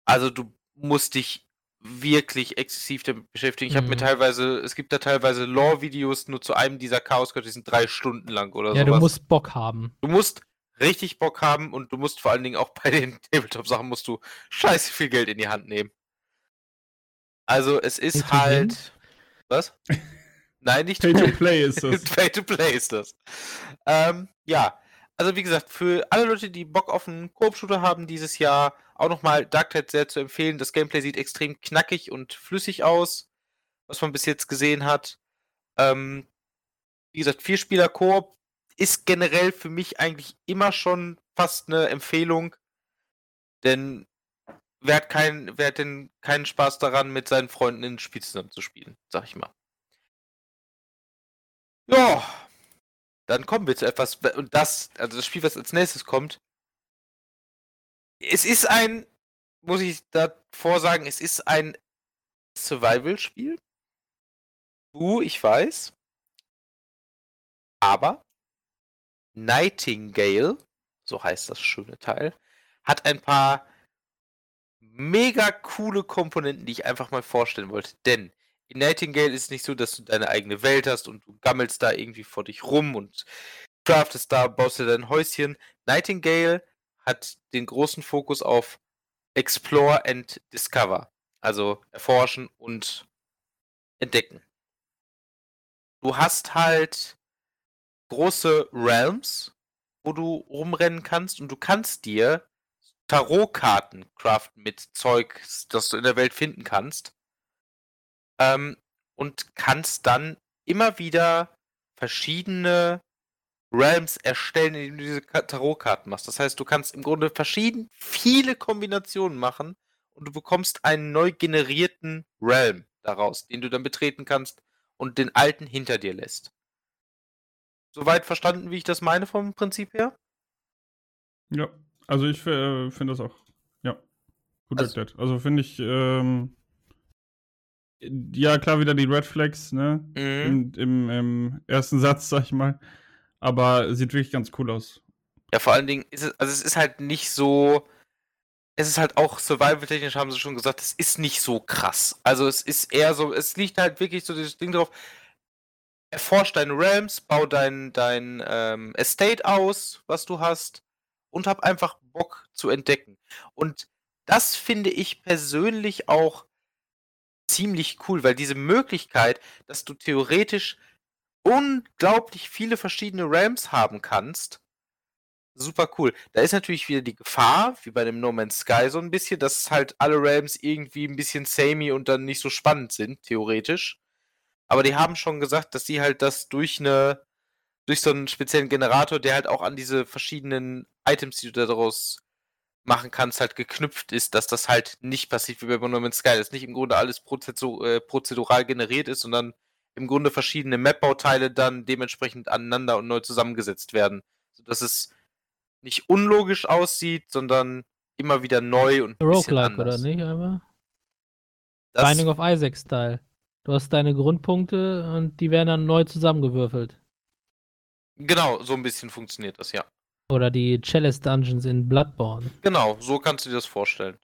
also du musst dich wirklich exzessiv damit beschäftigen. Ich habe mir Mhm. teilweise, es gibt da teilweise Lore-Videos nur zu einem dieser Chaos-Götter, die sind drei Stunden lang oder Ja, sowas. du musst Bock haben. Du musst richtig Bock haben und du musst vor allen Dingen auch bei den (laughs) Tabletop-Sachen musst du scheiße viel Geld in die Hand nehmen. Also es ist halt. Was? (laughs) Nein, nicht Pay to (laughs) play ist das. (laughs) Pay to play ist das. Ähm, ja, also wie gesagt, für alle Leute, die Bock auf einen Koop-Shooter haben dieses Jahr, auch nochmal Dark Tide sehr zu empfehlen. Das Gameplay sieht extrem knackig und flüssig aus, was man bis jetzt gesehen hat. Ähm, wie gesagt, Vierspieler-Koop ist generell für mich eigentlich immer schon fast eine Empfehlung, denn wer hat, kein, wer hat denn keinen Spaß daran, mit seinen Freunden ein Spiel zusammen zu spielen, sag ich mal. Ja, dann kommen wir zu etwas, und das, also das Spiel, was als nächstes kommt, es ist ein, muss ich davor sagen, es ist ein Survival-Spiel. Uh, ich weiß. Aber Nightingale, so heißt das schöne Teil, hat ein paar mega coole Komponenten, die ich einfach mal vorstellen wollte. Denn in Nightingale ist es nicht so, dass du deine eigene Welt hast und du gammelst da irgendwie vor dich rum und craftest da, baust dir dein Häuschen. Nightingale hat den großen Fokus auf Explore and Discover. Also erforschen und entdecken. Du hast halt große Realms, wo du rumrennen kannst und du kannst dir Tarotkarten craften mit Zeug, das du in der Welt finden kannst. Ähm, und kannst dann immer wieder verschiedene Realms erstellen, indem du diese Ka- Tarotkarten machst. Das heißt, du kannst im Grunde verschieden viele Kombinationen machen und du bekommst einen neu generierten Realm daraus, den du dann betreten kannst und den alten hinter dir lässt. Soweit verstanden, wie ich das meine vom Prinzip her? Ja, also ich äh, finde das auch, ja, gut Also- erklärt. Also finde ich, ähm, ja klar wieder die Red Flags, ne, Mhm. im, im, im ersten Satz, sag ich mal. Aber sieht wirklich ganz cool aus. Ja, vor allen Dingen ist es, also es ist halt nicht so. Es ist halt auch survival-technisch, haben sie schon gesagt, es ist nicht so krass. Also es ist eher so, es liegt halt wirklich so dieses Ding drauf. Erforsch deine Realms, bau dein, dein ähm, Estate aus, was du hast, und hab einfach Bock zu entdecken. Und das finde ich persönlich auch ziemlich cool, weil diese Möglichkeit, dass du theoretisch unglaublich viele verschiedene Realms haben kannst, super cool. Da ist natürlich wieder die Gefahr, wie bei dem No Man's Sky so ein bisschen, dass halt alle Realms irgendwie ein bisschen samey und dann nicht so spannend sind, theoretisch. Aber die haben schon gesagt, dass sie halt das durch eine, durch so einen speziellen Generator, der halt auch an diese verschiedenen Items, die du daraus machen kannst, halt geknüpft ist, dass das halt nicht passiert wie bei Man's Sky, dass nicht im Grunde alles äh, prozedural generiert ist, sondern im Grunde verschiedene Map-Bauteile dann dementsprechend aneinander und neu zusammengesetzt werden. Sodass es nicht unlogisch aussieht, sondern immer wieder neu und ein Roguelike, oder anders. nicht? Aber Das, Binding of Isaac-Style. Du hast deine Grundpunkte und die werden dann neu zusammengewürfelt. genau, so ein bisschen funktioniert das, ja. Oder die Chalice Dungeons in Bloodborne. Genau, so kannst du dir das vorstellen.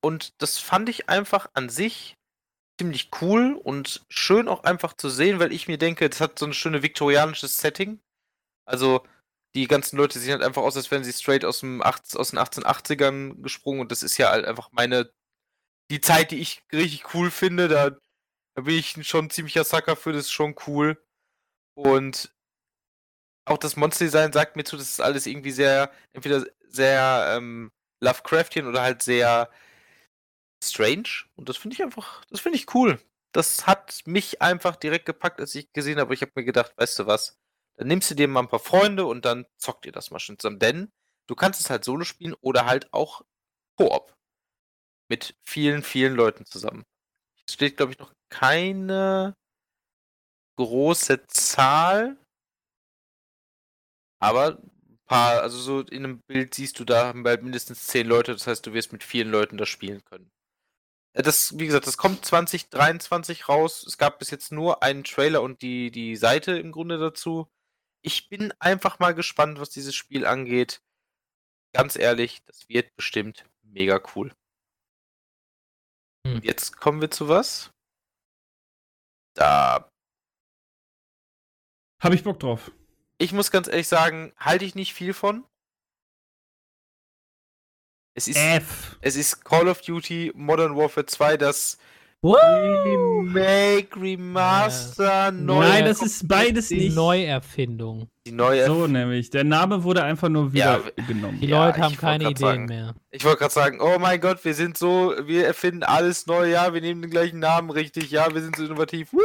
Und das fand ich einfach an sich ziemlich cool und schön auch einfach zu sehen, weil ich mir denke, das hat so ein schönes viktorianisches Setting. Also Die ganzen Leute sehen halt einfach aus, als wären sie straight aus, dem 8, aus den 1880ern gesprungen und das ist ja halt einfach meine, die Zeit, die ich richtig cool finde, da, da bin ich schon ein ziemlicher Sucker für, das ist schon cool. Und auch das Monster-Design sagt mir zu, das ist alles irgendwie sehr, entweder sehr ähm, Lovecraftian oder halt sehr strange. Und das finde ich einfach, das finde ich cool. Das hat mich einfach direkt gepackt, als ich gesehen habe. Ich habe mir gedacht, weißt du was, dann nimmst du dir mal ein paar Freunde und dann zockt ihr das mal schon zusammen. Denn du kannst es halt solo spielen oder halt auch Koop. Mit vielen, vielen Leuten zusammen. Es steht, glaube ich, noch keine große Zahl. Aber ein paar, also so in einem Bild siehst du da haben bald mindestens zehn Leute, das heißt, du wirst mit vielen Leuten das spielen können. Äh, Das, wie gesagt, das kommt 2023 raus. Es gab bis jetzt nur einen Trailer und die, die Seite im Grunde dazu. Ich bin einfach mal gespannt, was dieses Spiel angeht. Ganz ehrlich, das wird bestimmt mega cool. Hm. Jetzt kommen wir zu was? Da Habe ich Bock drauf. Ich muss ganz ehrlich sagen, halte ich nicht viel von. Es ist, F. es ist Call of Duty Modern Warfare 2, das Woo! Remake, Remaster, neue. Nein, das ist beides Die nicht. Neuerfindung. die neue. So nämlich. Der Name wurde einfach nur wieder Ja, genommen. Die Ja, Leute haben keine Ideen sagen. mehr. Ich wollte gerade sagen, oh mein Gott, wir sind so, wir erfinden alles neu, ja, wir nehmen den gleichen Namen richtig, ja, wir sind so innovativ. Woo!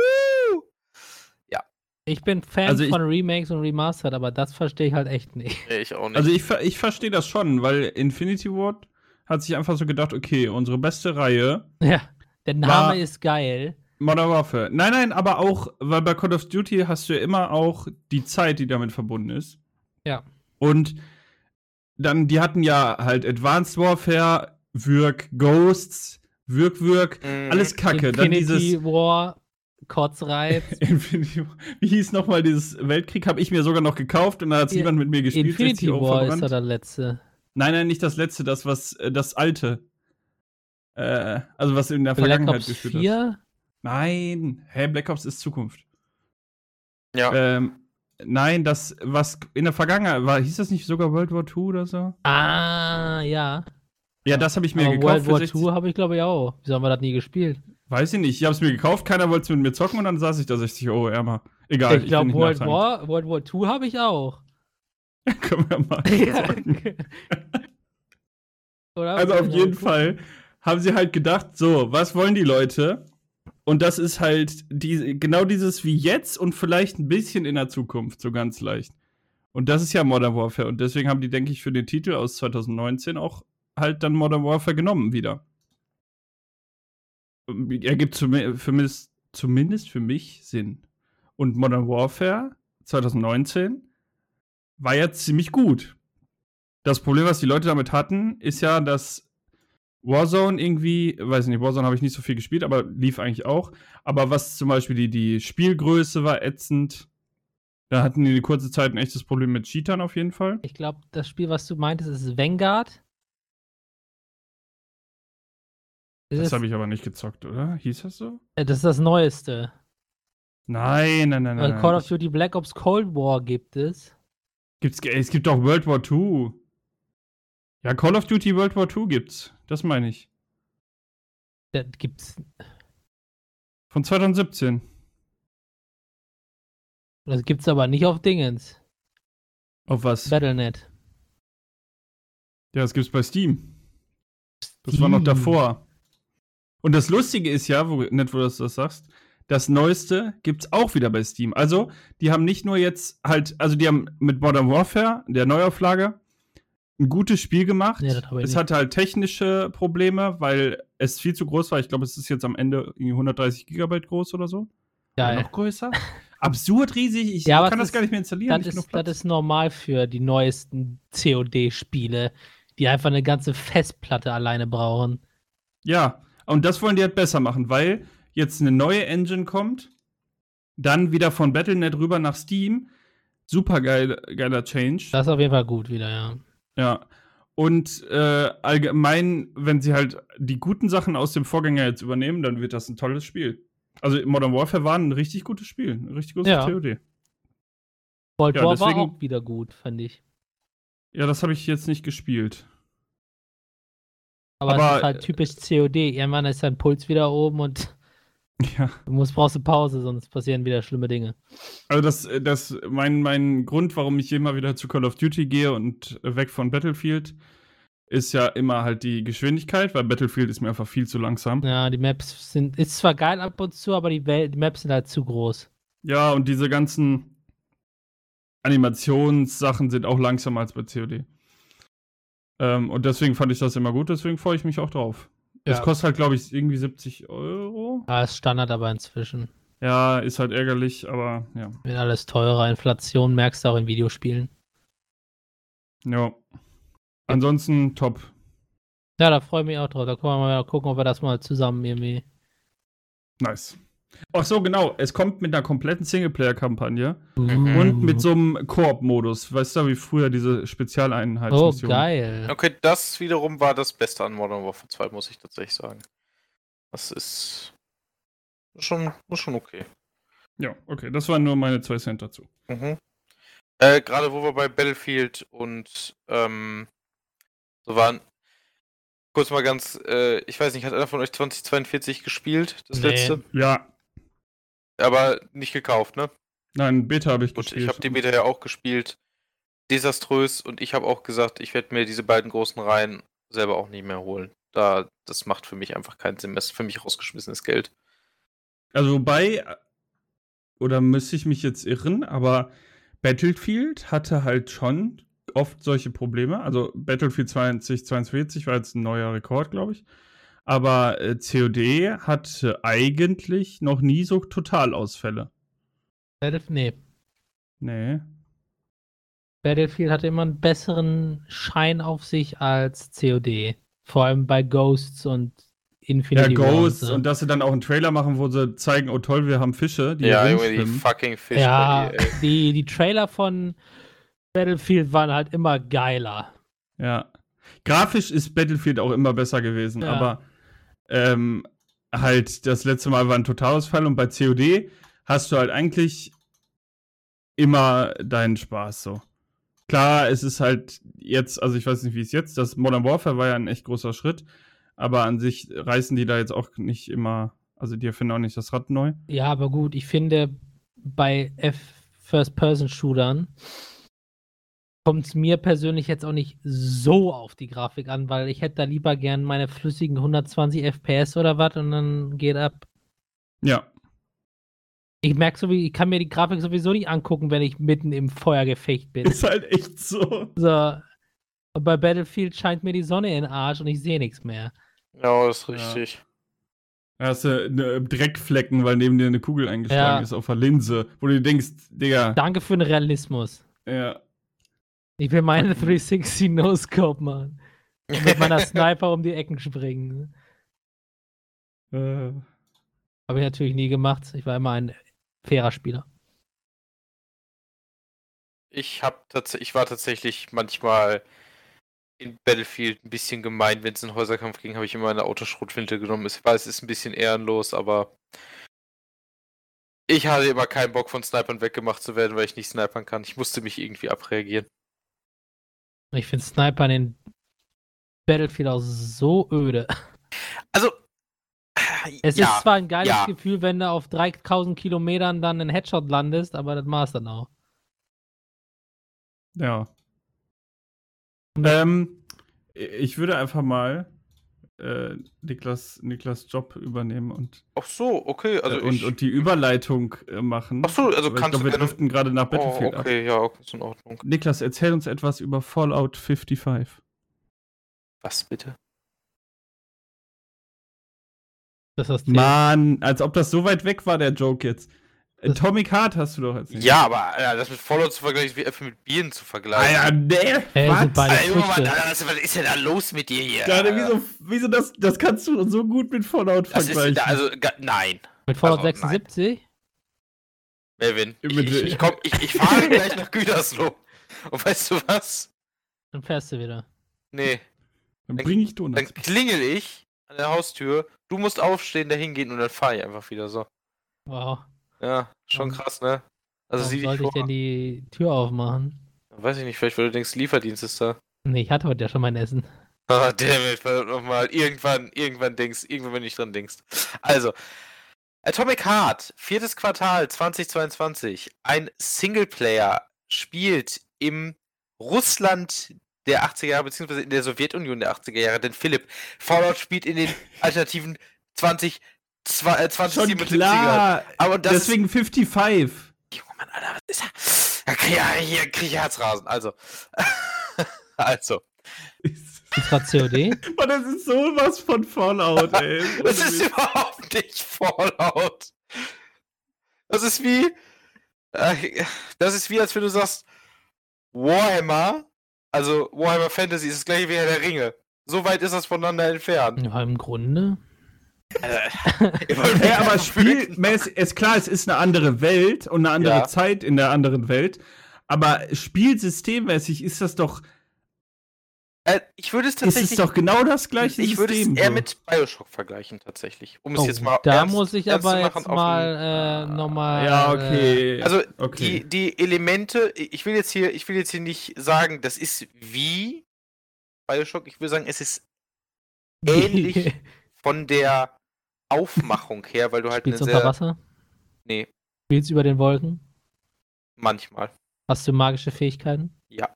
Ich bin Fan Also ich- von Remakes und Remastered, aber das verstehe ich halt echt nicht. Nee, ich auch nicht. Also ich, ver- ich verstehe das schon, weil Infinity Ward hat sich einfach so gedacht, okay, unsere beste Reihe, (laughs) Ja, der Name War- ist geil. Modern Warfare. Nein, nein, aber auch, weil bei Call of Duty hast du ja immer auch die Zeit, die damit verbunden ist. Ja. Und dann, die hatten ja halt Advanced Warfare, Würg, Ghosts, Würg, Würg, Mhm. alles Kacke. Dann Infinity dieses War, Kotzreiz. (laughs) Infinity War. Wie hieß nochmal dieses Weltkrieg? Habe ich mir sogar noch gekauft und dann hat es niemand mit mir gespielt. 60 Infinity War ist da der letzte. Nein, nein, nicht das letzte, das was, äh, das alte. Äh, also was in der Black Vergangenheit Ops gespielt hast. 4? Nein, hä, Black Ops ist Zukunft. ja. Ähm, nein, das, was in der Vergangenheit war, hieß das nicht sogar World War II oder so? Ah, ja. Ja, das habe ich mir Aber gekauft World War 60. II habe ich glaube ich auch. Wieso haben wir das nie gespielt? Weiß ich nicht, ich habe es mir gekauft, keiner wollte es mit mir zocken und dann saß ich da 60 Euro ärmer. Egal, ich glaube, World. War, World War II habe ich auch. (laughs) Können wir mal (laughs) (laughs) Ja. Also auf Ja, jeden. Fall haben sie halt gedacht, so, was wollen die Leute? Und das ist halt die, genau dieses wie jetzt und vielleicht ein bisschen in der Zukunft, so ganz leicht. Und das ist ja Modern Warfare. Und deswegen haben die, denke ich, für den Titel aus 2019 auch halt dann Modern Warfare genommen wieder. Ergibt zum, für mich, zumindest für mich Sinn. Und Modern Warfare 2019 war ja ziemlich gut. Das Problem, was die Leute damit hatten, ist ja, dass Warzone irgendwie, weiß nicht, Warzone habe ich nicht so viel gespielt, aber lief eigentlich auch. Aber was zum Beispiel die, die Spielgröße war ätzend. Da hatten die eine kurze Zeit ein echtes Problem mit Cheatern auf jeden Fall. Ich glaube, das Spiel, was du meintest, ist Vanguard. Das es- habe ich aber nicht gezockt, oder? Hieß das so? äh, das ist das Neueste. Nein, nein, nein, Weil nein. Call of Duty Black Ops Cold War gibt es. Gibt's, es gibt auch World War II. Ja, Call of Duty World War II gibt's. Das meine ich. Da gibt's. Von 2017. Das gibt's aber nicht auf Dingens. Auf was? Battlenet. Ja, das gibt's bei Steam. Das war noch Steam. davor. Und das Lustige ist ja, wo, nicht wo du das sagst, das Neueste gibt's auch wieder bei Steam. Also, die haben nicht nur jetzt halt, also die haben mit Modern Warfare, der Neuauflage, ein gutes Spiel gemacht. Ja, das ich es nicht. hatte halt technische Probleme, weil es viel zu groß war. Ich glaube, es ist jetzt am Ende irgendwie 130 Gigabyte groß oder so. Geil. noch größer. Absurd riesig. Ich Ja, kann das das gar ist- nicht mehr installieren. Das ist, das ist normal für die neuesten COD-Spiele, die einfach eine ganze Festplatte alleine brauchen. Ja, und das wollen die halt besser machen, weil jetzt eine neue Engine kommt, dann wieder von Battle.net rüber nach Steam. Super geil, geiler Change. Das ist auf jeden Fall gut wieder, ja. ja. Und äh, allgemein, wenn sie halt die guten Sachen aus dem Vorgänger jetzt übernehmen, dann wird das ein tolles Spiel. Also Modern Warfare war ein richtig gutes Spiel, ein richtig gutes Ja. COD. Cold Ja, War war deswegen- auch wieder gut, fand ich. Ja, das habe ich jetzt nicht gespielt. Aber, Aber, ist halt typisch COD. Irgendwann ist dein Puls wieder oben und (laughs) Ja. du musst, brauchst eine Pause, sonst passieren wieder schlimme Dinge. Also das, das, mein, mein Grund, warum ich immer wieder zu Call of Duty gehe und weg von Battlefield, ist ja immer halt die Geschwindigkeit, weil Battlefield ist mir einfach viel zu langsam. Ja, die Maps sind, ist zwar geil ab und zu, aber die, Welt, die Maps sind halt zu groß. Ja, und diese ganzen Animationssachen sind auch langsamer als bei COD. Ähm, und deswegen fand ich das immer gut, deswegen freue ich mich auch drauf. Es Ja. kostet halt, glaube ich, irgendwie 70 Euro. Ja, ist Standard aber inzwischen. Ja, ist halt ärgerlich, aber ja. Wird alles teurer. Inflation merkst du auch in Videospielen. Ja. Ansonsten top. Ja, da freue ich mich auch drauf. Da können wir mal gucken, ob wir das mal zusammen irgendwie. Nice. Ach so, genau. Es kommt mit einer kompletten Singleplayer-Kampagne Mhm. und mit so einem Koop-Modus. Weißt du, wie früher diese Oh, Spezialeinheitsmission. geil. Okay, das wiederum war das Beste an Modern Warfare 2, muss ich tatsächlich sagen. Das ist schon, schon okay. Ja, okay. Das waren nur meine zwei Cent dazu. Mhm. Äh, Gerade wo wir bei Battlefield und ähm, so waren. Kurz mal ganz, äh, ich weiß nicht, hat einer von euch 2042 gespielt? Das Nee. letzte? Ja. Aber nicht gekauft, ne? Nein, Beta habe ich Gut, gespielt. ich habe die Beta ja auch gespielt. Desaströs und ich habe auch gesagt, ich werde mir diese beiden großen Reihen selber auch nicht mehr holen. Da, das macht für mich einfach keinen Sinn. Das ist für mich rausgeschmissenes Geld. Also wobei, oder müsste ich mich jetzt irren, aber Battlefield hatte halt schon oft solche Probleme. Also Battlefield 2042 war jetzt ein neuer Rekord, glaube ich. Aber äh, COD hatte eigentlich noch nie so Totalausfälle. Battlef nee. Nee. Battlefield hatte immer einen besseren Schein auf sich als COD. Vor allem bei Ghosts und Ja, Infinity Ghosts Wars, ne? und dass sie dann auch einen Trailer machen, wo sie zeigen, oh toll, wir haben Fische, die ja, Junge, die fucking Fisch Ja, EA. die, die Trailer von Battlefield waren halt immer geiler. Ja. Grafisch ist Battlefield auch immer besser gewesen, Ja. aber ähm, halt das letzte Mal war ein Totalausfall und bei COD hast du halt eigentlich immer deinen Spaß so. Klar, es ist halt jetzt, also ich weiß nicht, wie es jetzt, das Modern Warfare war ja ein echt großer Schritt, aber an sich reißen die da jetzt auch nicht immer, also die erfinden auch nicht das Rad neu. Ja, aber gut, ich finde, bei F First-Person-Shootern kommt es mir persönlich jetzt auch nicht so auf die Grafik an, weil ich hätte da lieber gern meine flüssigen 120 FPS oder was und dann geht ab. Ja, Ich merke so, wie ich kann mir die Grafik sowieso nicht angucken, wenn ich mitten im Feuergefecht bin. ist halt echt so. So. Und bei Battlefield scheint mir die Sonne in den Arsch und ich sehe nichts mehr. Ja, das ist Ja. richtig. Da hast du eine Dreckflecken, weil neben dir eine Kugel eingeschlagen Ja. ist auf der Linse, wo du dir denkst, Digga, Danke für den Realismus. ja. Ich will meine 360 No-Scope machen. Und mit meiner (laughs) Sniper um die Ecken springen. Äh, Habe ich natürlich nie gemacht. Ich war immer ein fairer Spieler. Ich hab tatsächlich, ich war tatsächlich manchmal in Battlefield ein bisschen gemein, wenn es in Häuserkampf ging, habe ich immer eine Autoschrotflinte genommen. Ich weiß, es ist ein bisschen ehrenlos, aber ich hatte immer keinen Bock von Snipern weggemacht zu werden, weil ich nicht snipern kann. Ich musste mich irgendwie abreagieren. Ich finde Sniper in Battlefield auch so öde. Also, Es ja, ist zwar ein geiles ja. Gefühl, wenn du auf 3000 Kilometern dann einen Headshot landest, aber das war's dann auch. ja. Ähm, ich würde einfach mal äh, Niklas, Niklas Job übernehmen und, ach so, okay, also äh, und, ich, und die Überleitung äh, machen. Ach so, also ich kannst glaub, du wir gerne- driften gerade nach oh, Battlefield ab. okay, ja, okay, ist in Ordnung. Niklas, erzähl uns etwas über Fallout 55. Was bitte? Das ist das Mann, als ob das so weit weg war, der Joke jetzt. Das- Atomic Heart hast du doch erzählt. Ja, aber Alter, das mit Fallout zu vergleichen, ist wie Äpfel mit Bieren zu vergleichen. Alter, nee. Hey, was? sind beide Alter, Junge, Mann, Früchte. Alter, was, was ist denn da los mit dir hier? Gerade, Alter? wieso, wieso das, das kannst du so gut mit Fallout Das vergleichen? ist, also, ga- nein. Mit Fallout Also, nein. 76? Melvin, ich, ich, ich, komm, ich, ich fahre gleich nach Gütersloh. Und weißt du was? Dann fährst du wieder. Nee, Dann bring ich dann Donuts. klingel ich an der Haustür, du musst aufstehen, da hingehen und dann fahre ich einfach wieder so. Wow. Ja, schon Mhm. krass, ne? Also dich sollte vor. ich denn die Tür aufmachen? Weiß ich nicht, vielleicht weil du denkst, Lieferdienst ist da. Nee, ich hatte heute ja schon mein Essen. Ah, dammit, verdammt nochmal. Irgendwann, irgendwann denkst, irgendwann, wenn du nicht dran denkst. Also, Atomic Heart, viertes Quartal 2022. Ein Singleplayer spielt im Russland der 80er Jahre, beziehungsweise in der Sowjetunion der 80er Jahre, denn Philipp, Fallout spielt in den alternativen 20, zwei- äh, Schon 2077er. klar. Aber das Deswegen 55. Junge Mann, Alter, was ist das? Da krieg ich, hier krieg ich Herzrasen. Also. (laughs) also. Ist gerade COD? Oh, das ist sowas von Fallout, ey. (laughs) Das ist überhaupt nicht Fallout. Das ist wie. äh, Das ist wie, als wenn du sagst, Warhammer, also Warhammer Fantasy ist das gleiche wie Herr der Ringe. So weit ist das voneinander entfernt. Ja, im Grunde. Mich (laughs) Ja, (laughs) aber spielmäßig, ist klar, es ist eine andere Welt und eine andere Ja. Zeit in der anderen Welt. Aber spielsystemmäßig ist das doch, Äh, ich würde es ist tatsächlich. es doch genau das gleiche ich würde es System. eher so. mit Bioshock vergleichen, tatsächlich. Um es Oh, jetzt mal. da ernst- muss ich aber machen jetzt auf mal den- äh, nochmal. Ja, okay. Also okay. die, die Elemente, ich will jetzt hier, ich will jetzt hier nicht sagen, das ist wie Bioshock, ich will sagen, es ist Äh, (laughs) ähnlich von der Aufmachung her, weil du halt eine Spielst du sehr. unter Wasser? Nee, Spielst du über den Wolken? manchmal. Hast du magische Fähigkeiten? Ja.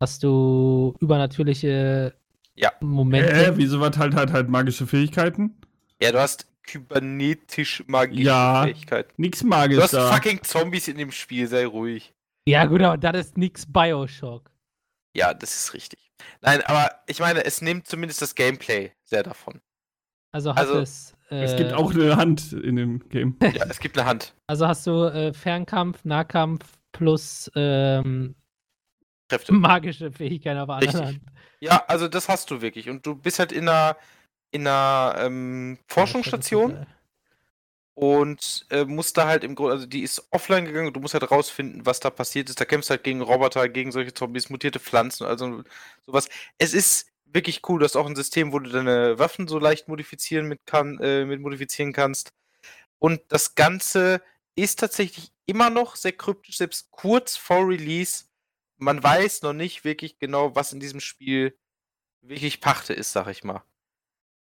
Hast du übernatürliche Ja. Momente? Äh, wieso was halt halt halt magische Fähigkeiten? Ja, du hast kybernetisch magische Ja. Fähigkeiten. Nix Du magisch hast da. fucking Zombies in dem Spiel, sei ruhig. Ja, gut, aber das ist nix Bioshock. Ja, das ist richtig. Nein, aber ich meine, es nimmt zumindest das Gameplay sehr davon. Also hat Also, es. Äh, Es gibt auch eine Hand in dem Game. (laughs) Ja, es gibt eine Hand. Also hast du äh, Fernkampf, Nahkampf plus ähm, Kräfte. magische Fähigkeiten auf Richtig. Hand. Ja, also das hast du wirklich. Und du bist halt in einer, in einer ähm, Forschungsstation und äh, musst da halt im Grunde, also die ist offline gegangen und du musst halt rausfinden, was da passiert ist. Da kämpfst du halt gegen Roboter, gegen solche Zombies, mutierte Pflanzen, also sowas. Es ist wirklich cool. Du hast auch ein System, wo du deine Waffen so leicht modifizieren mit, kann, äh, mit modifizieren kannst. Und das Ganze ist tatsächlich immer noch sehr kryptisch, selbst kurz vor Release. Man weiß noch nicht wirklich genau, was in diesem Spiel wirklich Pachte ist, sag ich mal.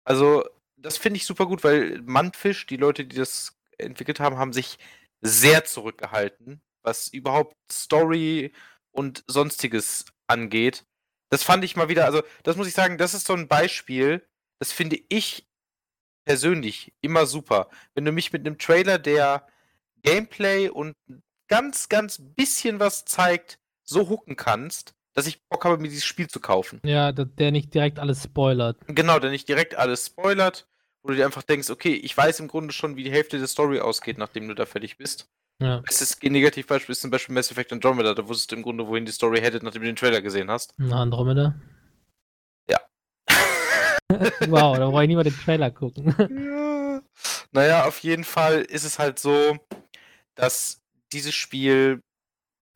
Also, das finde ich super gut, weil Mantfish, die Leute, die das entwickelt haben, haben sich sehr zurückgehalten, was überhaupt Story und sonstiges angeht. Das fand ich mal wieder, also, das muss ich sagen, das ist so ein Beispiel, das finde ich persönlich immer super. Wenn du mich mit einem Trailer, der Gameplay und ein ganz, ganz bisschen was zeigt, so hooken kannst, dass ich Bock habe, mir dieses Spiel zu kaufen. Ja, der nicht direkt alles spoilert. Genau, der nicht direkt alles spoilert, wo du dir einfach denkst, okay, ich weiß im Grunde schon, wie die Hälfte der Story ausgeht, nachdem du da fertig bist. Ja. Bestes Negativbeispiel ist zum Beispiel Mass Effect Andromeda, da wusstest du im Grunde, wohin die Story headed, nachdem du den Trailer gesehen hast. Na, Andromeda. Ja. (laughs) wow, da brauche ich nie mal den Trailer gucken. Ja. Naja, auf jeden Fall ist es halt so, dass dieses Spiel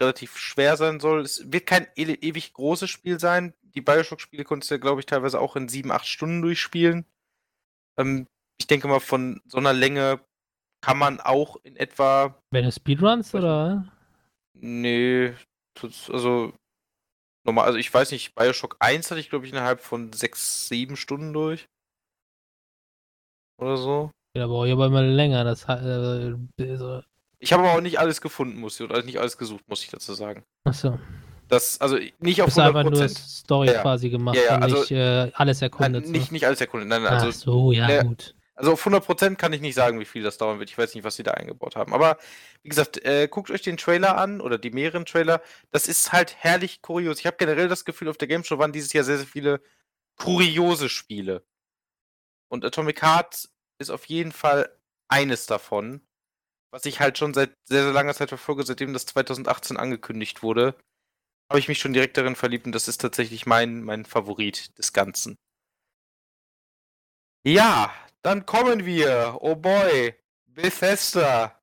relativ schwer sein soll. Es wird kein e ewig großes Spiel sein. Die Bioshock-Spiele konntest du glaube ich, teilweise auch in sieben, acht Stunden durchspielen. Ähm, ich denke mal, von so einer Länge kann man auch in etwa. Wenn du Speedruns oder? Nee, also. Normal, also ich weiß nicht, Bioshock 1 hatte ich, glaube ich, innerhalb von sechs, sieben Stunden durch. Oder so. Ja, brauche ich aber immer länger. Das äh, so. Ich habe aber auch nicht alles gefunden, muss ich, oder nicht alles gesucht, muss ich dazu sagen. Achso. Das, also nicht auf Bist einfach nur 100%. Story Ja, quasi gemacht Ja, ja, und also- nicht äh, alles Nein, erkundet. so. nicht, nicht alles erkundet. Nein, nein, also, Ach so, ja, der- gut. Also auf 100% kann ich nicht sagen, wie viel das dauern wird. Ich weiß nicht, was sie da eingebaut haben. Aber wie gesagt, äh, guckt euch den Trailer an oder die mehreren Trailer. Das ist halt herrlich kurios. Ich habe generell das Gefühl, auf der Game Show waren dieses Jahr sehr, sehr viele kuriose Spiele. Und Atomic Heart ist auf jeden Fall eines davon, was ich halt schon seit sehr, sehr langer Zeit verfolge, seitdem das 2018 angekündigt wurde. Habe ich mich schon direkt darin verliebt und das ist tatsächlich mein, mein Favorit des Ganzen. Ja, dann kommen wir. Oh boy. Bethesda.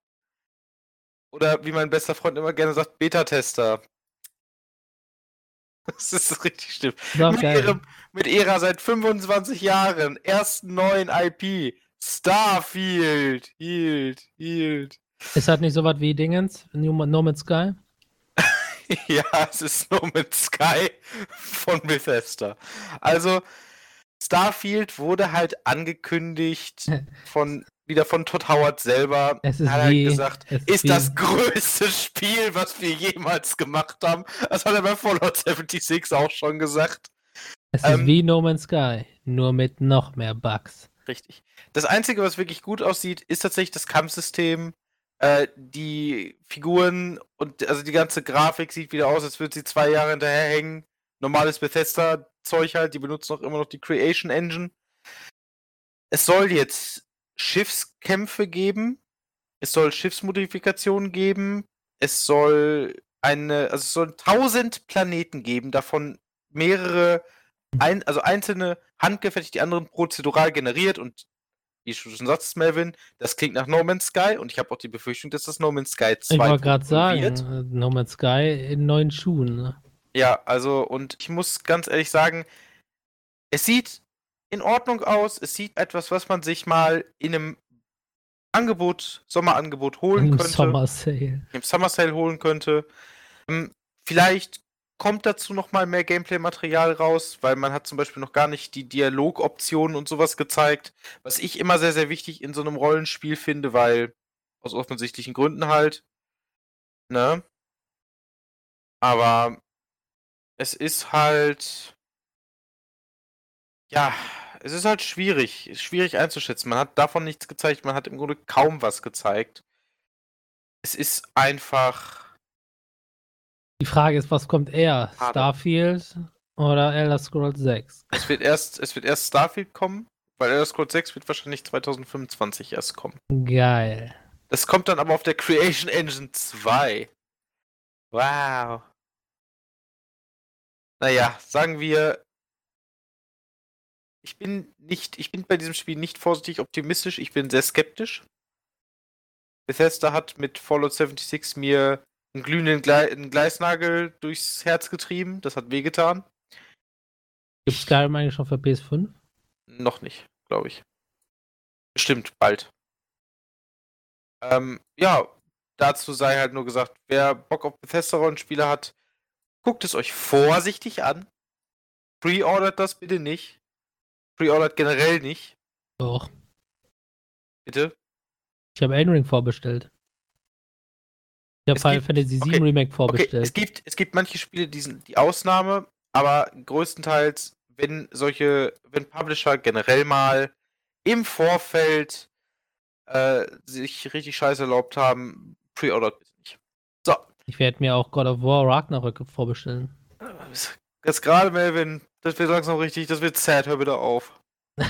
Oder wie mein bester Freund immer gerne sagt, Beta-Tester. (laughs) Das ist richtig schlimm. Auch Mit, ihrem, mit ihrer seit 25 Jahren ersten neuen IP. Starfield. Hield, hield. Ist das nicht so was wie Dingens? New- No Man's Sky? (laughs) ja, es ist No Man's Sky von Bethesda. Also, Starfield wurde halt angekündigt (laughs) von wieder von Todd Howard selber. Es ist hat er wie- gesagt, es ist ist wie- das größte Spiel, was wir jemals gemacht haben. Das hat er bei Fallout 76 auch schon gesagt. Es Ähm, ist wie No Man's Sky, nur mit noch mehr Bugs. Richtig. Das Einzige, was wirklich gut aussieht, ist tatsächlich das Kampfsystem. Äh, die Figuren und also die ganze Grafik sieht wieder aus, als würde sie zwei Jahre hinterherhängen. Normales Bethesda-Zeug halt, die benutzen auch immer noch die Creation Engine. Es soll jetzt Schiffskämpfe geben. Es soll Schiffsmodifikationen geben. Es soll eine, also es soll tausend Planeten geben, davon mehrere, ein, also einzelne handgefertigt, die anderen prozedural generiert und wie du schon sagst, Melvin, das klingt nach No Man's Sky und ich habe auch die Befürchtung, dass das No Man's Sky 2 Ich wollte gerade sagen, wird. äh, No Man's Sky in neuen Schuhen. Ne? Ja, also, und ich muss ganz ehrlich sagen, es sieht in Ordnung aus. Es sieht etwas, was man sich mal in einem Angebot, Sommerangebot holen Im könnte. Summer Sale. Im Summer Sale holen könnte. Ähm, vielleicht kommt dazu noch mal mehr Gameplay-Material raus, weil man hat zum Beispiel noch gar nicht die Dialogoptionen und sowas gezeigt, was ich immer sehr, sehr wichtig in so einem Rollenspiel finde, weil aus offensichtlichen Gründen halt. Ne? Aber es ist halt. Ja, es ist halt schwierig. Schwierig einzuschätzen. Man hat davon nichts gezeigt, man hat im Grunde kaum was gezeigt. Es ist einfach. Die Frage ist, was kommt eher? Schade. Starfield oder Elder Scrolls 6? Es wird erst, es wird erst Starfield kommen, weil Elder Scrolls 6 wird wahrscheinlich 2025 erst kommen. Geil. Das kommt dann aber auf der Creation Engine 2. Wow. Naja, sagen wir. Ich bin nicht, ich bin bei diesem Spiel nicht vorsichtig optimistisch, ich bin sehr skeptisch. Bethesda hat mit Fallout 76 mir einen glühenden Gle einen Gleisnagel durchs Herz getrieben, das hat wehgetan. Gibt Skyrim eigentlich schon für PS5? Noch nicht, glaube ich. Bestimmt bald. Ähm, ja, dazu sei halt nur gesagt, wer Bock auf Bethesda-Rollenspiele hat, guckt es euch vorsichtig an. Pre-ordert das bitte nicht. Pre-ordert generell nicht, Doch. bitte. Ich habe Elden Ring vorbestellt. Ich habe Final gibt- Fantasy VII okay, Remake Okay, vorbestellt. es gibt, es gibt manche Spiele, die sind die Ausnahme, aber größtenteils, wenn solche, wenn Publisher generell mal im Vorfeld äh, sich richtig scheiße erlaubt haben, pre-ordert bitte nicht. So, Ich werde mir auch God of War Ragnarök vorbestellen. jetzt gerade, Melvin, das wird langsam richtig, das wird sad, hör bitte auf. (laughs)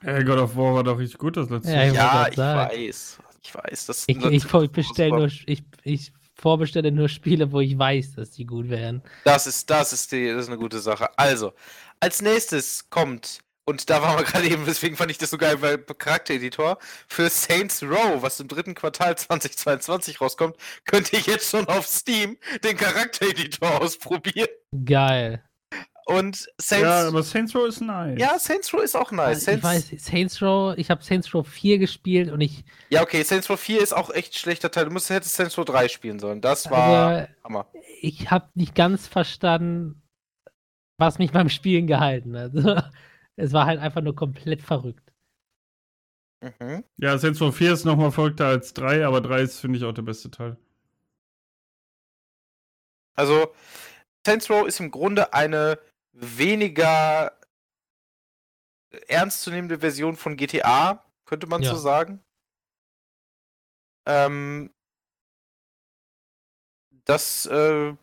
Hey, God of War war doch richtig gut das letzte Ja, ich Ja, ich weiß. Ich weiß. Das Ich, ich, ich bestelle nur, ich, ich vorbestelle nur Spiele, wo ich weiß, dass die gut wären. Das ist, das ist die, das ist eine gute Sache. Also, als nächstes kommt, und da waren wir gerade eben, deswegen fand ich das so geil, weil Charaktereditor für Saints Row, was im dritten Quartal 2022 rauskommt, könnte ich jetzt schon auf Steam den Charaktereditor ausprobieren. Geil. Und Saints, Ja, aber Saints Row ist nice. ja, Saints Row ist auch nice. Also ich Saints, weiß, Saints Row, ich habe Saints Row 4 gespielt und ich, ja, okay, Saints Row 4 ist auch echt ein schlechter Teil. Du musst, hättest Saints Row 3 spielen sollen. Das war aber Hammer. ich habe nicht ganz verstanden, was mich beim Spielen gehalten hat. (laughs) Es war halt einfach nur komplett verrückt. Mhm. Ja, Saints Row 4 ist nochmal verrückter als 3, aber 3 ist, finde ich, auch der beste Teil. Also, Saints Row ist im Grunde eine weniger ernstzunehmende Version von GTA, könnte man Ja. so sagen. Ähm, das äh,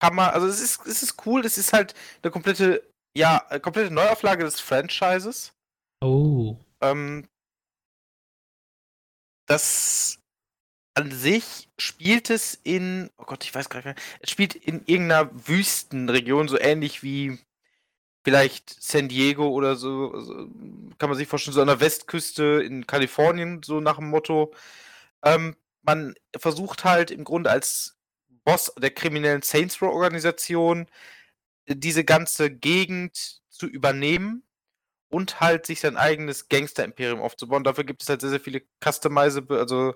kann man, also es ist, es ist cool, es ist halt eine komplette, ja, eine komplette Neuauflage des Franchises. Oh. Ähm, das an sich spielt es in, oh Gott, ich weiß gar nicht, mehr, es spielt in irgendeiner Wüstenregion, so ähnlich wie vielleicht San Diego oder so, so kann man sich vorstellen, so an der Westküste in Kalifornien, so nach dem Motto. Ähm, man versucht halt im Grunde als Boss der kriminellen Saints Row Organisation diese ganze Gegend zu übernehmen und halt sich sein eigenes Gangster-Imperium aufzubauen. Dafür gibt es halt sehr, sehr viele customizable, also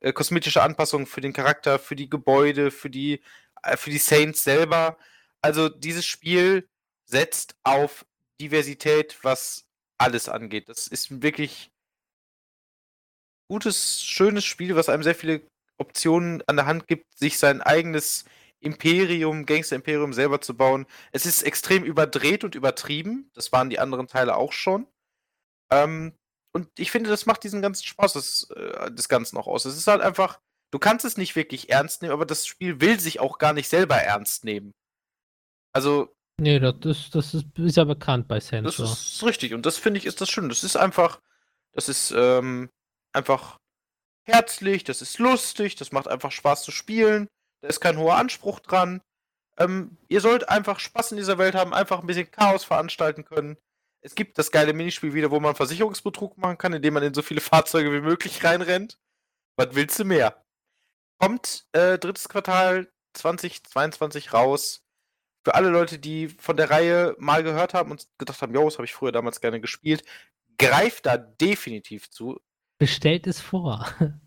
äh, kosmetische Anpassungen für den Charakter, für die Gebäude, für die, äh, für die Saints selber. Also dieses Spiel setzt auf Diversität, was alles angeht. Das ist wirklich gutes, schönes Spiel, was einem sehr viele Optionen an der Hand gibt, sich sein eigenes Imperium, Gangster-Imperium selber zu bauen. Es ist extrem überdreht und übertrieben. Das waren die anderen Teile auch schon. Ähm, und ich finde, das macht diesen ganzen Spaß des, äh, des Ganzen auch aus. Es ist halt einfach, du kannst es nicht wirklich ernst nehmen, aber das Spiel will sich auch gar nicht selber ernst nehmen. Also. Nee, das, ist, das ist, ist ja bekannt bei Das Sensor. ist richtig und das finde ich ist das schön. Das ist einfach, das ist ähm, einfach herzlich, das ist lustig, das macht einfach Spaß zu spielen. Da ist kein hoher Anspruch dran. Ähm, ihr sollt einfach Spaß in dieser Welt haben, einfach ein bisschen Chaos veranstalten können. Es gibt das geile Minispiel wieder, wo man Versicherungsbetrug machen kann, indem man in so viele (laughs) Fahrzeuge wie möglich reinrennt. Was willst du mehr? Kommt äh, drittes Quartal 2022 raus. Für alle Leute, die von der Reihe mal gehört haben und gedacht haben, jo, das habe ich früher damals gerne gespielt, greift da definitiv zu. Bestellt es vor. (laughs)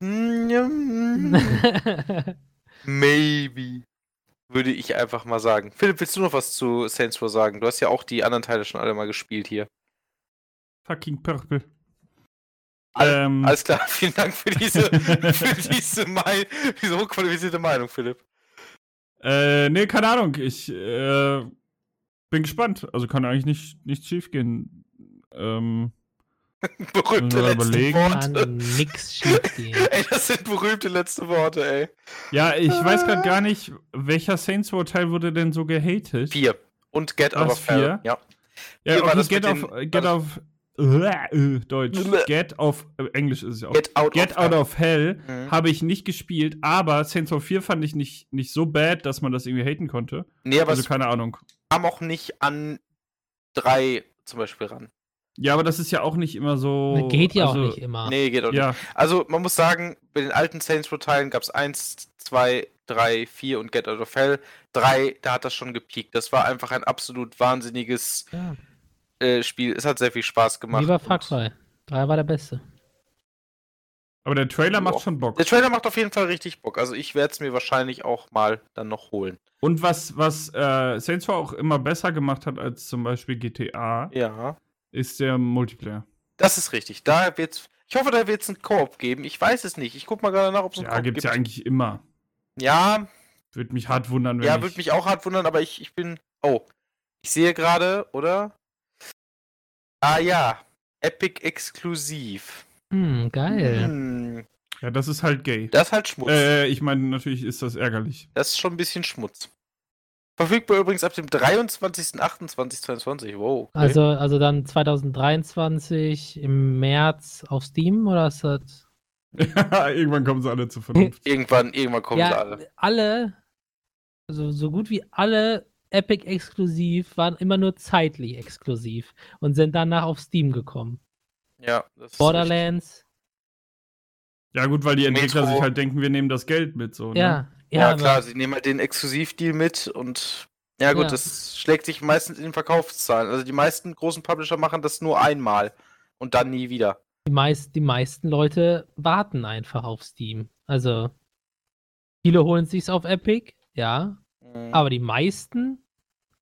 (laughs) Maybe. Würde ich einfach mal sagen. Philipp, willst du noch was zu Saints Row sagen? Du hast ja auch die anderen Teile schon alle mal gespielt hier. Fucking Purple. Al- Ähm, Alles klar, (laughs) vielen Dank für diese, (laughs) für diese, Mei diese hochqualifizierte Meinung, Philipp. Äh, nee, keine Ahnung. Ich äh, bin gespannt. Also kann eigentlich nicht, nicht schief gehen. Ähm, (laughs) Berühmte letzte überlegen. Kann Worte. nix schief gehen. (laughs) Ey, das sind berühmte letzte Worte, ey. ja, ich weiß gerade gar nicht, welcher Saints Row Teil wurde denn so gehatet? Vier. Und Get Out Was, of Hell. vier? Ja. Ja, Hier okay, das Get auf, den- Get auf, äh, Deutsch. Bleh. Get auf, äh, Englisch ist es ja auch. Get Out Get of Out Hell. of Hell Mhm. habe ich nicht gespielt, aber Saints Row 4 fand ich nicht, nicht so bad, dass man das irgendwie haten konnte. Nee, aber Also es keine Ahnung. kam auch nicht an drei zum Beispiel ran. Ja, aber das ist ja auch nicht immer so. Geht ja also, auch nicht immer. Nee, geht auch nicht. Ja, Also, man muss sagen, bei den alten Saints Row-Teilen gab es 1, 2, 3, 4 und Get Out of Hell. 3, da hat das schon gepiekt. Das war einfach ein absolut wahnsinniges Ja, äh, Spiel. Es hat sehr viel Spaß gemacht. lieber Far Cry. Drei war der beste. aber der Trailer macht schon Bock. Der Trailer macht auf jeden Fall richtig Bock. Also, ich werde es mir wahrscheinlich auch mal dann noch holen. Und was, was äh, Saints Row auch immer besser gemacht hat als zum Beispiel GTA, Ja. Ist der Multiplayer. Das ist richtig. Da wird's. Ich hoffe, da wird es einen Koop geben. Ich weiß es nicht. Ich guck mal gerade nach, ob es einen Ja, Koop gibt's gibt. ja eigentlich immer. Ja, Würde mich hart wundern, wenn ja, würde mich auch hart wundern, aber ich, ich bin. Oh, ich sehe gerade, oder? Ah ja, Epic exklusiv. Hm, geil. Hm, Ja, das ist halt gay. das ist halt Schmutz. Äh, ich meine, natürlich ist das ärgerlich. Das ist schon ein bisschen Schmutz. Verfügbar übrigens ab dem 23.08.2022. Wow. Okay. Also, also dann 2023 im März auf Steam oder ist das? (laughs) Irgendwann kommen sie alle zur (laughs) Vernunft. irgendwann, irgendwann kommen sie ja, alle. alle, also so gut wie alle Epic exklusiv waren immer nur zeitlich exklusiv und sind danach auf Steam gekommen. Ja, das ist Borderlands, Ja, gut, weil die Entwickler Metro. sich halt denken, wir nehmen das Geld mit so. Ne? ja. Ja, Ja, klar, sie nehmen halt den Exklusivdeal mit und. Ja, gut, Ja. das schlägt sich meistens in den Verkaufszahlen. Also, die meisten großen Publisher machen das nur einmal und dann nie wieder. die, meist, die meisten Leute warten einfach auf Steam. Also viele holen sich's auf Epic, ja, Mhm. aber die meisten,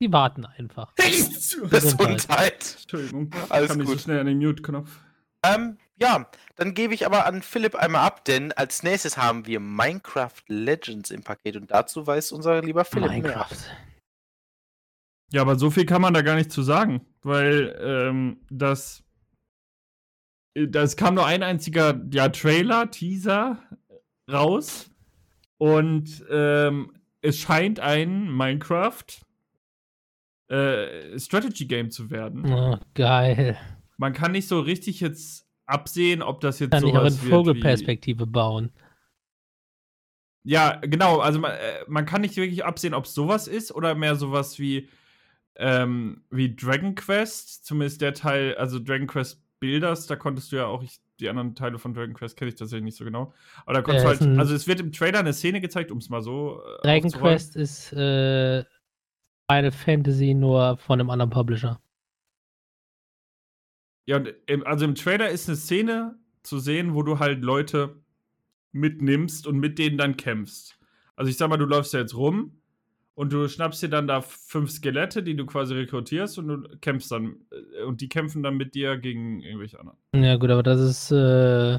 die warten einfach. Gesundheit. Entschuldigung, Alles kam nicht so gut. schnell an den Mute-Knopf. Ähm, ja, dann gebe ich aber an Philipp einmal ab, denn als nächstes haben wir Minecraft Legends im Paket und dazu weiß unser lieber Philipp Minecraft. Ja, aber so viel kann man da gar nicht zu sagen, weil ähm, das, das kam nur ein einziger ja, Trailer, Teaser raus und ähm, es scheint ein Minecraft äh, Strategy Game zu werden. Oh, geil. Man kann nicht so richtig jetzt absehen, ob das jetzt Kann ich auch in wird wie- Vogelperspektive bauen. Ja, genau. Also man, äh, man kann nicht wirklich absehen, ob es sowas ist oder mehr sowas wie, ähm, wie Dragon Quest. Zumindest der Teil, also Dragon Quest Builders, da konntest du ja auch, ich, die anderen Teile von Dragon Quest kenne ich tatsächlich nicht so genau. Aber da konntest Äh, du halt, also es wird im Trailer eine Szene gezeigt, um es mal so. Äh, Dragon. Quest ist äh, Final Fantasy nur von einem anderen Publisher. Ja, und im, also im Trailer ist eine Szene zu sehen, wo du halt Leute mitnimmst und mit denen dann kämpfst. Also ich sag mal, du läufst ja jetzt rum und du schnappst dir dann da fünf Skelette, die du quasi rekrutierst und du kämpfst dann äh, und die kämpfen dann mit dir gegen irgendwelche anderen. Ja, gut, aber das ist. Äh,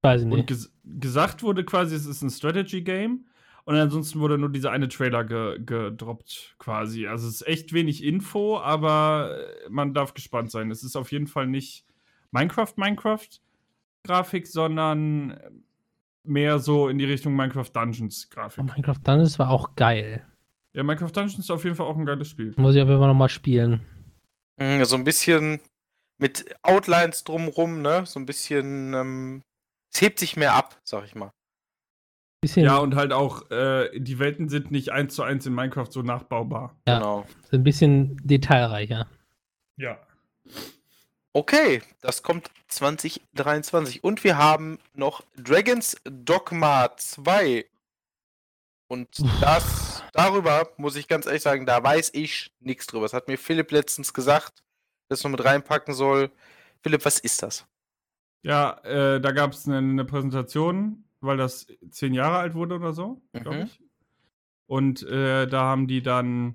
weiß ich Und nicht. ges gesagt wurde quasi, es ist ein Strategy-Game. Und ansonsten wurde nur dieser eine Trailer ge gedroppt, quasi. Also es ist echt wenig Info, aber äh, man darf gespannt sein. Es ist auf jeden Fall nicht Minecraft, Minecraft-Grafik, sondern mehr so in die Richtung Minecraft Oh, Dungeons-Grafik. Minecraft Dungeons war auch geil. Ja, Minecraft Dungeons ist auf jeden Fall auch ein geiles Spiel. Muss ich auf jeden Fall nochmal spielen. Mm, So ein bisschen mit Outlines drumrum, ne? So ein bisschen, ähm, es hebt sich mehr ab, sag ich mal. Bisschen, Ja, und halt auch, äh, die Welten sind nicht eins zu eins in Minecraft so nachbaubar. Ja. Genau. so ein bisschen detailreicher. Ja. Okay, das kommt 2023. Und wir haben noch Dragon's Dogma 2. Und das, darüber muss ich ganz ehrlich sagen, da weiß ich nichts drüber. Das hat mir Philipp letztens gesagt, dass ich noch mit reinpacken soll. Philipp, was ist das? Ja, äh, da gab es eine, eine Präsentation, weil das zehn Jahre alt wurde oder so, glaube Mhm. ich. Und äh, da haben die dann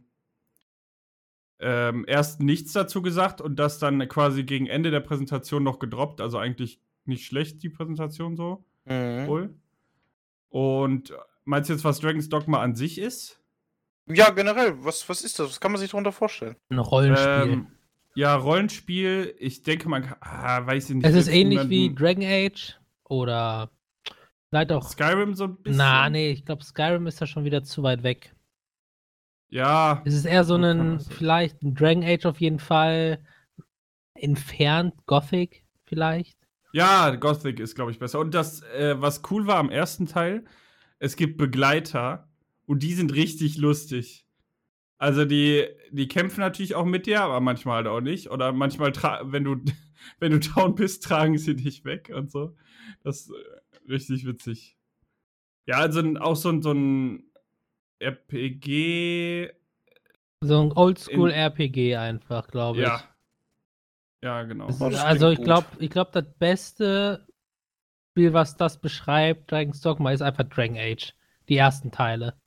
ähm, erst nichts dazu gesagt und das dann quasi gegen Ende der Präsentation noch gedroppt. Also eigentlich nicht schlecht, die Präsentation so Mhm. wohl. Und meinst du jetzt, was Dragon's Dogma an sich ist? Ja, generell, was, was ist das? Was kann man sich darunter vorstellen? Ein Rollenspiel. Ähm, ja, Rollenspiel. Ich denke, man kann. Ah, weiß ich nicht. es ist ähnlich wie Dragon Age oder vielleicht auch. Skyrim so ein bisschen. Na, nee, ich glaube, Skyrim ist da schon wieder zu weit weg. Ja. Es ist eher so ein, vielleicht ein Dragon Age auf jeden Fall. Entfernt, Gothic vielleicht. Ja, Gothic ist, glaube ich, besser. Und das, äh, was cool war am ersten Teil, es gibt Begleiter und die sind richtig lustig. Also die, die kämpfen natürlich auch mit dir, aber manchmal halt auch nicht. Oder manchmal, tra- wenn du, (laughs) wenn du down bist, tragen sie dich weg und so. Das äh, richtig witzig. Ja, also auch so ein, so ein RPG. So ein Oldschool In- RPG einfach, glaube ich. Ja. Ja, genau. Oh, ist, also ich glaube, ich glaube, das beste Spiel, was das beschreibt, Dragon's Dogma, ist einfach Dragon Age. Die ersten Teile.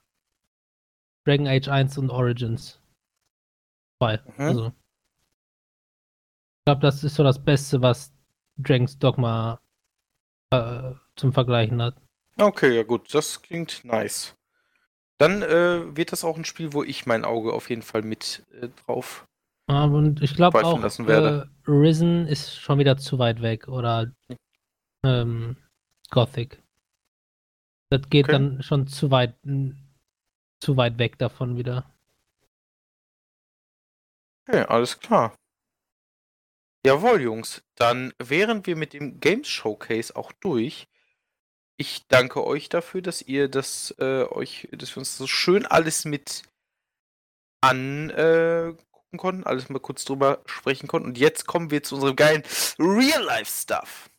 Dragon Age 1 und Origins 2. Mhm. Also. Ich glaube, das ist so das Beste, was Dragon's Dogma äh, zum Vergleichen hat. Okay, ja gut, das klingt nice. Dann äh, wird das auch ein Spiel, wo ich mein Auge auf jeden Fall mit äh, drauf. Ah, Und ich glaube auch, lassen werde. äh, Risen ist schon wieder zu weit weg oder ähm, Gothic. Das geht Okay. dann schon zu weit, zu weit weg davon wieder. Okay, alles klar. Jawohl, Jungs. Dann wären wir mit dem Games Showcase auch durch. Ich danke euch dafür, dass ihr das äh, euch, dass wir uns so schön alles mit angucken äh, gucken konnten, alles mal kurz drüber sprechen konnten. Und jetzt kommen wir zu unserem geilen Real-Life-Stuff.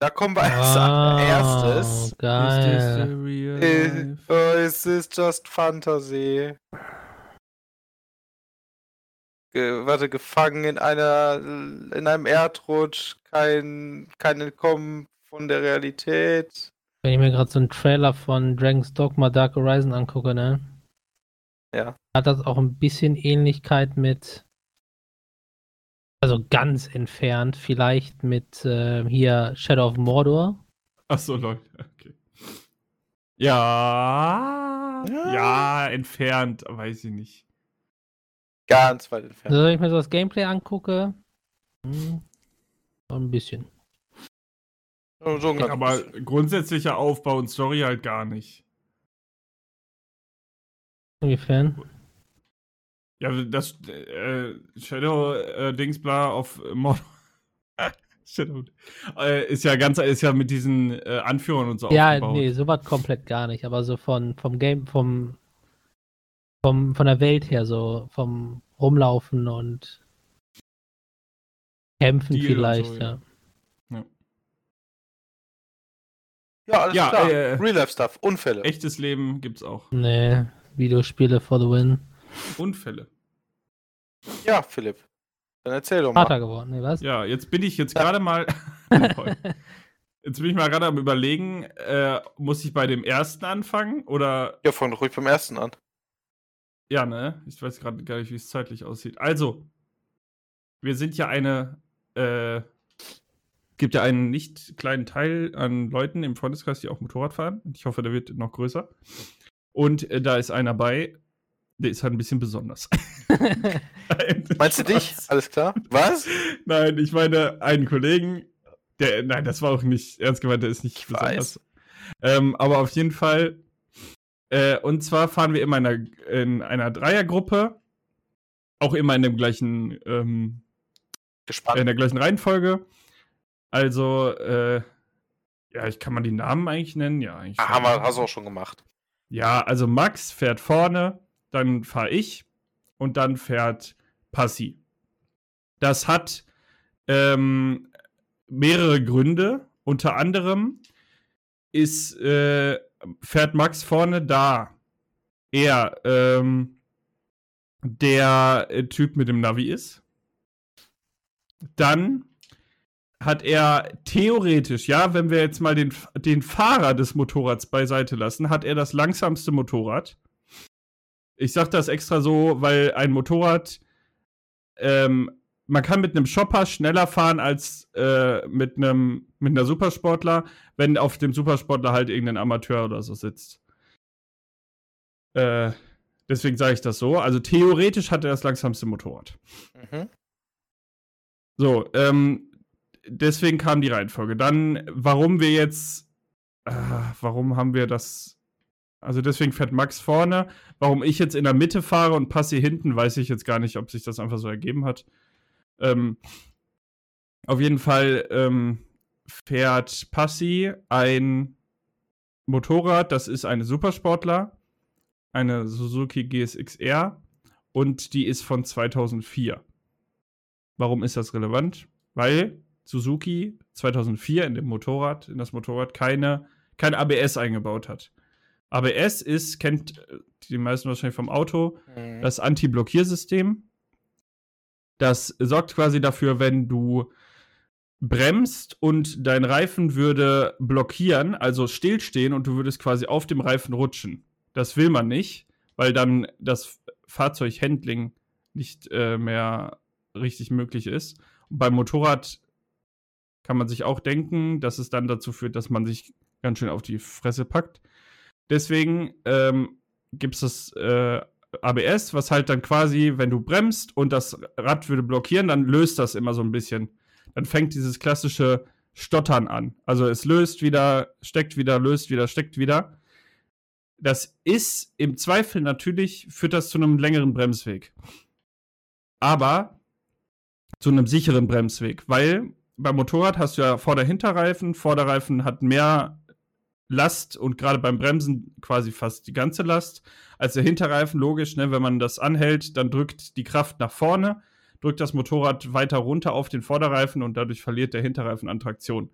Da kommen wir als. Is this geil. real Äh, life? oh, es ist just Fantasy. Ge warte, gefangen in einer in einem Erdrutsch, kein kein Entkommen von der Realität. Wenn ich mir gerade so einen Trailer von Dragon's Dogma Dark Horizon angucke, ne? Ja. Hat das auch ein bisschen Ähnlichkeit mit, also ganz entfernt, vielleicht mit äh, hier Shadow of Mordor. Ach so, Leute. Okay. Ja. Ja. Ja, entfernt, weiß ich nicht. Ganz weit entfernt. Also wenn ich mir so das Gameplay angucke, hm, so ein bisschen. So, Aber grundsätzlicher Aufbau und Story halt gar nicht. Inwiefern? Ja, das äh, Shadow äh, Dings bla auf Mod (laughs) Shadow äh, ist ja ganz ist ja mit diesen äh, Anführern und so Ja, aufgebaut. nee, sowas komplett gar nicht. Aber so von vom Game, vom, vom von der Welt her, so vom Rumlaufen und Kämpfen und vielleicht, so, ja. ja. Ja, alles Ja, klar. äh, Real Life Stuff, Unfälle. Echtes Leben gibt's auch. Nee, Videospiele for the win. Unfälle. Ja, Philipp. Dann erzähl doch mal. Vater geworden, nee, was? Ja, jetzt bin ich jetzt gerade mal. (laughs) jetzt bin ich mal gerade am überlegen, äh, muss ich bei dem ersten anfangen oder. Ja, fang doch ruhig beim ersten an. Ja, ne? Ich weiß gerade gar nicht, wie es zeitlich aussieht. Also, wir sind ja eine. Äh, gibt ja einen nicht kleinen Teil an Leuten im Freundeskreis, die auch Motorrad fahren. Ich hoffe, der wird noch größer. Und äh, da ist einer bei, der ist halt ein bisschen besonders. (laughs) Meinst du dich? Alles klar? Was? Nein, ich meine einen Kollegen, der, nein, das war auch nicht ernst gemeint, der ist nicht Ich besonders. Ähm, aber auf jeden Fall, äh, und zwar fahren wir immer in einer, in einer Dreiergruppe, auch immer in dem gleichen, ähm, in der gleichen Reihenfolge. Also, äh, ja, ich kann mal die Namen eigentlich nennen, ja, eigentlich. Ah, haben wir, hast du auch schon gemacht. Ja, also Max fährt vorne, dann fahre ich und dann fährt Passi. Das hat ähm, mehrere Gründe. Unter anderem ist, äh, fährt Max vorne da er ähm, der äh, Typ mit dem Navi ist. Dann hat er theoretisch, ja, wenn wir jetzt mal den, den Fahrer des Motorrads beiseite lassen, hat er das langsamste Motorrad. Ich sag das extra so, weil ein Motorrad, ähm, man kann mit einem Shopper schneller fahren als äh, mit einem mit einer Supersportler, wenn auf dem Supersportler halt irgendein Amateur oder so sitzt. Äh, deswegen sage ich das so. Also theoretisch hat er das langsamste Motorrad. Mhm. So, ähm, deswegen kam die Reihenfolge. Dann, warum wir jetzt, äh, warum haben wir das? Also deswegen fährt Max vorne. Warum ich jetzt in der Mitte fahre und passe hinten, weiß ich jetzt gar nicht, ob sich das einfach so ergeben hat. Ähm, auf jeden Fall ähm, fährt Passi ein Motorrad, das ist eine Supersportler, eine Suzuki GSX-R und die ist von 2004. Warum ist das relevant? Weil Suzuki 2004 in dem Motorrad, in das Motorrad keine, kein ABS eingebaut hat. ABS ist, kennt äh, die meisten wahrscheinlich vom Auto, Mhm. das Anti-Blockiersystem. Das sorgt quasi dafür, wenn du bremst und dein Reifen würde blockieren, also stillstehen und du würdest quasi auf dem Reifen rutschen. Das will man nicht, weil dann das Fahrzeughandling nicht äh, mehr richtig möglich ist. Und beim Motorrad kann man sich auch denken, dass es dann dazu führt, dass man sich ganz schön auf die Fresse packt. Deswegen ähm, gibt es das äh, ABS, was halt dann quasi, wenn du bremst und das Rad würde blockieren, dann löst das immer so ein bisschen. Dann fängt dieses klassische Stottern an. Also es löst wieder, steckt wieder, löst wieder, steckt wieder. Das ist im Zweifel natürlich, führt das zu einem längeren Bremsweg. Aber zu einem sicheren Bremsweg, weil beim Motorrad hast du ja Vorder-Hinterreifen. Vorderreifen hat mehr Last und gerade beim Bremsen quasi fast die ganze Last. Als der Hinterreifen, logisch, ne, wenn man das anhält, dann drückt die Kraft nach vorne, drückt das Motorrad weiter runter auf den Vorderreifen und dadurch verliert der Hinterreifen an Traktion.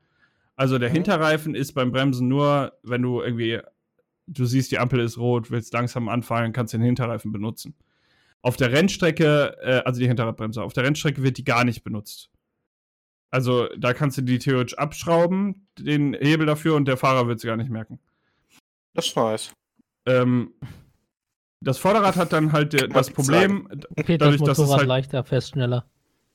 Also der Mhm. Hinterreifen ist beim Bremsen nur, wenn du irgendwie, du siehst, die Ampel ist rot, willst langsam anfahren, kannst den Hinterreifen benutzen. Auf der Rennstrecke, äh, also die Hinterradbremse, auf der Rennstrecke wird die gar nicht benutzt. Also da kannst du die theoretisch abschrauben, den Hebel dafür, und der Fahrer wird es gar nicht merken. Das ist nice. Ähm, das Vorderrad hat dann halt äh, Kann das Problem, Peters dadurch, dass es Motorrad halt- leichter, fährst schneller.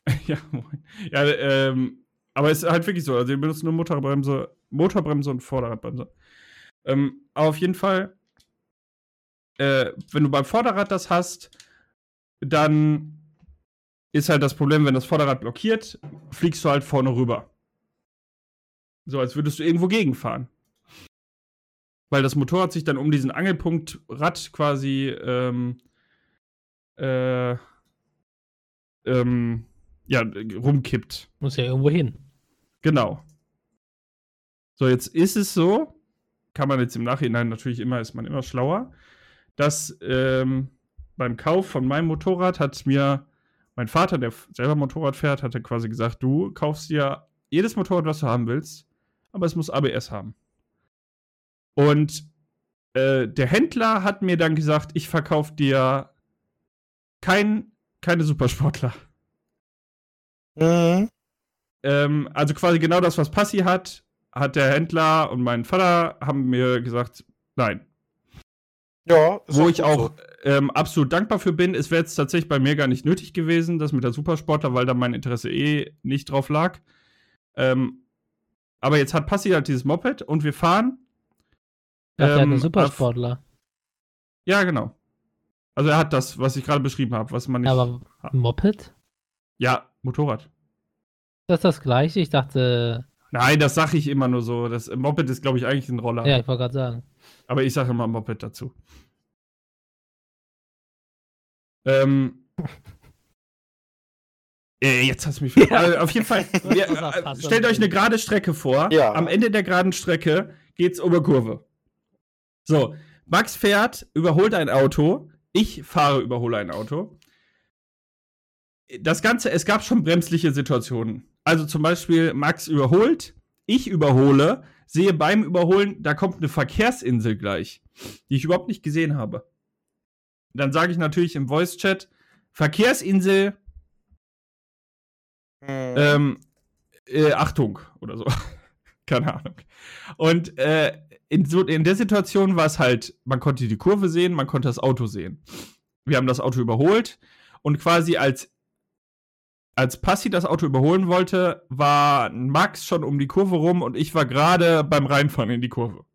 (laughs) ja, moin. ja ähm, aber es ist halt wirklich so. Also, wir benutzen nur Motorbremse, Motorbremse und Vorderradbremse. Ähm, aber auf jeden Fall, äh, wenn du beim Vorderrad das hast, dann ist halt das Problem, wenn das Vorderrad blockiert, fliegst du halt vorne rüber. So, als würdest du irgendwo gegenfahren. Weil das Motorrad sich dann um diesen Angelpunkt Rad quasi ähm, äh, ähm, ja, rumkippt. Muss ja irgendwo hin. Genau. So, jetzt ist es so, kann man jetzt im Nachhinein natürlich immer, ist man immer schlauer, dass ähm, beim Kauf von meinem Motorrad hat mir mein Vater, der selber Motorrad fährt, hatte quasi gesagt, du kaufst dir jedes Motorrad, was du haben willst, aber es muss ABS haben. Und äh, der Händler hat mir dann gesagt, ich verkaufe dir kein, keine Supersportler. Mhm. Ähm, also quasi genau das, was Passi hat, hat der Händler und mein Vater haben mir gesagt, nein. Ja, Wo ich auch ähm, absolut dankbar für bin. Es wäre jetzt tatsächlich bei mir gar nicht nötig gewesen, das mit der Supersportler, weil da mein Interesse eh nicht drauf lag. Ähm, aber jetzt hat Passi halt dieses Moped und wir fahren. Ach, hat ähm, einen auf- Supersportler. Ja, genau. Also er hat das, was ich gerade beschrieben habe, was man nicht. Ja, aber ein Moped? ja, Motorrad. Das ist das gleiche? Ich dachte, Nein, das sage ich immer nur so. Das Moped ist, glaube ich, eigentlich ein Roller. ja, ich wollte gerade sagen. Aber ich sage immer Moped dazu. Ähm. äh, jetzt hast du mich. (laughs) ver- Also auf jeden Fall. (laughs) War äh, stellt euch eine gerade Strecke vor. Ja. Am Ende der geraden Strecke geht's um eine Kurve. So, Max fährt, überholt ein Auto. Ich fahre, überhole ein Auto. Das Ganze, es gab schon bremsliche Situationen. Also zum Beispiel, Max überholt, ich überhole, sehe beim Überholen, da kommt eine Verkehrsinsel gleich, die ich überhaupt nicht gesehen habe. Dann sage ich natürlich im Voice-Chat, Verkehrsinsel, Mhm. ähm, äh, Achtung oder so. (laughs) Keine Ahnung. Und äh, in, so, in der Situation war es halt, man konnte die Kurve sehen, man konnte das Auto sehen. Wir haben das Auto überholt und quasi als, als Passi das Auto überholen wollte, war Max schon um die Kurve rum und ich war gerade beim Reinfahren in die Kurve.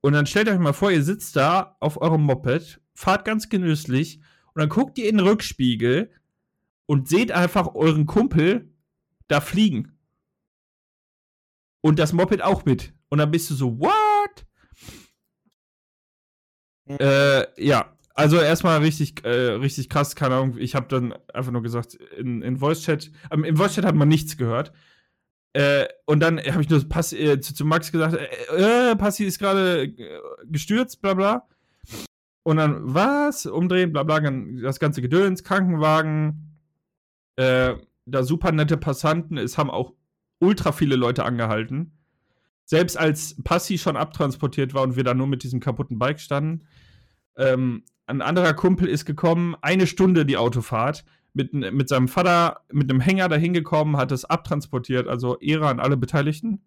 Und dann stellt euch mal vor, ihr sitzt da auf eurem Moped, fahrt ganz genüsslich und dann guckt ihr in den Rückspiegel und seht einfach euren Kumpel da fliegen. Und das Moped auch mit. Und dann bist du so, what? Äh, ja, also erstmal richtig, äh, richtig krass, keine Ahnung. Ich habe dann einfach nur gesagt, in, in Voice-Chat, ähm, im Voice-Chat hat man nichts gehört. Äh, und dann habe ich nur Pass, äh, zu, zu Max gesagt, äh, äh, Passi ist gerade äh, gestürzt, bla bla. Und dann, was? Umdrehen, bla bla, das ganze Gedöns, Krankenwagen, äh, da super nette Passanten, es haben auch ultra viele Leute angehalten. Selbst als Passi schon abtransportiert war und wir da nur mit diesem kaputten Bike standen. Ähm, ein anderer Kumpel ist gekommen, eine Stunde die Autofahrt, mit, mit seinem Vater mit einem Hänger dahin gekommen, hat es abtransportiert, also Ehre an alle Beteiligten.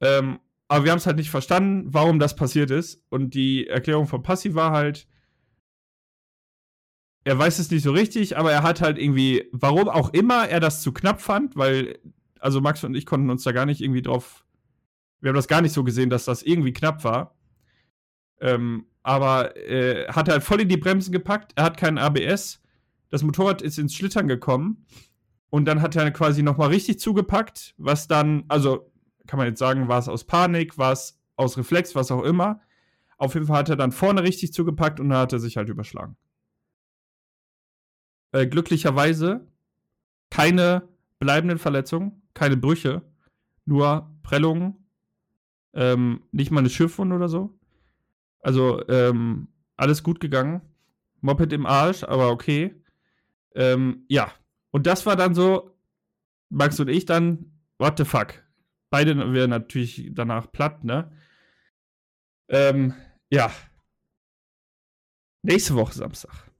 Ähm, aber wir haben es halt nicht verstanden, warum das passiert ist. Und die Erklärung von Passi war halt, er weiß es nicht so richtig, aber er hat halt irgendwie, warum auch immer er das zu knapp fand, weil, also Max und ich konnten uns da gar nicht irgendwie drauf, wir haben das gar nicht so gesehen, dass das irgendwie knapp war. Ähm, aber äh, hat halt voll in die Bremsen gepackt, er hat keinen ABS, das Motorrad ist ins Schlittern gekommen und dann hat er quasi nochmal richtig zugepackt, was dann, also kann man jetzt sagen, war es aus Panik, war es aus Reflex, was auch immer. Auf jeden Fall hat er dann vorne richtig zugepackt und dann hat er sich halt überschlagen. Äh, glücklicherweise keine bleibenden Verletzungen, keine Brüche, nur Prellungen, ähm, nicht mal eine Schiffwunde oder so. Also ähm, alles gut gegangen. Moped im Arsch, aber okay. Ähm, ja, und das war dann so, Max und ich dann, what the fuck. Beide wären natürlich danach platt, ne? Ähm, ja. Nächste Woche Samstag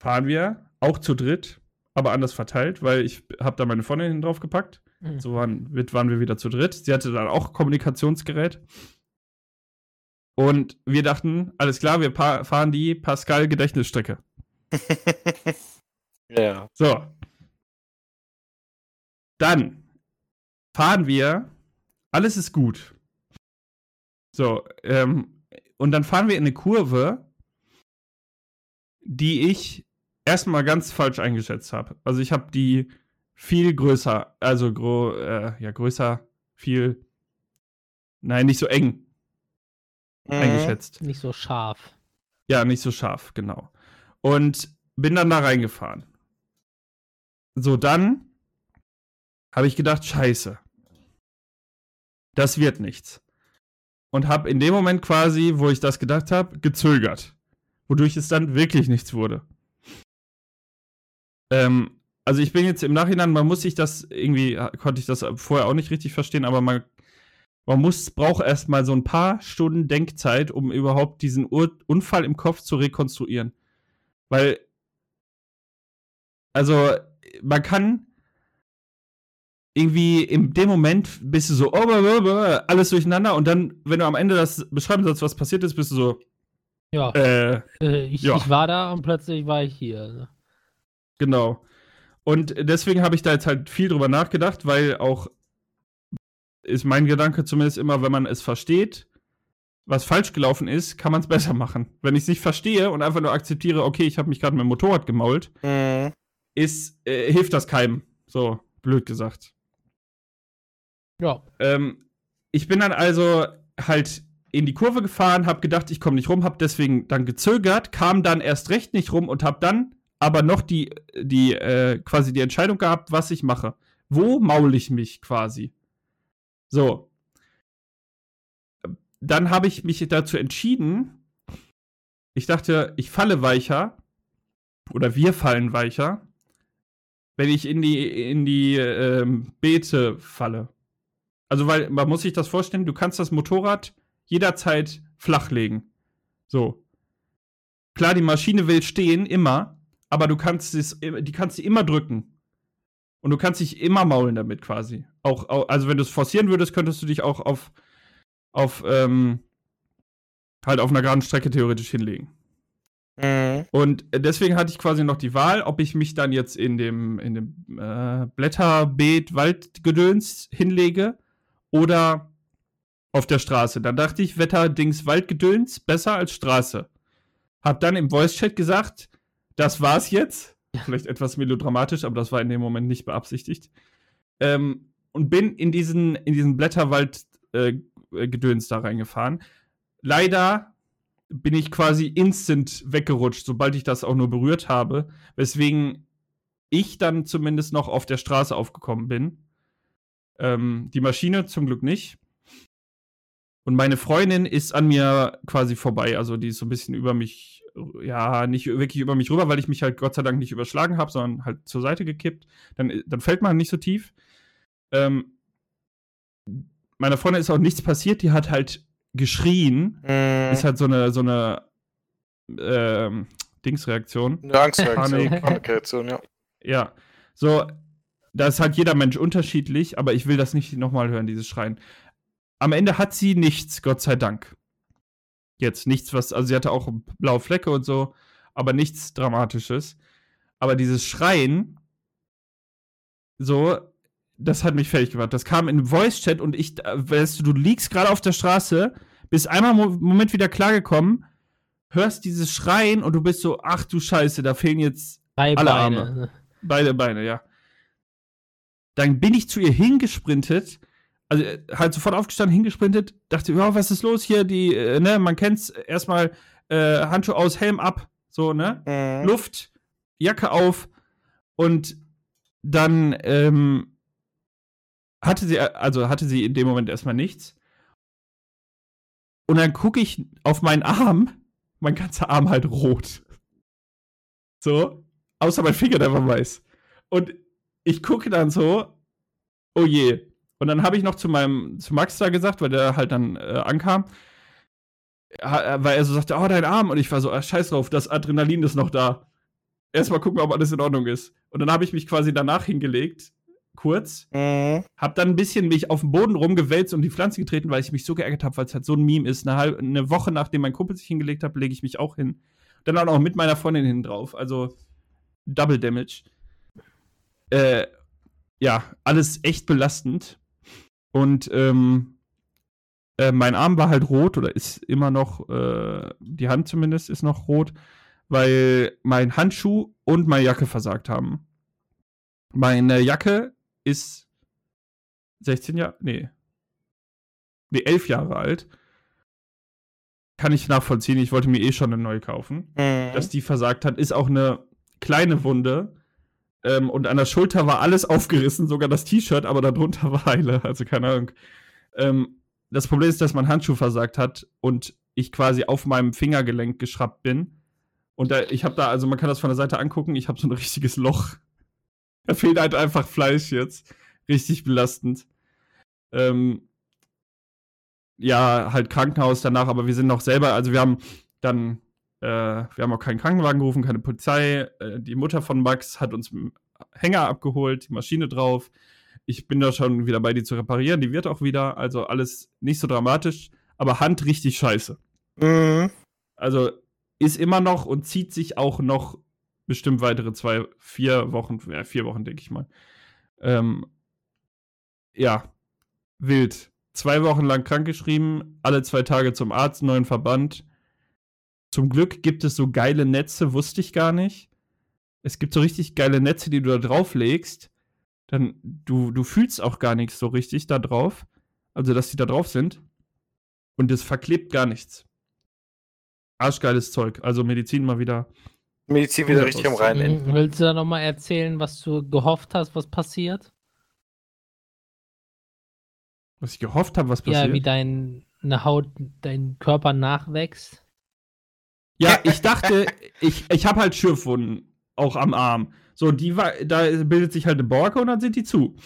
fahren wir auch zu dritt, aber anders verteilt, weil ich habe da meine Freundin drauf gepackt. Mhm. So waren, wir- waren wir wieder zu dritt. Sie hatte dann auch Kommunikationsgerät. Und wir dachten, alles klar, wir fahren die Pascal-Gedächtnisstrecke. (laughs) ja. So. Dann fahren wir. Alles ist gut. So, ähm, und dann fahren wir in eine Kurve, die ich erstmal ganz falsch eingeschätzt habe. Also ich habe die viel größer, also gro äh, ja, größer, viel, nein, nicht so eng Mhm. eingeschätzt. Nicht so scharf. Ja, nicht so scharf, genau. Und bin dann da reingefahren. So, dann habe ich gedacht, scheiße. Das wird nichts. Und habe in dem Moment quasi, wo ich das gedacht habe, gezögert. Wodurch es dann wirklich nichts wurde. Ähm, also ich bin jetzt im Nachhinein, man muss sich das irgendwie, konnte ich das vorher auch nicht richtig verstehen, aber man, man muss, braucht erstmal so ein paar Stunden Denkzeit, um überhaupt diesen Ur Unfall im Kopf zu rekonstruieren. Weil, also, man kann irgendwie in dem Moment bist du so oh, alles durcheinander und dann, wenn du am Ende das beschreiben sollst, was passiert ist, bist du so, Ja, äh, äh, ich, ja. ich war da und plötzlich war ich hier. ne? Genau. Und deswegen habe ich da jetzt halt viel drüber nachgedacht, weil auch ist mein Gedanke zumindest immer, wenn man es versteht, was falsch gelaufen ist, kann man es besser machen. Wenn ich es nicht verstehe und einfach nur akzeptiere, okay, ich habe mich gerade mit dem Motorrad gemault, Mhm. ist, äh, hilft das keinem. So, blöd gesagt. Ja. Ähm, ich bin dann also halt in die Kurve gefahren, habe gedacht, ich komme nicht rum, habe deswegen dann gezögert, kam dann erst recht nicht rum und habe dann aber noch die, die äh, quasi die Entscheidung gehabt, was ich mache. Wo maul ich mich quasi? So. Dann habe ich mich dazu entschieden. Ich dachte, ich falle weicher oder wir fallen weicher, wenn ich in die in die ähm, Beete falle. Also, weil man muss sich das vorstellen, du kannst das Motorrad jederzeit flachlegen. So. Klar, die Maschine will stehen, immer, aber du kannst es, die kannst du immer drücken. Und du kannst dich immer maulen damit quasi. Auch, au- also wenn du es forcieren würdest, könntest du dich auch auf, auf, ähm, halt auf einer geraden Strecke theoretisch hinlegen. Mhm. Und deswegen hatte ich quasi noch die Wahl, ob ich mich dann jetzt in dem, in dem äh, Blätterbeet Waldgedöns hinlege oder auf der Straße. Dann dachte ich, Wetterdings Waldgedöns besser als Straße. Hab dann im Voice-Chat gesagt, das war's jetzt. Vielleicht etwas melodramatisch, aber das war in dem Moment nicht beabsichtigt. Ähm, und bin in diesen, in diesen Blätterwald äh, Gedöns da reingefahren. Leider bin ich quasi instant weggerutscht, sobald ich das auch nur berührt habe, weswegen ich dann zumindest noch auf der Straße aufgekommen bin. Ähm, die Maschine zum Glück nicht. Und meine Freundin ist an mir quasi vorbei, also die ist so ein bisschen über mich, ja, nicht wirklich über mich rüber, weil ich mich halt Gott sei Dank nicht überschlagen habe, sondern halt zur Seite gekippt. Dann, dann fällt man nicht so tief. Ähm, meiner Freundin ist auch nichts passiert, die hat halt geschrien, Mhm. ist halt so eine, so eine ähm, Dingsreaktion. Eine Angstreaktion, Panik. Panikreaktion, ja. Ja. So, da ist halt jeder Mensch unterschiedlich, aber ich will das nicht nochmal hören, dieses Schreien. Am Ende hat sie nichts, Gott sei Dank. Jetzt nichts, was, also sie hatte auch blaue Flecke und so, aber nichts Dramatisches. Aber dieses Schreien, so, das hat mich fertig gemacht. Das kam in Voice-Chat und ich, äh, weißt du, du liegst gerade auf der Straße, bist einmal im Mo Moment wieder klargekommen, hörst dieses Schreien und du bist so, ach du Scheiße, da fehlen jetzt Drei Alle Beine. Arme. Beide Beine, ja. Dann bin ich zu ihr hingesprintet, also äh, halt sofort aufgestanden, hingesprintet, dachte, ja, was ist los hier? Die, äh, ne, man kennt's, erstmal äh, Handschuh aus, Helm ab, so, ne? Mhm. Luft, Jacke auf und dann ähm, hatte sie, also hatte sie in dem Moment erstmal nichts. Und dann gucke ich auf meinen Arm, mein ganzer Arm halt rot. So, außer mein Finger, der war weiß. Und ich gucke dann so, oh je. Und dann habe ich noch zu meinem, zu Max da gesagt, weil der halt dann äh, ankam, ha- weil er so sagte, oh, dein Arm. Und ich war so, ah, scheiß drauf, das Adrenalin ist noch da. Erstmal gucken, ob alles in Ordnung ist. Und dann habe ich mich quasi danach hingelegt, kurz, Mhm. hab dann ein bisschen mich auf den Boden rumgewälzt und die Pflanze getreten, weil ich mich so geärgert habe, weil es halt so ein Meme ist. Eine, halbe, eine Woche nachdem mein Kumpel sich hingelegt hat, lege ich mich auch hin. Dann auch noch mit meiner Freundin hin drauf. Also Double Damage. Äh, ja, alles echt belastend. Und ähm, äh, mein Arm war halt rot oder ist immer noch, äh, die Hand zumindest ist noch rot, weil mein Handschuh und meine Jacke versagt haben. Meine Jacke ist 16 Jahre, nee, nee, 11 Jahre alt. Kann ich nachvollziehen, ich wollte mir eh schon eine neue kaufen. Mhm. Dass die versagt hat, ist auch eine kleine Wunde. Ähm, und an der Schulter war alles aufgerissen, sogar das T-Shirt, aber darunter (laughs) war Heile, also keine Ahnung. Ähm, das Problem ist, dass mein Handschuh versagt hat und ich quasi auf meinem Fingergelenk geschraubt bin. Und da, ich habe da, also man kann das von der Seite angucken, ich habe so ein richtiges Loch. Da fehlt halt einfach Fleisch jetzt. Richtig belastend. Ähm, ja, halt Krankenhaus danach, aber wir sind noch selber, also wir haben dann, äh, wir haben auch keinen Krankenwagen gerufen, keine Polizei. Äh, die Mutter von Max hat uns, Hänger abgeholt, die Maschine drauf. Ich bin da schon wieder bei, die zu reparieren. Die wird auch wieder. Also alles nicht so dramatisch, aber Hand richtig scheiße. Mhm. Also ist immer noch und zieht sich auch noch bestimmt weitere zwei, vier Wochen, ja, vier Wochen, denke ich mal. Ähm, ja, wild. Zwei Wochen lang krankgeschrieben, alle zwei Tage zum Arzt, neuen Verband. Zum Glück gibt es so geile Netze, wusste ich gar nicht. Es gibt so richtig geile Netze, die du da drauflegst. Dann, du, du fühlst auch gar nichts so richtig da drauf. Also, dass die da drauf sind. Und es verklebt gar nichts. Arschgeiles Zeug. Also Medizin mal wieder. Medizin wieder richtig am Reinen. Mhm. Willst du da nochmal erzählen, was du gehofft hast, was passiert? Was ich gehofft habe, was passiert. Ja, wie deine Haut, dein Körper nachwächst. Ja, ich dachte, ich, ich habe halt Schürfwunden, auch am Arm. So, die war, da bildet sich halt eine Borke und dann sind die zu.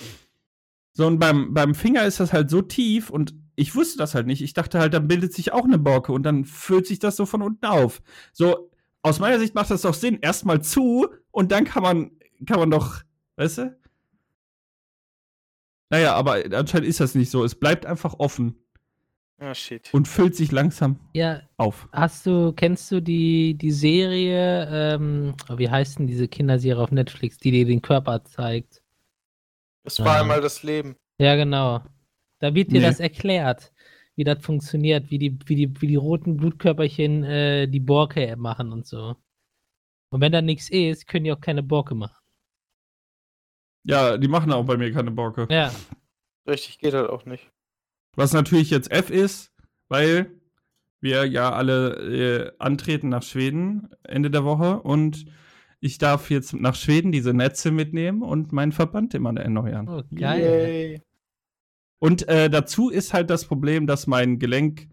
So, und beim, beim Finger ist das halt so tief und ich wusste das halt nicht. Ich dachte halt, dann bildet sich auch eine Borke und dann füllt sich das so von unten auf. So, aus meiner Sicht macht das doch Sinn. Erstmal zu und dann kann man, kann man doch, weißt du? Naja, aber anscheinend ist das nicht so. Es bleibt einfach offen Ah, shit. und füllt sich langsam Ja, auf. hast du, kennst du die, die Serie, ähm, wie heißt denn diese Kinderserie auf Netflix, die dir den Körper zeigt? Es war Ja. einmal das Leben. Ja, genau. Da wird dir Nee. das erklärt, wie das funktioniert, wie die, wie die, wie die roten Blutkörperchen äh, die Borke machen und so. Und wenn da nichts ist, können die auch keine Borke machen. Ja, die machen auch bei mir keine Borke. Ja, Richtig, geht halt auch nicht. Was natürlich jetzt F ist, weil wir ja alle äh, antreten nach Schweden Ende der Woche und ich darf jetzt nach Schweden diese Netze mitnehmen und meinen Verband immer erneuern. oh, geil. Yay. Und äh, dazu ist halt das Problem, dass mein Gelenk,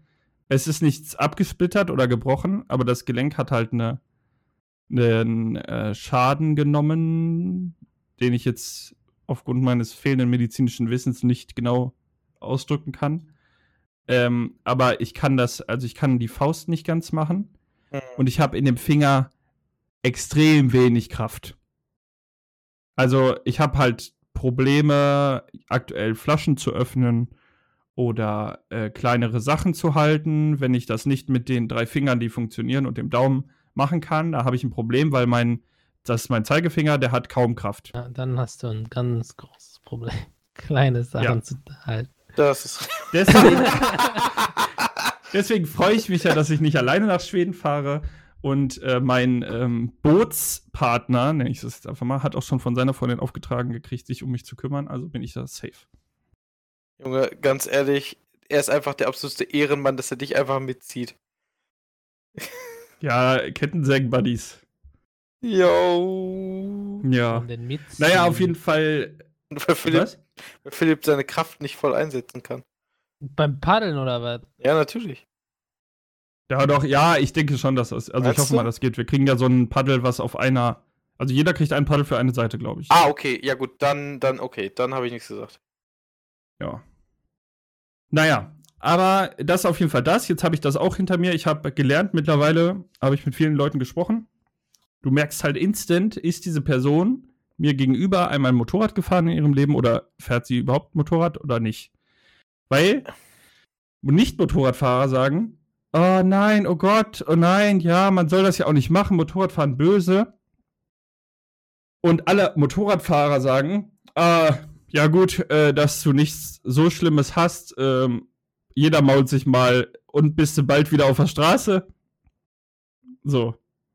es ist nichts abgesplittert oder gebrochen, aber das Gelenk hat halt eine, einen äh, Schaden genommen, den ich jetzt aufgrund meines fehlenden medizinischen Wissens nicht genau ausdrücken kann. Ähm, aber ich kann das, also ich kann die Faust nicht ganz machen Mhm. und ich habe in dem Finger extrem wenig Kraft. Also ich habe halt Probleme, aktuell Flaschen zu öffnen oder äh, kleinere Sachen zu halten, wenn ich das nicht mit den drei Fingern, die funktionieren, und dem Daumen machen kann. Da habe ich ein Problem, weil mein, das ist mein Zeigefinger, der hat kaum Kraft. Ja, dann hast du ein ganz großes Problem. (laughs) Kleine Sachen Ja. zu halten. Das ist. Deswegen, (laughs) deswegen freue ich mich ja, dass ich nicht alleine nach Schweden fahre. Und äh, mein ähm, Bootspartner, nenne ich das jetzt einfach mal, hat auch schon von seiner Freundin aufgetragen gekriegt, sich um mich zu kümmern. Also bin ich da safe. Junge, ganz ehrlich, er ist einfach der absolute Ehrenmann, dass er dich einfach mitzieht. (laughs) Ja, Kettensägen-Buddies. Yo. Ja. Naja, auf jeden Fall. Und weil Philipp, Was? weil Philipp seine Kraft nicht voll einsetzen kann. Beim Paddeln oder was? Ja, natürlich. Ja, doch, ja, ich denke schon, dass das. Also ich Meinst hoffe du? mal, das geht. Wir kriegen ja so ein Paddel, was auf einer. Also jeder kriegt ein Paddel für eine Seite, glaube ich. Ah, okay. Ja, gut, dann, dann, okay. Dann habe ich nichts gesagt. Ja. Naja, aber das ist auf jeden Fall das. Jetzt habe ich das auch hinter mir. Ich habe gelernt, mittlerweile habe ich mit vielen Leuten gesprochen. Du merkst halt instant, ist diese Person mir gegenüber einmal Motorrad gefahren in ihrem Leben oder fährt sie überhaupt Motorrad oder nicht? Weil Nicht-Motorradfahrer sagen, oh nein, oh Gott, oh nein, ja, man soll das ja auch nicht machen, Motorradfahren böse. Und alle Motorradfahrer sagen, ah, ja gut, äh, dass du nichts so Schlimmes hast, ähm, jeder mault sich mal und bist du bald wieder auf der Straße. So.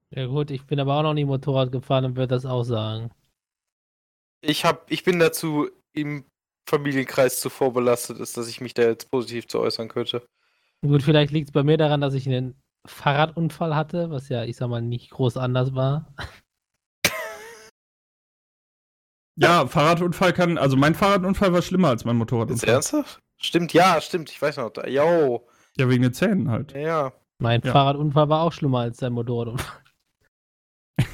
Ja gut, ich bin aber auch noch nie Motorrad gefahren und würde das auch sagen. Ich, hab, ich bin dazu im Familienkreis zu vorbelastet, ist, dass ich mich da jetzt positiv zu äußern könnte. Gut, vielleicht liegt es bei mir daran, dass ich einen Fahrradunfall hatte, was ja, ich sag mal, nicht groß anders war. Ja, Fahrradunfall kann, also mein Fahrradunfall war schlimmer als mein Motorradunfall. ernsthaft? Stimmt, ja, stimmt. Ich weiß noch. Da. Yo. Ja, wegen den Zähnen halt. Ja, ja. Mein Ja. Fahrradunfall war auch schlimmer als dein Motorradunfall. (laughs) (laughs)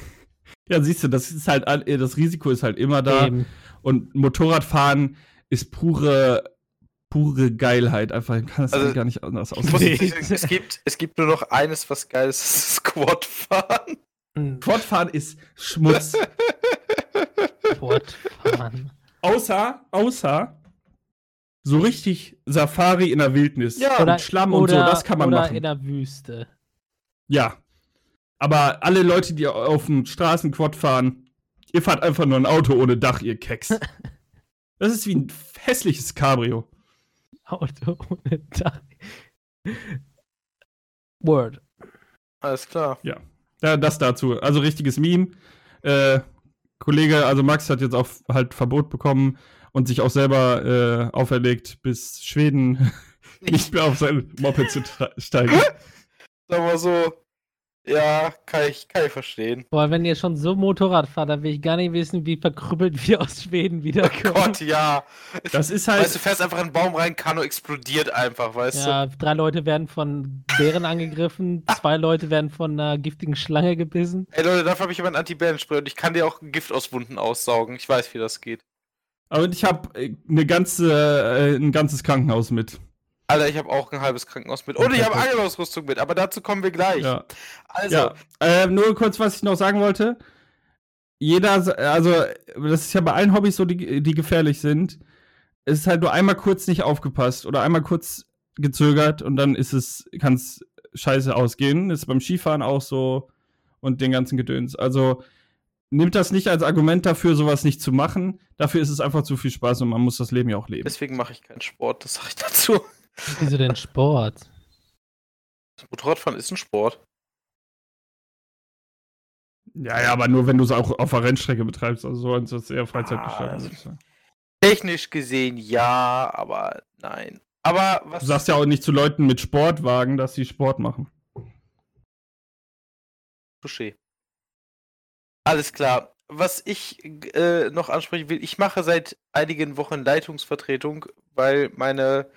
Ja, siehst du, das ist halt, all- das Risiko ist halt immer da. Eben. Und Motorradfahren ist pure, pure Geilheit. Einfach, ich kann das Also, gar nicht anders sagen, es, gibt, es gibt nur noch eines, was geil ist, das ist Squatfahren. Hm, Quadfahren ist Schmutz. (laughs) Sportfahren. Außer, außer so richtig Safari in der Wildnis. Ja, und Schlamm und so, das kann man oder machen. in der Wüste. Ja. Aber alle Leute, die auf dem Straßenquad fahren, ihr fahrt einfach nur ein Auto ohne Dach, ihr Keks. (laughs) Das ist wie ein hässliches Cabrio. Auto ohne Dach. Word. Alles klar. Ja, das dazu. Also richtiges Meme. Äh, Kollege, also Max hat jetzt auch halt Verbot bekommen und sich auch selber äh, auferlegt, bis Schweden (laughs) nicht mehr auf sein Moped zu steigen. Sag mal so. Ja, kann ich, kann ich verstehen. Boah, wenn ihr schon so Motorrad fahrt, dann will ich gar nicht wissen, wie verkrüppelt wir aus Schweden Oh wiederkommen. Gott, ja. Das ist Weißt du, halt. fährst einfach in einen Baum rein, Kano explodiert einfach, weißt Ja, drei Leute werden von Bären angegriffen, zwei Leute werden von einer giftigen Schlange gebissen. du? Ey Leute, dafür habe ich immer ein Anti-Bären-Spray und ich kann dir auch Gift aus Wunden aussaugen. Ich weiß, wie das geht. Aber ich habe eine ganze, äh, ein ganzes Krankenhaus mit. Alter, ich habe auch ein halbes Krankenhaus mit. Und ich habe Angelausrüstung mit, aber dazu kommen wir gleich. Ja. Also, Ja, äh, nur kurz, was ich noch sagen wollte. Jeder, also, das ist ja bei allen Hobbys so, die, die gefährlich sind. Es ist halt nur einmal kurz nicht aufgepasst oder einmal kurz gezögert und dann ist es, kann es scheiße ausgehen. Ist beim Skifahren auch so und den ganzen Gedöns. Also, nimmt das nicht als Argument dafür, sowas nicht zu machen. Dafür ist es einfach zu viel Spaß und man muss das Leben ja auch leben. deswegen mache ich keinen Sport, das sage ich dazu. Wieso denn Sport? Motorradfahren ist ein Sport. Ja, ja, aber nur wenn du es auch auf der Rennstrecke betreibst. Also so ist das eher Freizeitgestaltung, Ah. Technisch gesehen ja, aber nein. Aber was. Du sagst ja auch nicht zu Leuten mit Sportwagen, dass sie Sport machen. Touché. Alles klar. Was ich äh, noch ansprechen will, ich mache seit einigen Wochen Leitungsvertretung, weil meine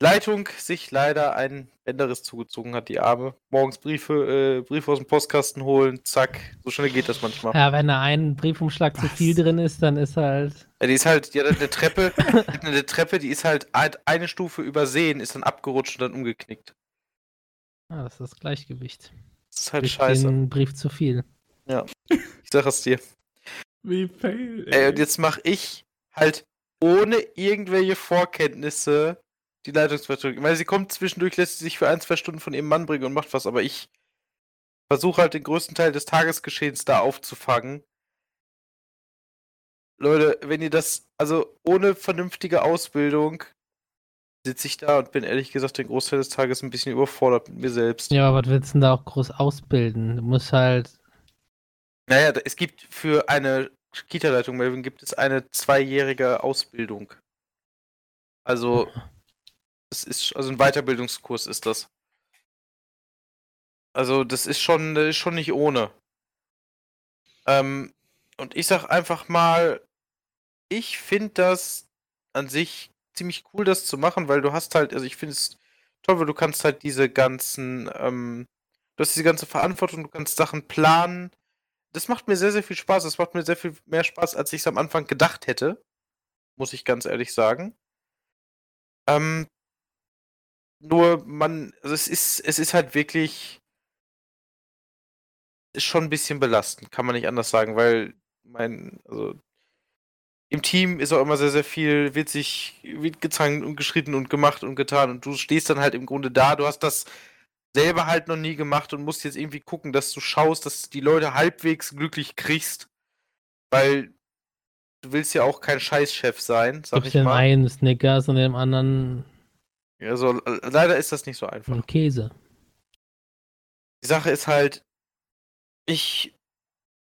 Leitung sich leider ein Bänderriss zugezogen hat, die Arme. Morgens Briefe, äh, Briefe aus dem Postkasten holen, zack. So schnell geht das manchmal. Ja, wenn da ein Briefumschlag zu Was? viel drin ist, dann ist halt. Ja, die ist halt, die hat eine Treppe, die hat eine Treppe, die ist halt ein- eine Stufe übersehen, ist dann abgerutscht und dann umgeknickt. Ah, das ist das Gleichgewicht. Das ist halt Durch scheiße. Den Brief zu viel. Ich sag es dir. Wie fail. Ey, und jetzt mache ich halt ohne irgendwelche Vorkenntnisse die Leitungsvertretung. Meine, sie kommt zwischendurch, lässt sie sich für ein, zwei Stunden von ihrem Mann bringen und macht was, aber ich versuche halt den größten Teil des Tagesgeschehens da aufzufangen. Leute, wenn ihr das, also ohne vernünftige Ausbildung, sitze ich da und bin ehrlich gesagt den Großteil des Tages ein bisschen überfordert mit mir selbst. Ja, aber was willst du denn da auch groß ausbilden? Du musst halt. Naja, es gibt für eine Kita-Leitung, Melvin, gibt es eine zweijährige Ausbildung. Also, es ist, also ein Weiterbildungskurs ist das. Also, das ist schon, das ist schon nicht ohne. Ähm, und ich sag einfach mal, ich finde das an sich ziemlich cool, das zu machen, weil du hast halt, also ich finde es toll, weil du kannst halt diese ganzen, ähm, du hast diese ganze Verantwortung, du kannst Sachen planen. Das macht mir sehr, sehr viel Spaß. Das macht mir sehr viel mehr Spaß, als ich es am Anfang gedacht hätte. Muss ich ganz ehrlich sagen. Ähm, nur man, also es ist, es ist halt wirklich ist schon ein bisschen belastend, kann man nicht anders sagen, weil mein, also im Team ist auch immer sehr, sehr viel, wird sich, wird gezankt und geschritten und gemacht und getan und du stehst dann halt im Grunde da, du hast das selber halt noch nie gemacht und musst jetzt irgendwie gucken, dass du schaust, dass die Leute halbwegs glücklich kriegst, weil du willst ja auch kein Scheißchef sein, sag Gibst ich dem mal. einen Snickers und dem anderen Also äh, leider ist das nicht so einfach. einen Käse. Die Sache ist halt, ich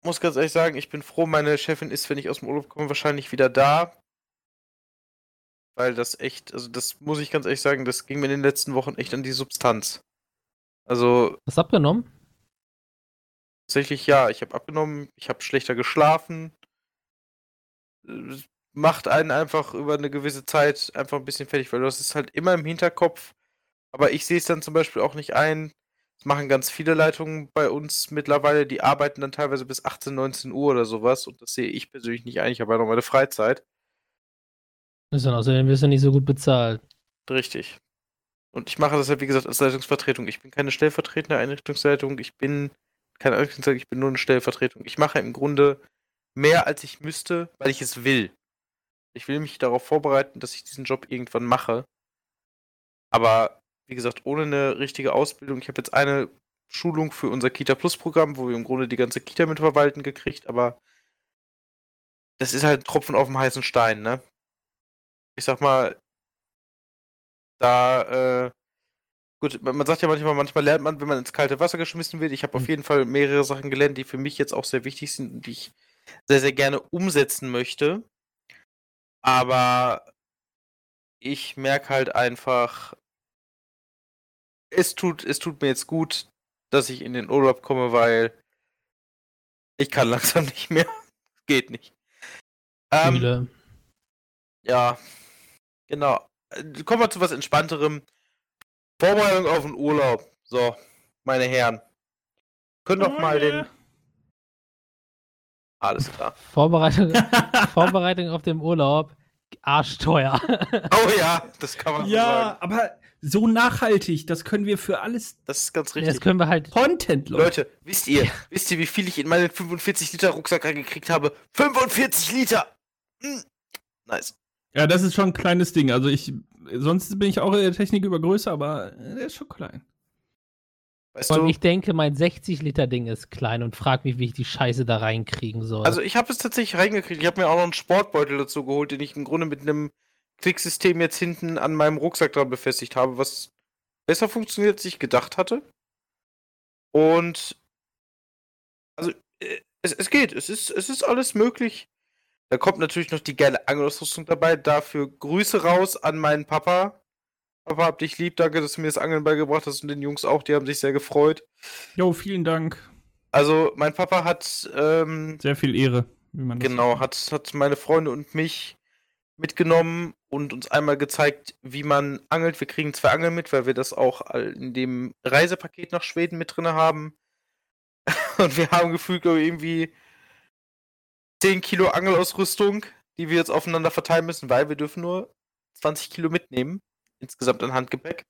muss ganz ehrlich sagen, ich bin froh, meine Chefin ist, wenn ich aus dem Urlaub komme, wahrscheinlich wieder da. Weil das echt, also das muss ich ganz ehrlich sagen, das ging mir in den letzten Wochen echt an die Substanz. Also Hast du abgenommen? tatsächlich ja, ich habe abgenommen, ich habe schlechter geschlafen. Macht einen einfach über eine gewisse Zeit einfach ein bisschen fertig, weil du hast es halt immer im Hinterkopf. Aber ich sehe es dann zum Beispiel auch nicht ein. Das machen ganz viele Leitungen bei uns mittlerweile, die arbeiten dann teilweise bis 18, 19 Uhr oder sowas. Und das sehe ich persönlich nicht ein. Ich habe ja noch meine Freizeit. Ist dann außerdem wirst du nicht so gut bezahlt. Richtig. Und ich mache das halt, wie gesagt, als Leitungsvertretung. Ich bin keine stellvertretende Einrichtungsleitung. Ich bin keine Einrichtungsleitung, ich bin nur eine Stellvertretung. Ich mache im Grunde mehr als ich müsste, weil ich es will. Ich will mich darauf vorbereiten, dass ich diesen Job irgendwann mache. Aber wie gesagt, ohne eine richtige Ausbildung. Ich habe jetzt eine Schulung für unser Kita Plus Programm, wo wir im Grunde die ganze Kita mitverwalten gekriegt, aber das ist halt ein Tropfen auf dem heißen Stein, ne? Ich sag mal, da, äh, gut, man sagt ja manchmal, manchmal lernt man, wenn man ins kalte Wasser geschmissen wird. Ich habe auf Mhm. jeden Fall mehrere Sachen gelernt, die für mich jetzt auch sehr wichtig sind und die ich sehr, sehr gerne umsetzen möchte. Aber ich merke halt einfach, es tut, es tut mir jetzt gut, dass ich in den Urlaub komme, weil ich kann (laughs) langsam nicht mehr. Geht nicht. Ähm, ja, genau. Äh, Kommen wir zu was Entspannterem. Vorbereitung auf den Urlaub. So, meine Herren. Können doch mal den. Alles klar. Vorbereitung, (laughs) Vorbereitung auf den Urlaub. Arschteuer. (laughs) Oh ja, das kann man so ja, sagen. aber so nachhaltig, das können wir für alles Das ist ganz richtig. Das können wir halt. Content, Leute. Leute, wisst ihr, wisst ihr, wie viel ich in meinen 45 Liter Rucksack reingekriegt habe? 45 Liter! Hm. Nice. Ja, das ist schon ein kleines Ding. Also ich, sonst bin ich auch in der Technik über Größe, aber der ist schon klein. Weißt Und du? ich denke, mein 60-Liter-Ding ist klein und frag mich, wie ich die Scheiße da reinkriegen soll. Also ich habe es tatsächlich reingekriegt. Ich habe mir auch noch einen Sportbeutel dazu geholt, den ich im Grunde mit einem Klicksystem jetzt hinten an meinem Rucksack dran befestigt habe, was besser funktioniert, als ich gedacht hatte. Und also äh, es, es geht, es ist, es ist alles möglich. Da kommt natürlich noch die geile Angelausrüstung dabei. Dafür Grüße raus an meinen Papa. Papa, hab dich lieb, danke, dass du mir das Angeln beigebracht hast und den Jungs auch, die haben sich sehr gefreut. Jo, vielen Dank. Also mein Papa hat ähm, Sehr viel Ehre, wie man Genau, sagt. hat, hat meine Freunde und mich mitgenommen und uns einmal gezeigt, wie man angelt. Wir kriegen zwei Angeln mit, weil wir das auch in dem Reisepaket nach Schweden mit drin haben. (laughs) Und wir haben gefühlt, glaube ich, irgendwie 10 Kilo Angelausrüstung, die wir jetzt aufeinander verteilen müssen, weil wir dürfen nur 20 Kilo mitnehmen. Insgesamt an Handgepäck.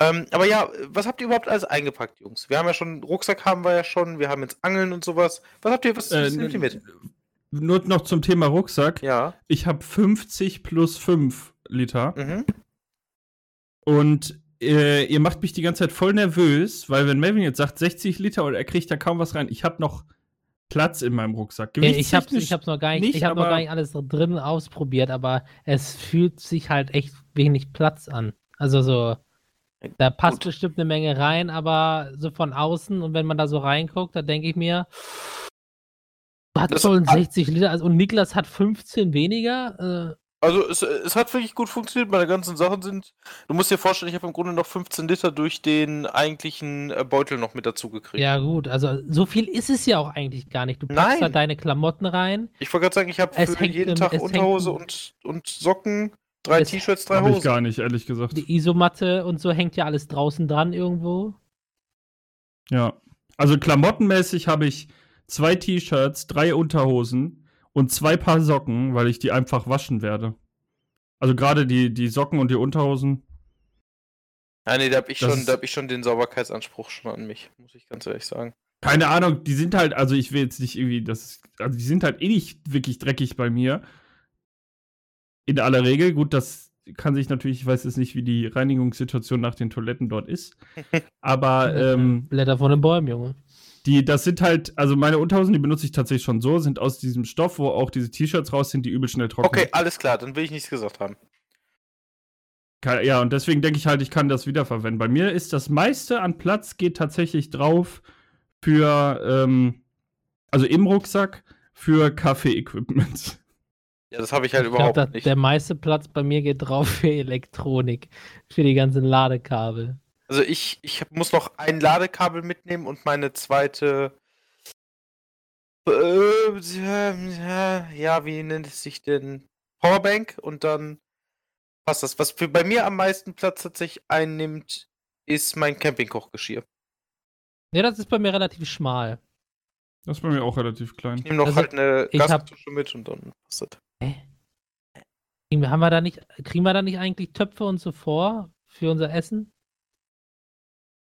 Ähm, aber ja, was habt ihr überhaupt alles eingepackt, Jungs? Wir haben ja schon, Rucksack haben wir ja schon, wir haben jetzt Angeln und sowas. Was habt ihr, was, Äh, was nehmt ihr mit? Nur noch zum Thema Rucksack. Ja. Ich habe 50 plus 5 Liter. Mhm. Und äh, ihr macht mich die ganze Zeit voll nervös, weil wenn Melvin jetzt sagt 60 Liter und er kriegt da kaum was rein, ich habe noch Platz in meinem Rucksack. Äh, ich ich hab's noch gar nicht, nicht, ich hab noch gar nicht alles drin ausprobiert, aber es fühlt sich halt echt wenig Platz an. Also so, da passt Gut. bestimmt eine Menge rein, aber so von außen und wenn man da so reinguckt, da denke ich mir, hat Das- schon 60 Liter, also, und Niklas hat 15 weniger. Äh, Also es, es hat wirklich gut funktioniert. Meine ganzen Sachen sind. Du musst dir vorstellen, ich habe im Grunde noch 15 Liter durch den eigentlichen äh, Beutel noch mit dazu gekriegt. ja gut, also so viel ist es ja auch eigentlich gar nicht. Du packst Nein. da deine Klamotten rein. Ich wollte gerade sagen, ich habe Es für hängt jeden Tag Unterhose und, und Socken, drei T-Shirts, drei habe ich Hosen. gar nicht, ehrlich gesagt. Die Isomatte und so hängt ja alles draußen dran irgendwo. Ja. Also klamottenmäßig habe ich zwei T-Shirts, drei Unterhosen und zwei Paar Socken, weil ich die einfach waschen werde. Also gerade die, die Socken und die Unterhosen. Ja, nee, da habe ich, schon- da hab ich schon den Sauberkeitsanspruch schon an mich, muss ich ganz ehrlich sagen. Keine Ahnung, die sind halt, also ich will jetzt nicht irgendwie, das, also die sind halt eh nicht wirklich dreckig bei mir. In aller Regel, gut, das kann sich natürlich, ich weiß jetzt nicht, wie die Reinigungssituation nach den Toiletten dort ist. (laughs) Aber ähm, Blätter von den Bäumen, Junge. die, das sind halt, also meine Unterhosen, die benutze ich tatsächlich schon so, sind aus diesem Stoff, wo auch diese T-Shirts raus sind, die übel schnell trocknen. Okay, alles klar, dann will ich nichts gesagt haben. Ja, und deswegen denke ich halt, ich kann das wiederverwenden. Bei mir ist das meiste an Platz geht tatsächlich drauf für, ähm, also im Rucksack für Kaffee-Equipment. Ja, das habe ich halt Ich überhaupt glaube, nicht. der meiste Platz bei mir geht drauf (laughs) für Elektronik, für die ganzen Ladekabel. Also ich, ich muss noch ein Ladekabel mitnehmen und meine zweite. Äh, ja, wie nennt es sich denn? Powerbank und dann passt das. Was für bei mir am meisten Platz tatsächlich einnimmt, ist mein Campingkochgeschirr. Ja, das ist bei mir relativ schmal. Das ist bei mir auch relativ klein. Ich nehme noch Also, halt eine Gaskartusche mit und dann passt das. Kriegen wir- Haben wir da nicht, kriegen wir da nicht eigentlich Töpfe und so vor für unser Essen?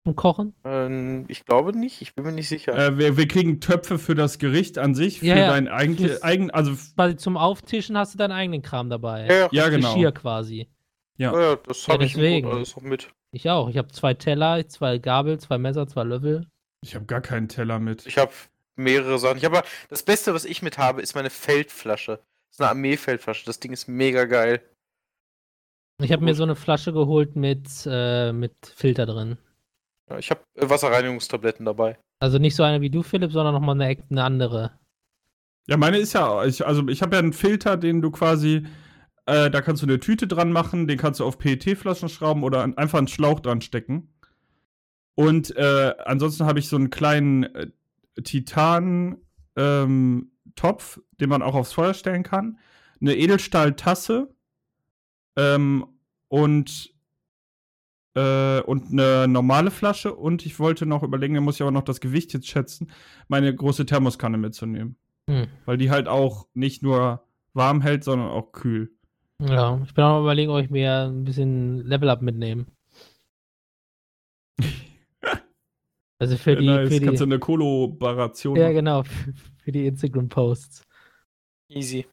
zum Kochen? Ähm, ich glaube nicht, ich bin mir nicht sicher. Äh, wir, wir kriegen Töpfe für das Gericht an sich, für Ja, ja. dein eigen, also Quasi zum Auftischen hast du deinen eigenen Kram dabei. ja, ja, ja genau. Geschirr quasi. ja. ja, das Ja, habe ich deswegen. Alles noch mit. Ich auch. Ich habe zwei Teller, zwei Gabel, zwei Messer, zwei Löffel. Ich habe gar keinen Teller mit. Ich habe mehrere Sachen. Ich habe das Beste, was ich mit habe, ist meine Feldflasche. Das ist eine Armeefeldflasche. Das Ding ist mega geil. Ich habe mir so eine Flasche geholt mit, äh, mit Filter drin. Ja, ich habe äh, Wasserreinigungstabletten dabei. Also nicht so eine wie du, Philipp, sondern nochmal eine, eine andere. Ja, meine ist ja, ich, also ich habe ja einen Filter, den du quasi, äh, da kannst du eine Tüte dran machen, den kannst du auf PET-Flaschen schrauben oder an, einfach einen Schlauch dran stecken. Und äh, ansonsten habe ich so einen kleinen äh, Titan-Topf, den man auch aufs Feuer stellen kann, eine Edelstahltasse ähm, und äh, und eine normale Flasche und ich wollte noch überlegen, da muss ich aber noch das Gewicht jetzt schätzen, meine große Thermoskanne mitzunehmen. Hm. Weil die halt auch nicht nur warm hält, sondern auch kühl. Ja, ich bin auch überlegen, ob ich mir ein bisschen Level Up mitnehme. Also für die, nice. für Kannst du die eine Kollaboration ja genau, (laughs) für, die Instagram Posts. Easy.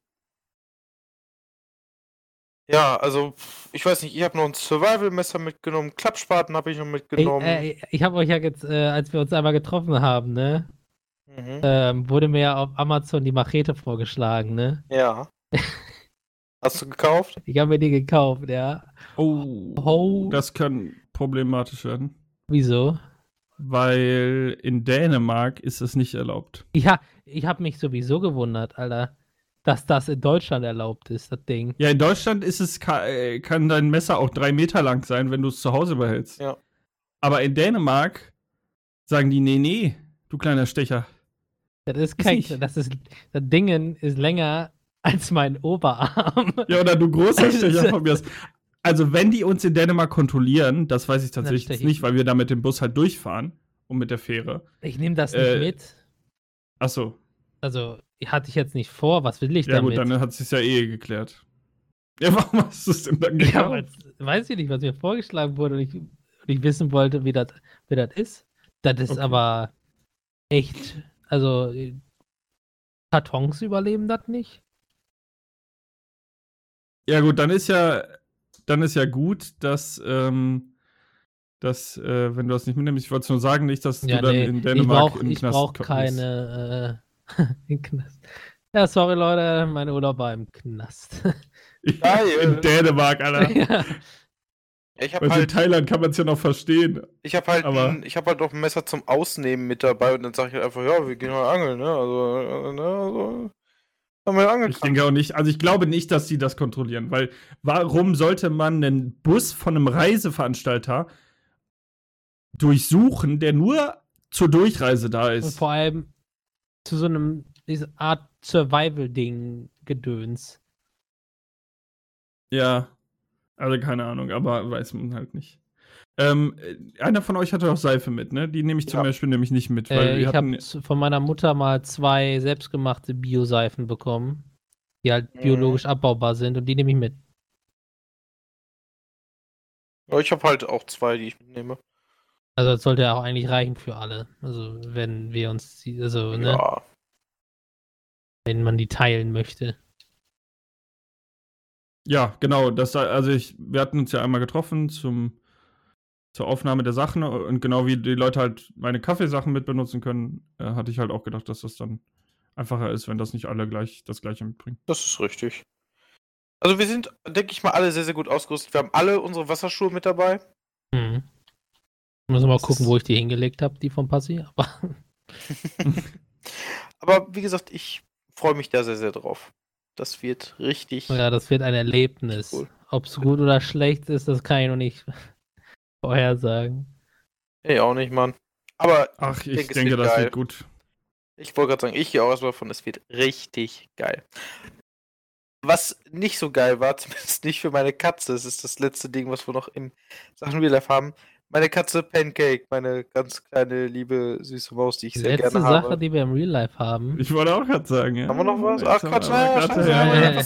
Ja, also, ich weiß nicht, ich habe noch ein Survival-Messer mitgenommen, Klappspaten habe ich noch Ich, mitgenommen. äh, ich habe euch ja jetzt, äh, als wir uns einmal getroffen haben, ne, mhm. ähm, wurde mir ja auf Amazon die Machete vorgeschlagen, ne? Ja. (laughs) Hast du gekauft? Ich habe mir die gekauft, ja. Oh, Oh. das kann problematisch werden. Wieso? Weil in Dänemark ist es nicht erlaubt. Ja, ich habe mich sowieso gewundert, Alter, dass das in Deutschland erlaubt ist, das Ding. Ja, in Deutschland ist es, äh, kann dein Messer auch drei Meter lang sein, wenn du es zu Hause behältst. Ja. Aber in Dänemark sagen die, nee, nee, du kleiner Stecher. Das ist kein, nicht. das ist, das Ding ist länger als mein Oberarm. Ja, oder du großer (laughs) Stecher von mir. aus. Also, wenn die uns in Dänemark kontrollieren, das weiß ich tatsächlich jetzt ich. nicht, weil wir da mit dem Bus halt durchfahren und mit der Fähre. Ich nehme das nicht Äh, mit. Achso, Also, hatte ich jetzt nicht vor. Was will ich ja damit? gut, dann hat es ja eh geklärt. Ja, warum hast du es denn dann ja, gekauft? weil's- weiß ich nicht, was mir vorgeschlagen wurde und ich, und ich wissen wollte, wie das wie das ist. Das ist Okay. aber echt, also Kartons überleben das nicht. Ja, gut, dann ist ja, dann ist ja gut, dass, ähm, dass äh, wenn du das nicht mitnimmst, ich wollte nur sagen, nicht, dass Ja, du dann nee, in ich Dänemark brauche im ich Knast brauch kommst. keine äh, (laughs) im Knast. Ja, sorry Leute, mein Urlaub war im Knast. (laughs) Geil. in Dänemark, Alter. (laughs) ja. Ich habe Weil in halt, Thailand kann man es ja noch verstehen. ich habe halt, aber- ein, ich habe halt auch ein Messer zum Ausnehmen mit dabei und dann sage ich halt einfach, ja, wir gehen mal angeln, ne? Also, äh, ne, also haben wir. Ich denke auch nicht, also ich glaube nicht, dass sie das kontrollieren, weil warum sollte man einen Bus von einem Reiseveranstalter durchsuchen, der nur zur Durchreise da Und ist? vor allem zu so einem diese Art Survival-Ding gedöns. Ja, also keine Ahnung, aber weiß man halt nicht. Ähm, äh, einer von euch hatte auch Seife mit, ne? Die nehme ich zum Ja. Beispiel nämlich nicht mit, weil Äh, wir ich habe von meiner Mutter mal zwei selbstgemachte Bioseifen bekommen, die halt Mhm. biologisch abbaubar sind und die nehme ich mit. Ja, ich habe halt auch zwei, die ich mitnehme. Also das sollte ja auch eigentlich reichen für alle. Also wenn wir uns, die- also ne, Ja. wenn man die teilen möchte. Ja, genau. Das, also ich, wir hatten uns ja einmal getroffen zum, zur Aufnahme der Sachen und genau wie die Leute halt meine Kaffeesachen mit benutzen können, äh, hatte ich halt auch gedacht, dass das dann einfacher ist, wenn das nicht alle gleich das gleiche mitbringen. Das ist richtig. Also wir sind, denke ich mal, alle sehr, sehr gut ausgerüstet. Wir haben alle unsere Wasserschuhe mit dabei. Mhm. Muss mal Das gucken, wo ich die hingelegt habe, die vom Passi. Aber (laughs) Aber wie gesagt, ich freue mich da sehr, sehr drauf. Das wird richtig. ja, das wird ein Erlebnis. Cool. Ob es gut oder schlecht ist, das kann ich noch nicht vorhersagen. Nee, auch nicht, Mann. Aber Ach, ich denke, es denke, wird das geil. wird gut. ich wollte gerade sagen, ich gehe auch erstmal davon, es wird richtig geil. Was nicht so geil war, (laughs) zumindest nicht für meine Katze, das ist das letzte Ding, was wir noch in Sachen Real Life haben. Meine Katze Pancake, meine ganz kleine, liebe, süße Maus, die ich Die sehr letzte gerne Sache, habe. die wir im Real Life haben. Ich wollte auch gerade sagen, ja. Haben wir noch was? Ach Quatsch, ja, ja, ja,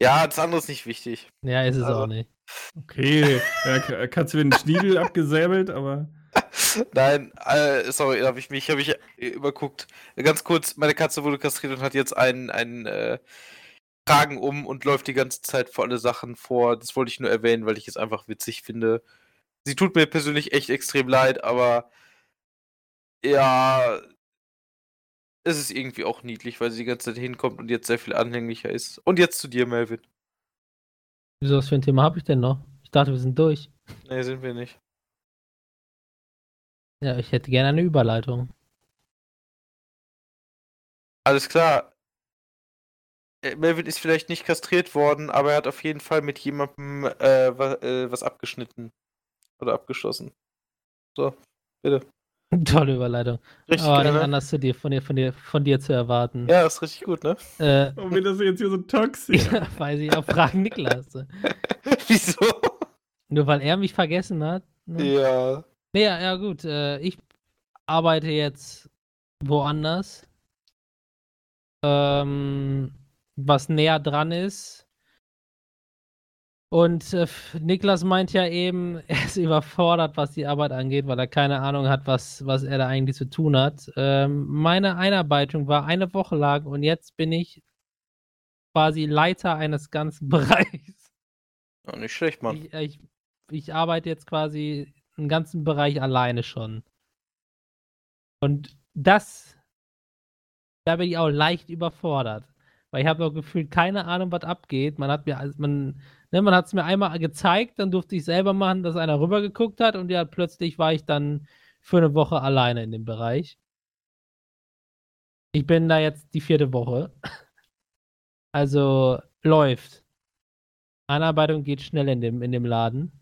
ja, das andere ist nicht wichtig. Ja, ist es Also- auch nicht. Okay, ja, K- Katze wird ein Schniedel abgesäbelt, aber Nein, äh, sorry, habe ich mich, habe ich äh, überguckt. Ganz kurz, meine Katze wurde kastriert und hat jetzt einen, einen äh, Kragen um und läuft die ganze Zeit vor alle Sachen vor. Das wollte ich nur erwähnen, weil ich es einfach witzig finde. Sie tut mir persönlich echt extrem leid, aber ja, es ist irgendwie auch niedlich, weil sie die ganze Zeit hinkommt und jetzt sehr viel anhänglicher ist. Und jetzt zu dir, Melvin. Wieso, was für ein Thema habe ich denn noch? Ich dachte, wir sind durch. Nee, sind wir nicht. Ja, ich hätte gerne eine Überleitung. Alles klar. Äh, Melvin ist vielleicht nicht kastriert worden, aber er hat auf jeden Fall mit jemandem äh, was, äh, was abgeschnitten. Oder abgeschlossen. So, bitte. (laughs) Tolle Überleitung. Richtig Aber nicht geil, ne? anders zu dir, von dir, von dir, von dir zu erwarten. Ja, ist richtig gut, ne? Äh, Warum wird das jetzt hier so toxisch? (laughs) ja, weiß ich auch, fragen Niklas. (laughs) Wieso? Nur weil er mich vergessen hat. Ne? Ja. Nee, ja, ja gut. Äh, ich arbeite jetzt woanders. Ähm, was näher dran ist. Und äh, Niklas meint ja eben, (laughs) er ist überfordert, was die Arbeit angeht, weil er keine Ahnung hat, was, was er da eigentlich zu tun hat. Ähm, meine Einarbeitung war eine Woche lang und jetzt bin ich quasi Leiter eines ganzen (laughs) Bereichs. ja nicht schlecht, Mann. Ich, ich, ich arbeite jetzt quasi einen ganzen Bereich alleine schon. Und das, da bin ich auch leicht überfordert. Weil ich habe auch gefühlt keine Ahnung, was abgeht. Man hat mir, also man, ne, man hat es mir einmal gezeigt, dann durfte ich selber machen, dass einer rübergeguckt hat und ja, plötzlich war ich dann für eine Woche alleine in dem Bereich. Ich bin da jetzt die vierte Woche. (laughs) Also läuft. Einarbeitung geht schnell in dem, in dem Laden.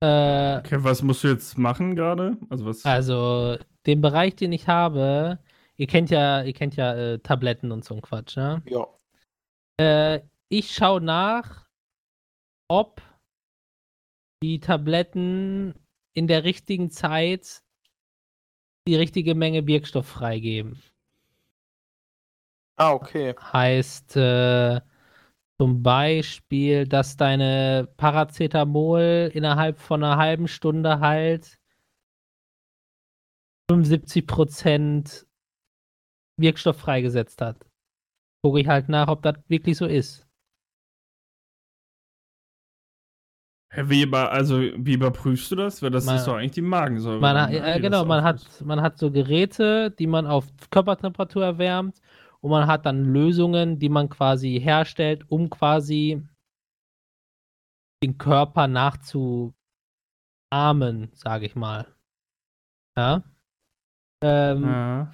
Äh, Okay, was musst du jetzt machen gerade? Also was? also, den Bereich, den ich habe, ihr kennt ja, ihr kennt ja äh, Tabletten und so ein Quatsch, ne? Ja. Äh, ich schaue nach, ob die Tabletten in der richtigen Zeit die richtige Menge Wirkstoff freigeben. Ah, okay. Heißt äh, zum Beispiel, dass deine Paracetamol innerhalb von einer halben Stunde halt 75% Wirkstoff freigesetzt hat. Gucke ich halt nach, ob das wirklich so ist. Wie, über, also, wie überprüfst du das? Weil das Man- ist doch eigentlich die Magensäure. Man, äh, die genau, das man hat, man hat so Geräte, die man auf Körpertemperatur erwärmt und man hat dann Lösungen, die man quasi herstellt, um quasi den Körper nachzuahmen, sage ich mal. Ja. Ähm, Ja.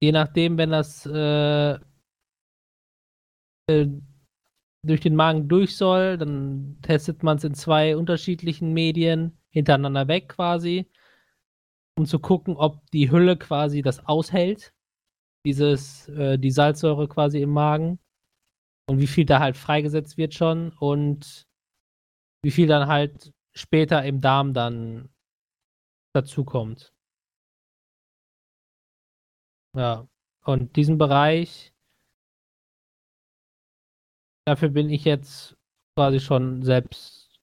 Je nachdem, wenn das äh, äh, durch den Magen durch soll, dann testet man es in zwei unterschiedlichen Medien hintereinander weg quasi, um zu gucken, ob die Hülle quasi das aushält, dieses, äh, die Salzsäure quasi im Magen und wie viel da halt freigesetzt wird schon und wie viel dann halt später im Darm dann dazukommt. Ja, und diesen Bereich, dafür bin ich jetzt quasi schon selbst,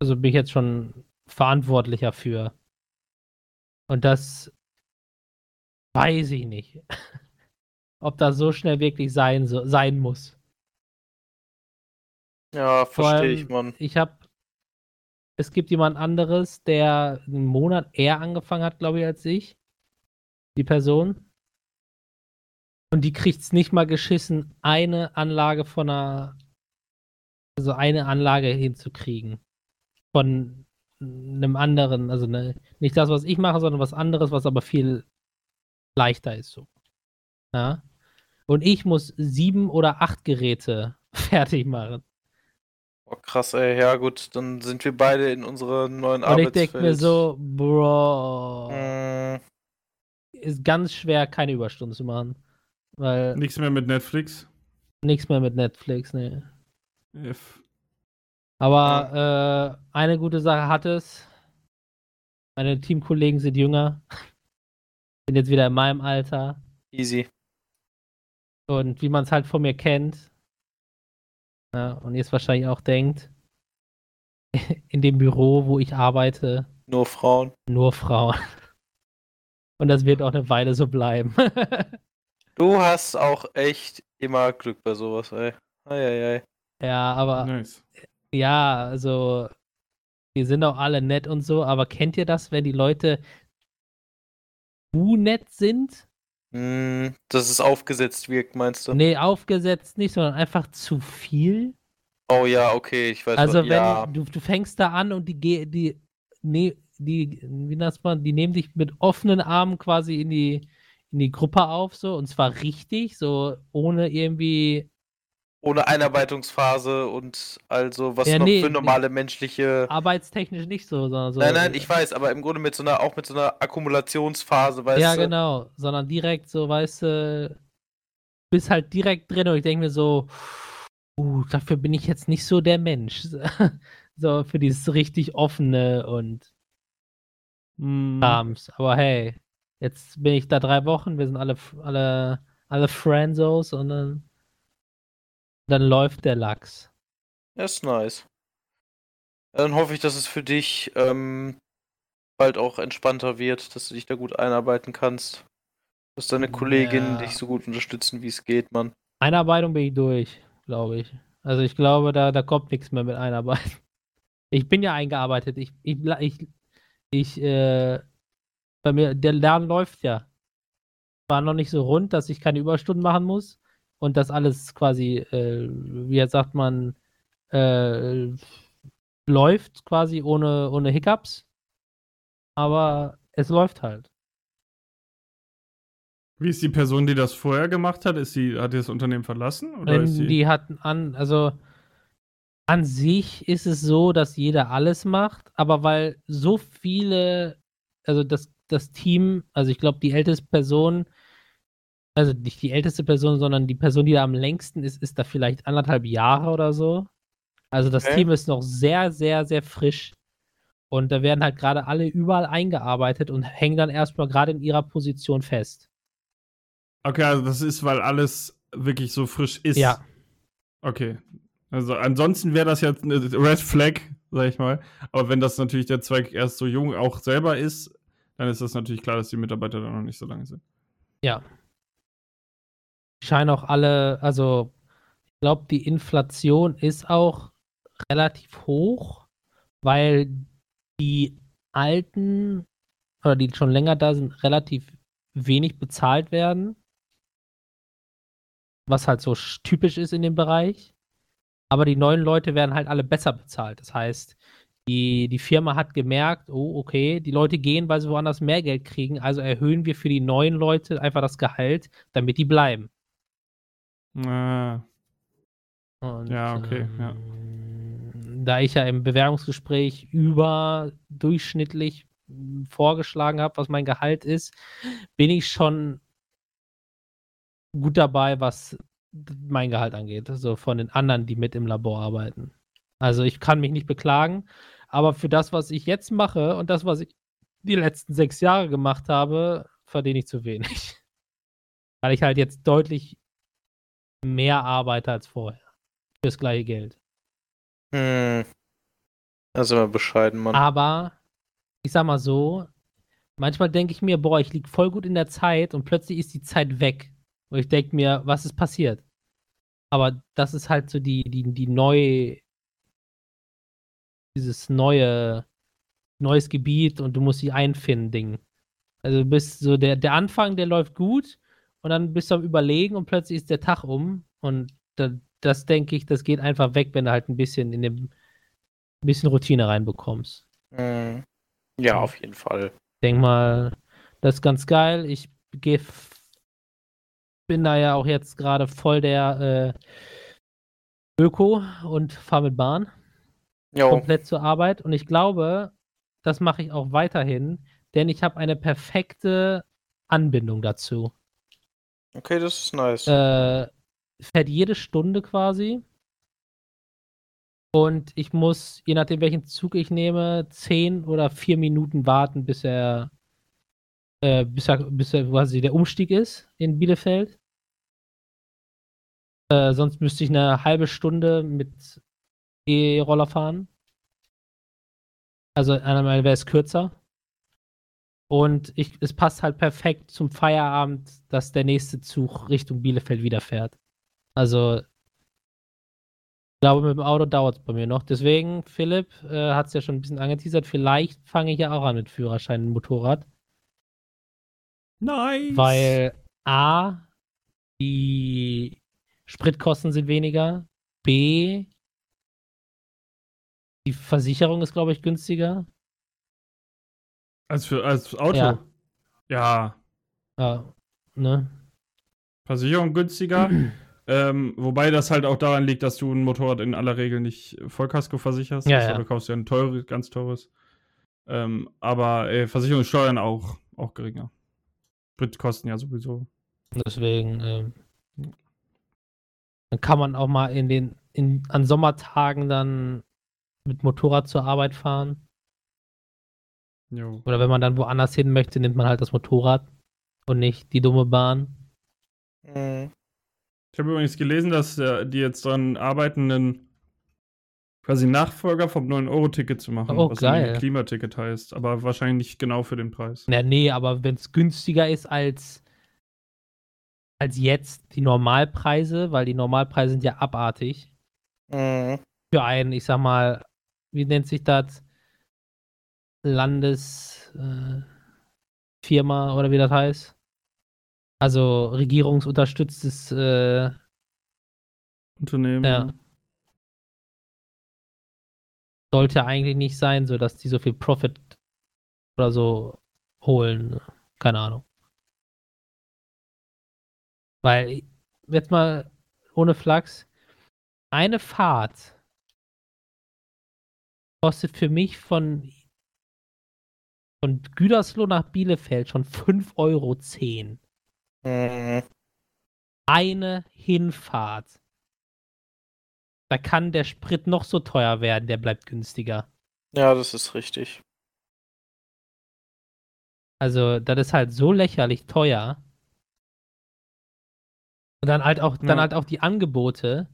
also bin ich jetzt schon verantwortlicher für. Und das weiß ich nicht, (laughs) ob das so schnell wirklich sein, so, sein muss. Ja, verstehe ich, Mann. Ich habe, es gibt jemand anderes, der einen Monat eher angefangen hat, glaube ich, als ich. Die Person. Und die kriegt es nicht mal geschissen, eine Anlage von einer, also eine Anlage hinzukriegen. Von einem anderen, also ne, nicht das, was ich mache, sondern was anderes, was aber viel leichter ist so. Ja. Und ich muss sieben oder acht Geräte (laughs) fertig machen. Oh, krass, ey. Ja, gut, dann sind wir beide in unserer neuen Und ich denke mir so, Bro, Mm, ist ganz schwer, keine Überstunden zu machen. Weil Nichts mehr mit Netflix. nichts mehr mit Netflix, ne. F. Aber äh, eine gute Sache hat es. Meine Teamkollegen sind jünger. (laughs) Sind jetzt wieder in meinem Alter. easy. Und wie man es halt von mir kennt. Ja, und jetzt wahrscheinlich auch denkt. (laughs) in dem Büro, wo ich arbeite, Nur Frauen. nur Frauen. (laughs) Und das wird auch eine Weile so bleiben. Du hast auch echt immer Glück bei sowas, ey. Eieiei. ja, aber Nice. ja, also die sind auch alle nett und so, aber kennt ihr das, wenn die Leute zu nett sind? Hm, dass es aufgesetzt wirkt, meinst du? Nee, aufgesetzt nicht, sondern einfach zu viel. Oh ja, okay, ich weiß Also was. wenn Ja, du, du fängst da an und die ge- die ne, die wie nennt man, die nehmen dich mit offenen Armen quasi in die in die Gruppe auf so und zwar richtig, so ohne irgendwie ohne Einarbeitungsphase und also was Ja, noch nee, für nee. normale menschliche. arbeitstechnisch nicht so, sondern so Nein, nein, ich weiß, aber im Grunde mit so einer, auch mit so einer Akkumulationsphase, weißt Ja, du? genau, sondern direkt so, weißt du, bist halt direkt drin und ich denke mir so, uh, dafür bin ich jetzt nicht so der Mensch. (laughs) so für dieses richtig offene und Mm. Aber hey, jetzt bin ich da drei Wochen, wir sind alle, alle, alle Friendzos und dann, dann läuft der Lachs. Das ist nice. Dann hoffe ich, dass es für dich ähm, bald auch entspannter wird, dass du dich da gut einarbeiten kannst. Dass deine Kolleginnen Ja. dich so gut unterstützen, wie es geht, Mann. Einarbeitung bin ich durch, glaube ich. Also ich glaube, da, da kommt nichts mehr mit Einarbeitung. (laughs) Ich bin ja eingearbeitet. Ich, ich, ich, ich äh, bei mir, der Lärm läuft ja. War noch nicht so rund, dass ich keine Überstunden machen muss und das alles quasi, äh, wie jetzt sagt man, äh, läuft quasi ohne, ohne Hiccups. Aber es läuft halt. Wie ist die Person, die das vorher gemacht hat? Ist sie, hat die das Unternehmen verlassen? Oder Ähm, ist sie, die hatten an, also an sich ist es so, dass jeder alles macht, aber weil so viele, also das, das Team, also ich glaube, die älteste Person, also nicht die älteste Person, sondern die Person, die da am längsten ist, ist da vielleicht anderthalb Jahre oder so. Also das Okay. Team ist noch sehr, sehr, sehr frisch. Und da werden halt gerade alle überall eingearbeitet und hängen dann erstmal gerade in ihrer Position fest. Okay, also das ist, weil alles wirklich so frisch ist. Ja. Okay. Also ansonsten wäre das jetzt eine Red Flag, sag ich mal. Aber wenn das natürlich der Zweig erst so jung auch selber ist, dann ist das natürlich klar, dass die Mitarbeiter da noch nicht so lange sind. Ja. Scheinen auch alle, also ich glaube, die Inflation ist auch relativ hoch, weil die Alten oder die schon länger da sind, relativ wenig bezahlt werden. Was halt so sch- typisch ist in dem Bereich. Aber die neuen Leute werden halt alle besser bezahlt. Das heißt, die, die Firma hat gemerkt, oh, okay, die Leute gehen, weil sie woanders mehr Geld kriegen, also erhöhen wir für die neuen Leute einfach das Gehalt, damit die bleiben. Ah, Und, Ja, okay, ja. ähm, Da ich ja im Bewerbungsgespräch überdurchschnittlich m, vorgeschlagen habe, was mein Gehalt ist, bin ich schon gut dabei, was mein Gehalt angeht. Also von den anderen, die mit im Labor arbeiten. Also ich kann mich nicht beklagen, aber für das, was ich jetzt mache und das, was ich die letzten sechs Jahre gemacht habe, verdiene ich zu wenig. (laughs) Weil ich halt jetzt deutlich mehr arbeite als vorher. Fürs gleiche Geld. Hm. Also immer bescheiden, Mann. Aber ich sag mal so, manchmal denke ich mir, boah, ich lieg voll gut in der Zeit und plötzlich ist die Zeit weg. Und ich denke mir, was ist passiert? Aber das ist halt so die, die, die neue, dieses neue, neues Gebiet und du musst dich einfinden, Ding. Also du bist so, der, der Anfang, der läuft gut und dann bist du am Überlegen und plötzlich ist der Tag um und da, das denke ich, das geht einfach weg, wenn du halt ein bisschen in dem, ein bisschen Routine reinbekommst. Hm. Ja, auf jeden Fall. Denk mal, das ist ganz geil. Ich geh, f- bin da ja auch jetzt gerade voll der äh, Öko und fahre mit Bahn Jo. komplett zur Arbeit. Und ich glaube, das mache ich auch weiterhin, denn ich habe eine perfekte Anbindung dazu. Okay, das ist nice. Äh, fährt jede Stunde quasi. Und ich muss, je nachdem welchen Zug ich nehme, zehn oder vier Minuten warten, bis er, äh, bis er, bis er quasi der Umstieg ist in Bielefeld. Äh, sonst müsste ich eine halbe Stunde mit E-Roller fahren. Also einmal wäre es kürzer. Und ich, es passt halt perfekt zum Feierabend, dass der nächste Zug Richtung Bielefeld wieder fährt. Also, ich glaube, mit dem Auto dauert es bei mir noch. Deswegen, Philipp äh, hat es ja schon ein bisschen angeteasert. Vielleicht fange ich ja auch an mit Führerschein und Motorrad. Nice. Weil A, die Spritkosten sind weniger. B, die Versicherung ist, glaube ich, günstiger. Als, für, als Auto? Ja. Ja. Ja, ne? Versicherung günstiger. (clears throat) ähm, wobei das halt auch daran liegt, dass du ein Motorrad in aller Regel nicht Vollkasko versicherst. Ja, Also ja. Du kaufst ja ein teures, ganz teures. Ähm, aber äh, Versicherungssteuern auch, auch geringer. Spritkosten ja sowieso. Deswegen ähm, dann kann man auch mal in den in, an Sommertagen dann mit Motorrad zur Arbeit fahren. Jo. Oder wenn man dann woanders hin möchte, nimmt man halt das Motorrad und nicht die dumme Bahn. Mhm. Ich habe übrigens gelesen, dass äh, die jetzt dran arbeiten, einen quasi Nachfolger vom 9-Euro-Ticket zu machen, Oh, was geil. Klimaticket heißt, aber wahrscheinlich nicht genau für den Preis. Na, nee, aber wenn es günstiger ist als, als jetzt die Normalpreise, weil die Normalpreise sind ja abartig. Mhm. Für einen, ich sag mal, wie nennt sich das? Landesfirma äh, oder wie das heißt? Also regierungsunterstütztes, äh, Unternehmen. ja. Sollte eigentlich nicht sein, so dass die so viel Profit oder so holen. Keine Ahnung. Weil, jetzt mal ohne Flachs, eine Fahrt kostet für mich von, von Gütersloh nach Bielefeld schon 5,10 Euro. Mhm. Eine Hinfahrt. Da kann der Sprit noch so teuer werden, der bleibt günstiger. Ja, das ist richtig. Also, das ist halt so lächerlich teuer. Und dann halt auch, dann Ja. halt auch die Angebote.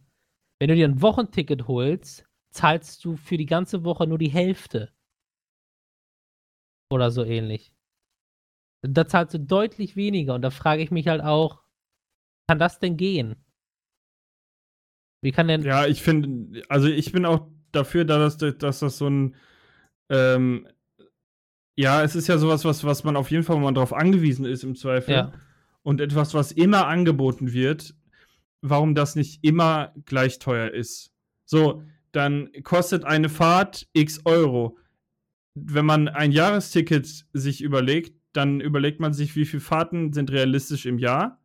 Wenn du dir ein Wochenticket holst, zahlst du für die ganze Woche nur die Hälfte. Oder so ähnlich. Da zahlst du deutlich weniger. Und da frage ich mich halt auch, kann das denn gehen? Wie kann denn. Ja, ich finde, also ich bin auch dafür, dass, das- dass das so ein, ähm, ja, es ist ja sowas, was, was man auf jeden Fall mal drauf angewiesen ist im Zweifel. Ja. Und etwas, was immer angeboten wird, warum das nicht immer gleich teuer ist. So, dann kostet eine Fahrt x Euro. Wenn man ein Jahresticket sich überlegt, dann überlegt man sich, wie viele Fahrten sind realistisch im Jahr.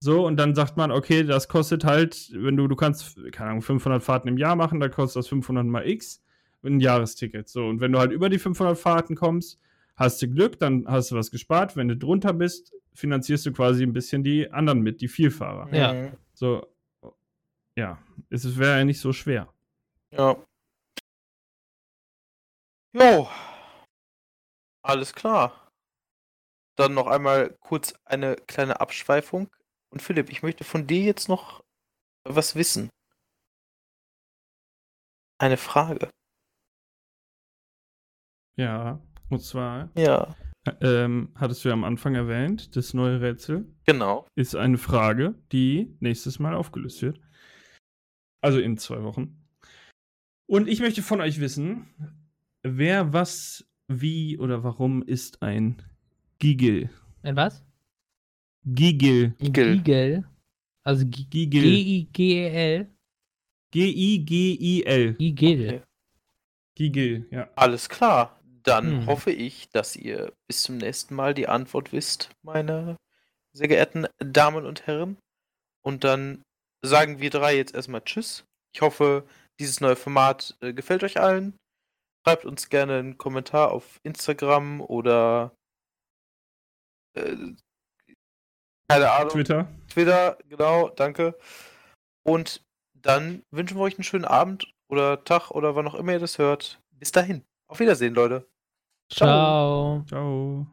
So, und dann sagt man, okay, das kostet halt, wenn du, du kannst, keine Ahnung, 500 Fahrten im Jahr machen, dann kostet das 500 mal x, ein Jahresticket. So, und wenn du halt über die 500 Fahrten kommst, hast du Glück, dann hast du was gespart. Wenn du drunter bist, finanzierst du quasi ein bisschen die anderen mit, die Vielfahrer. Ja. Mhm. So, ja, es wäre ja nicht so schwer. Ja. Jo. Alles klar. Dann noch einmal kurz eine kleine Abschweifung. Und Philipp, ich möchte von dir jetzt noch was wissen. Eine Frage. Ja, und zwar, Ja. ähm, hattest du ja am Anfang erwähnt, das neue Rätsel Genau. ist eine Frage, die nächstes Mal aufgelöst wird. Also in zwei Wochen. Und ich möchte von euch wissen, wer, was, wie oder warum ist ein Gigel? Ein was? Gigel. Igel. Igel. Also G- Gigel. G-I-G-E-L. G-I-G-I-L. Gigel, ja. Alles klar. Dann Hm. hoffe ich, dass ihr bis zum nächsten Mal die Antwort wisst, meine sehr geehrten Damen und Herren. Und dann sagen wir drei jetzt erstmal Tschüss. Ich hoffe, dieses neue Format äh, gefällt euch allen. Schreibt uns gerne einen Kommentar auf Instagram oder äh, keine Ahnung. Twitter. Twitter, genau, danke. Und dann wünschen wir euch einen schönen Abend oder Tag oder wann auch immer ihr das hört. Bis dahin. Auf Wiedersehen, Leute. Ciao. Ciao.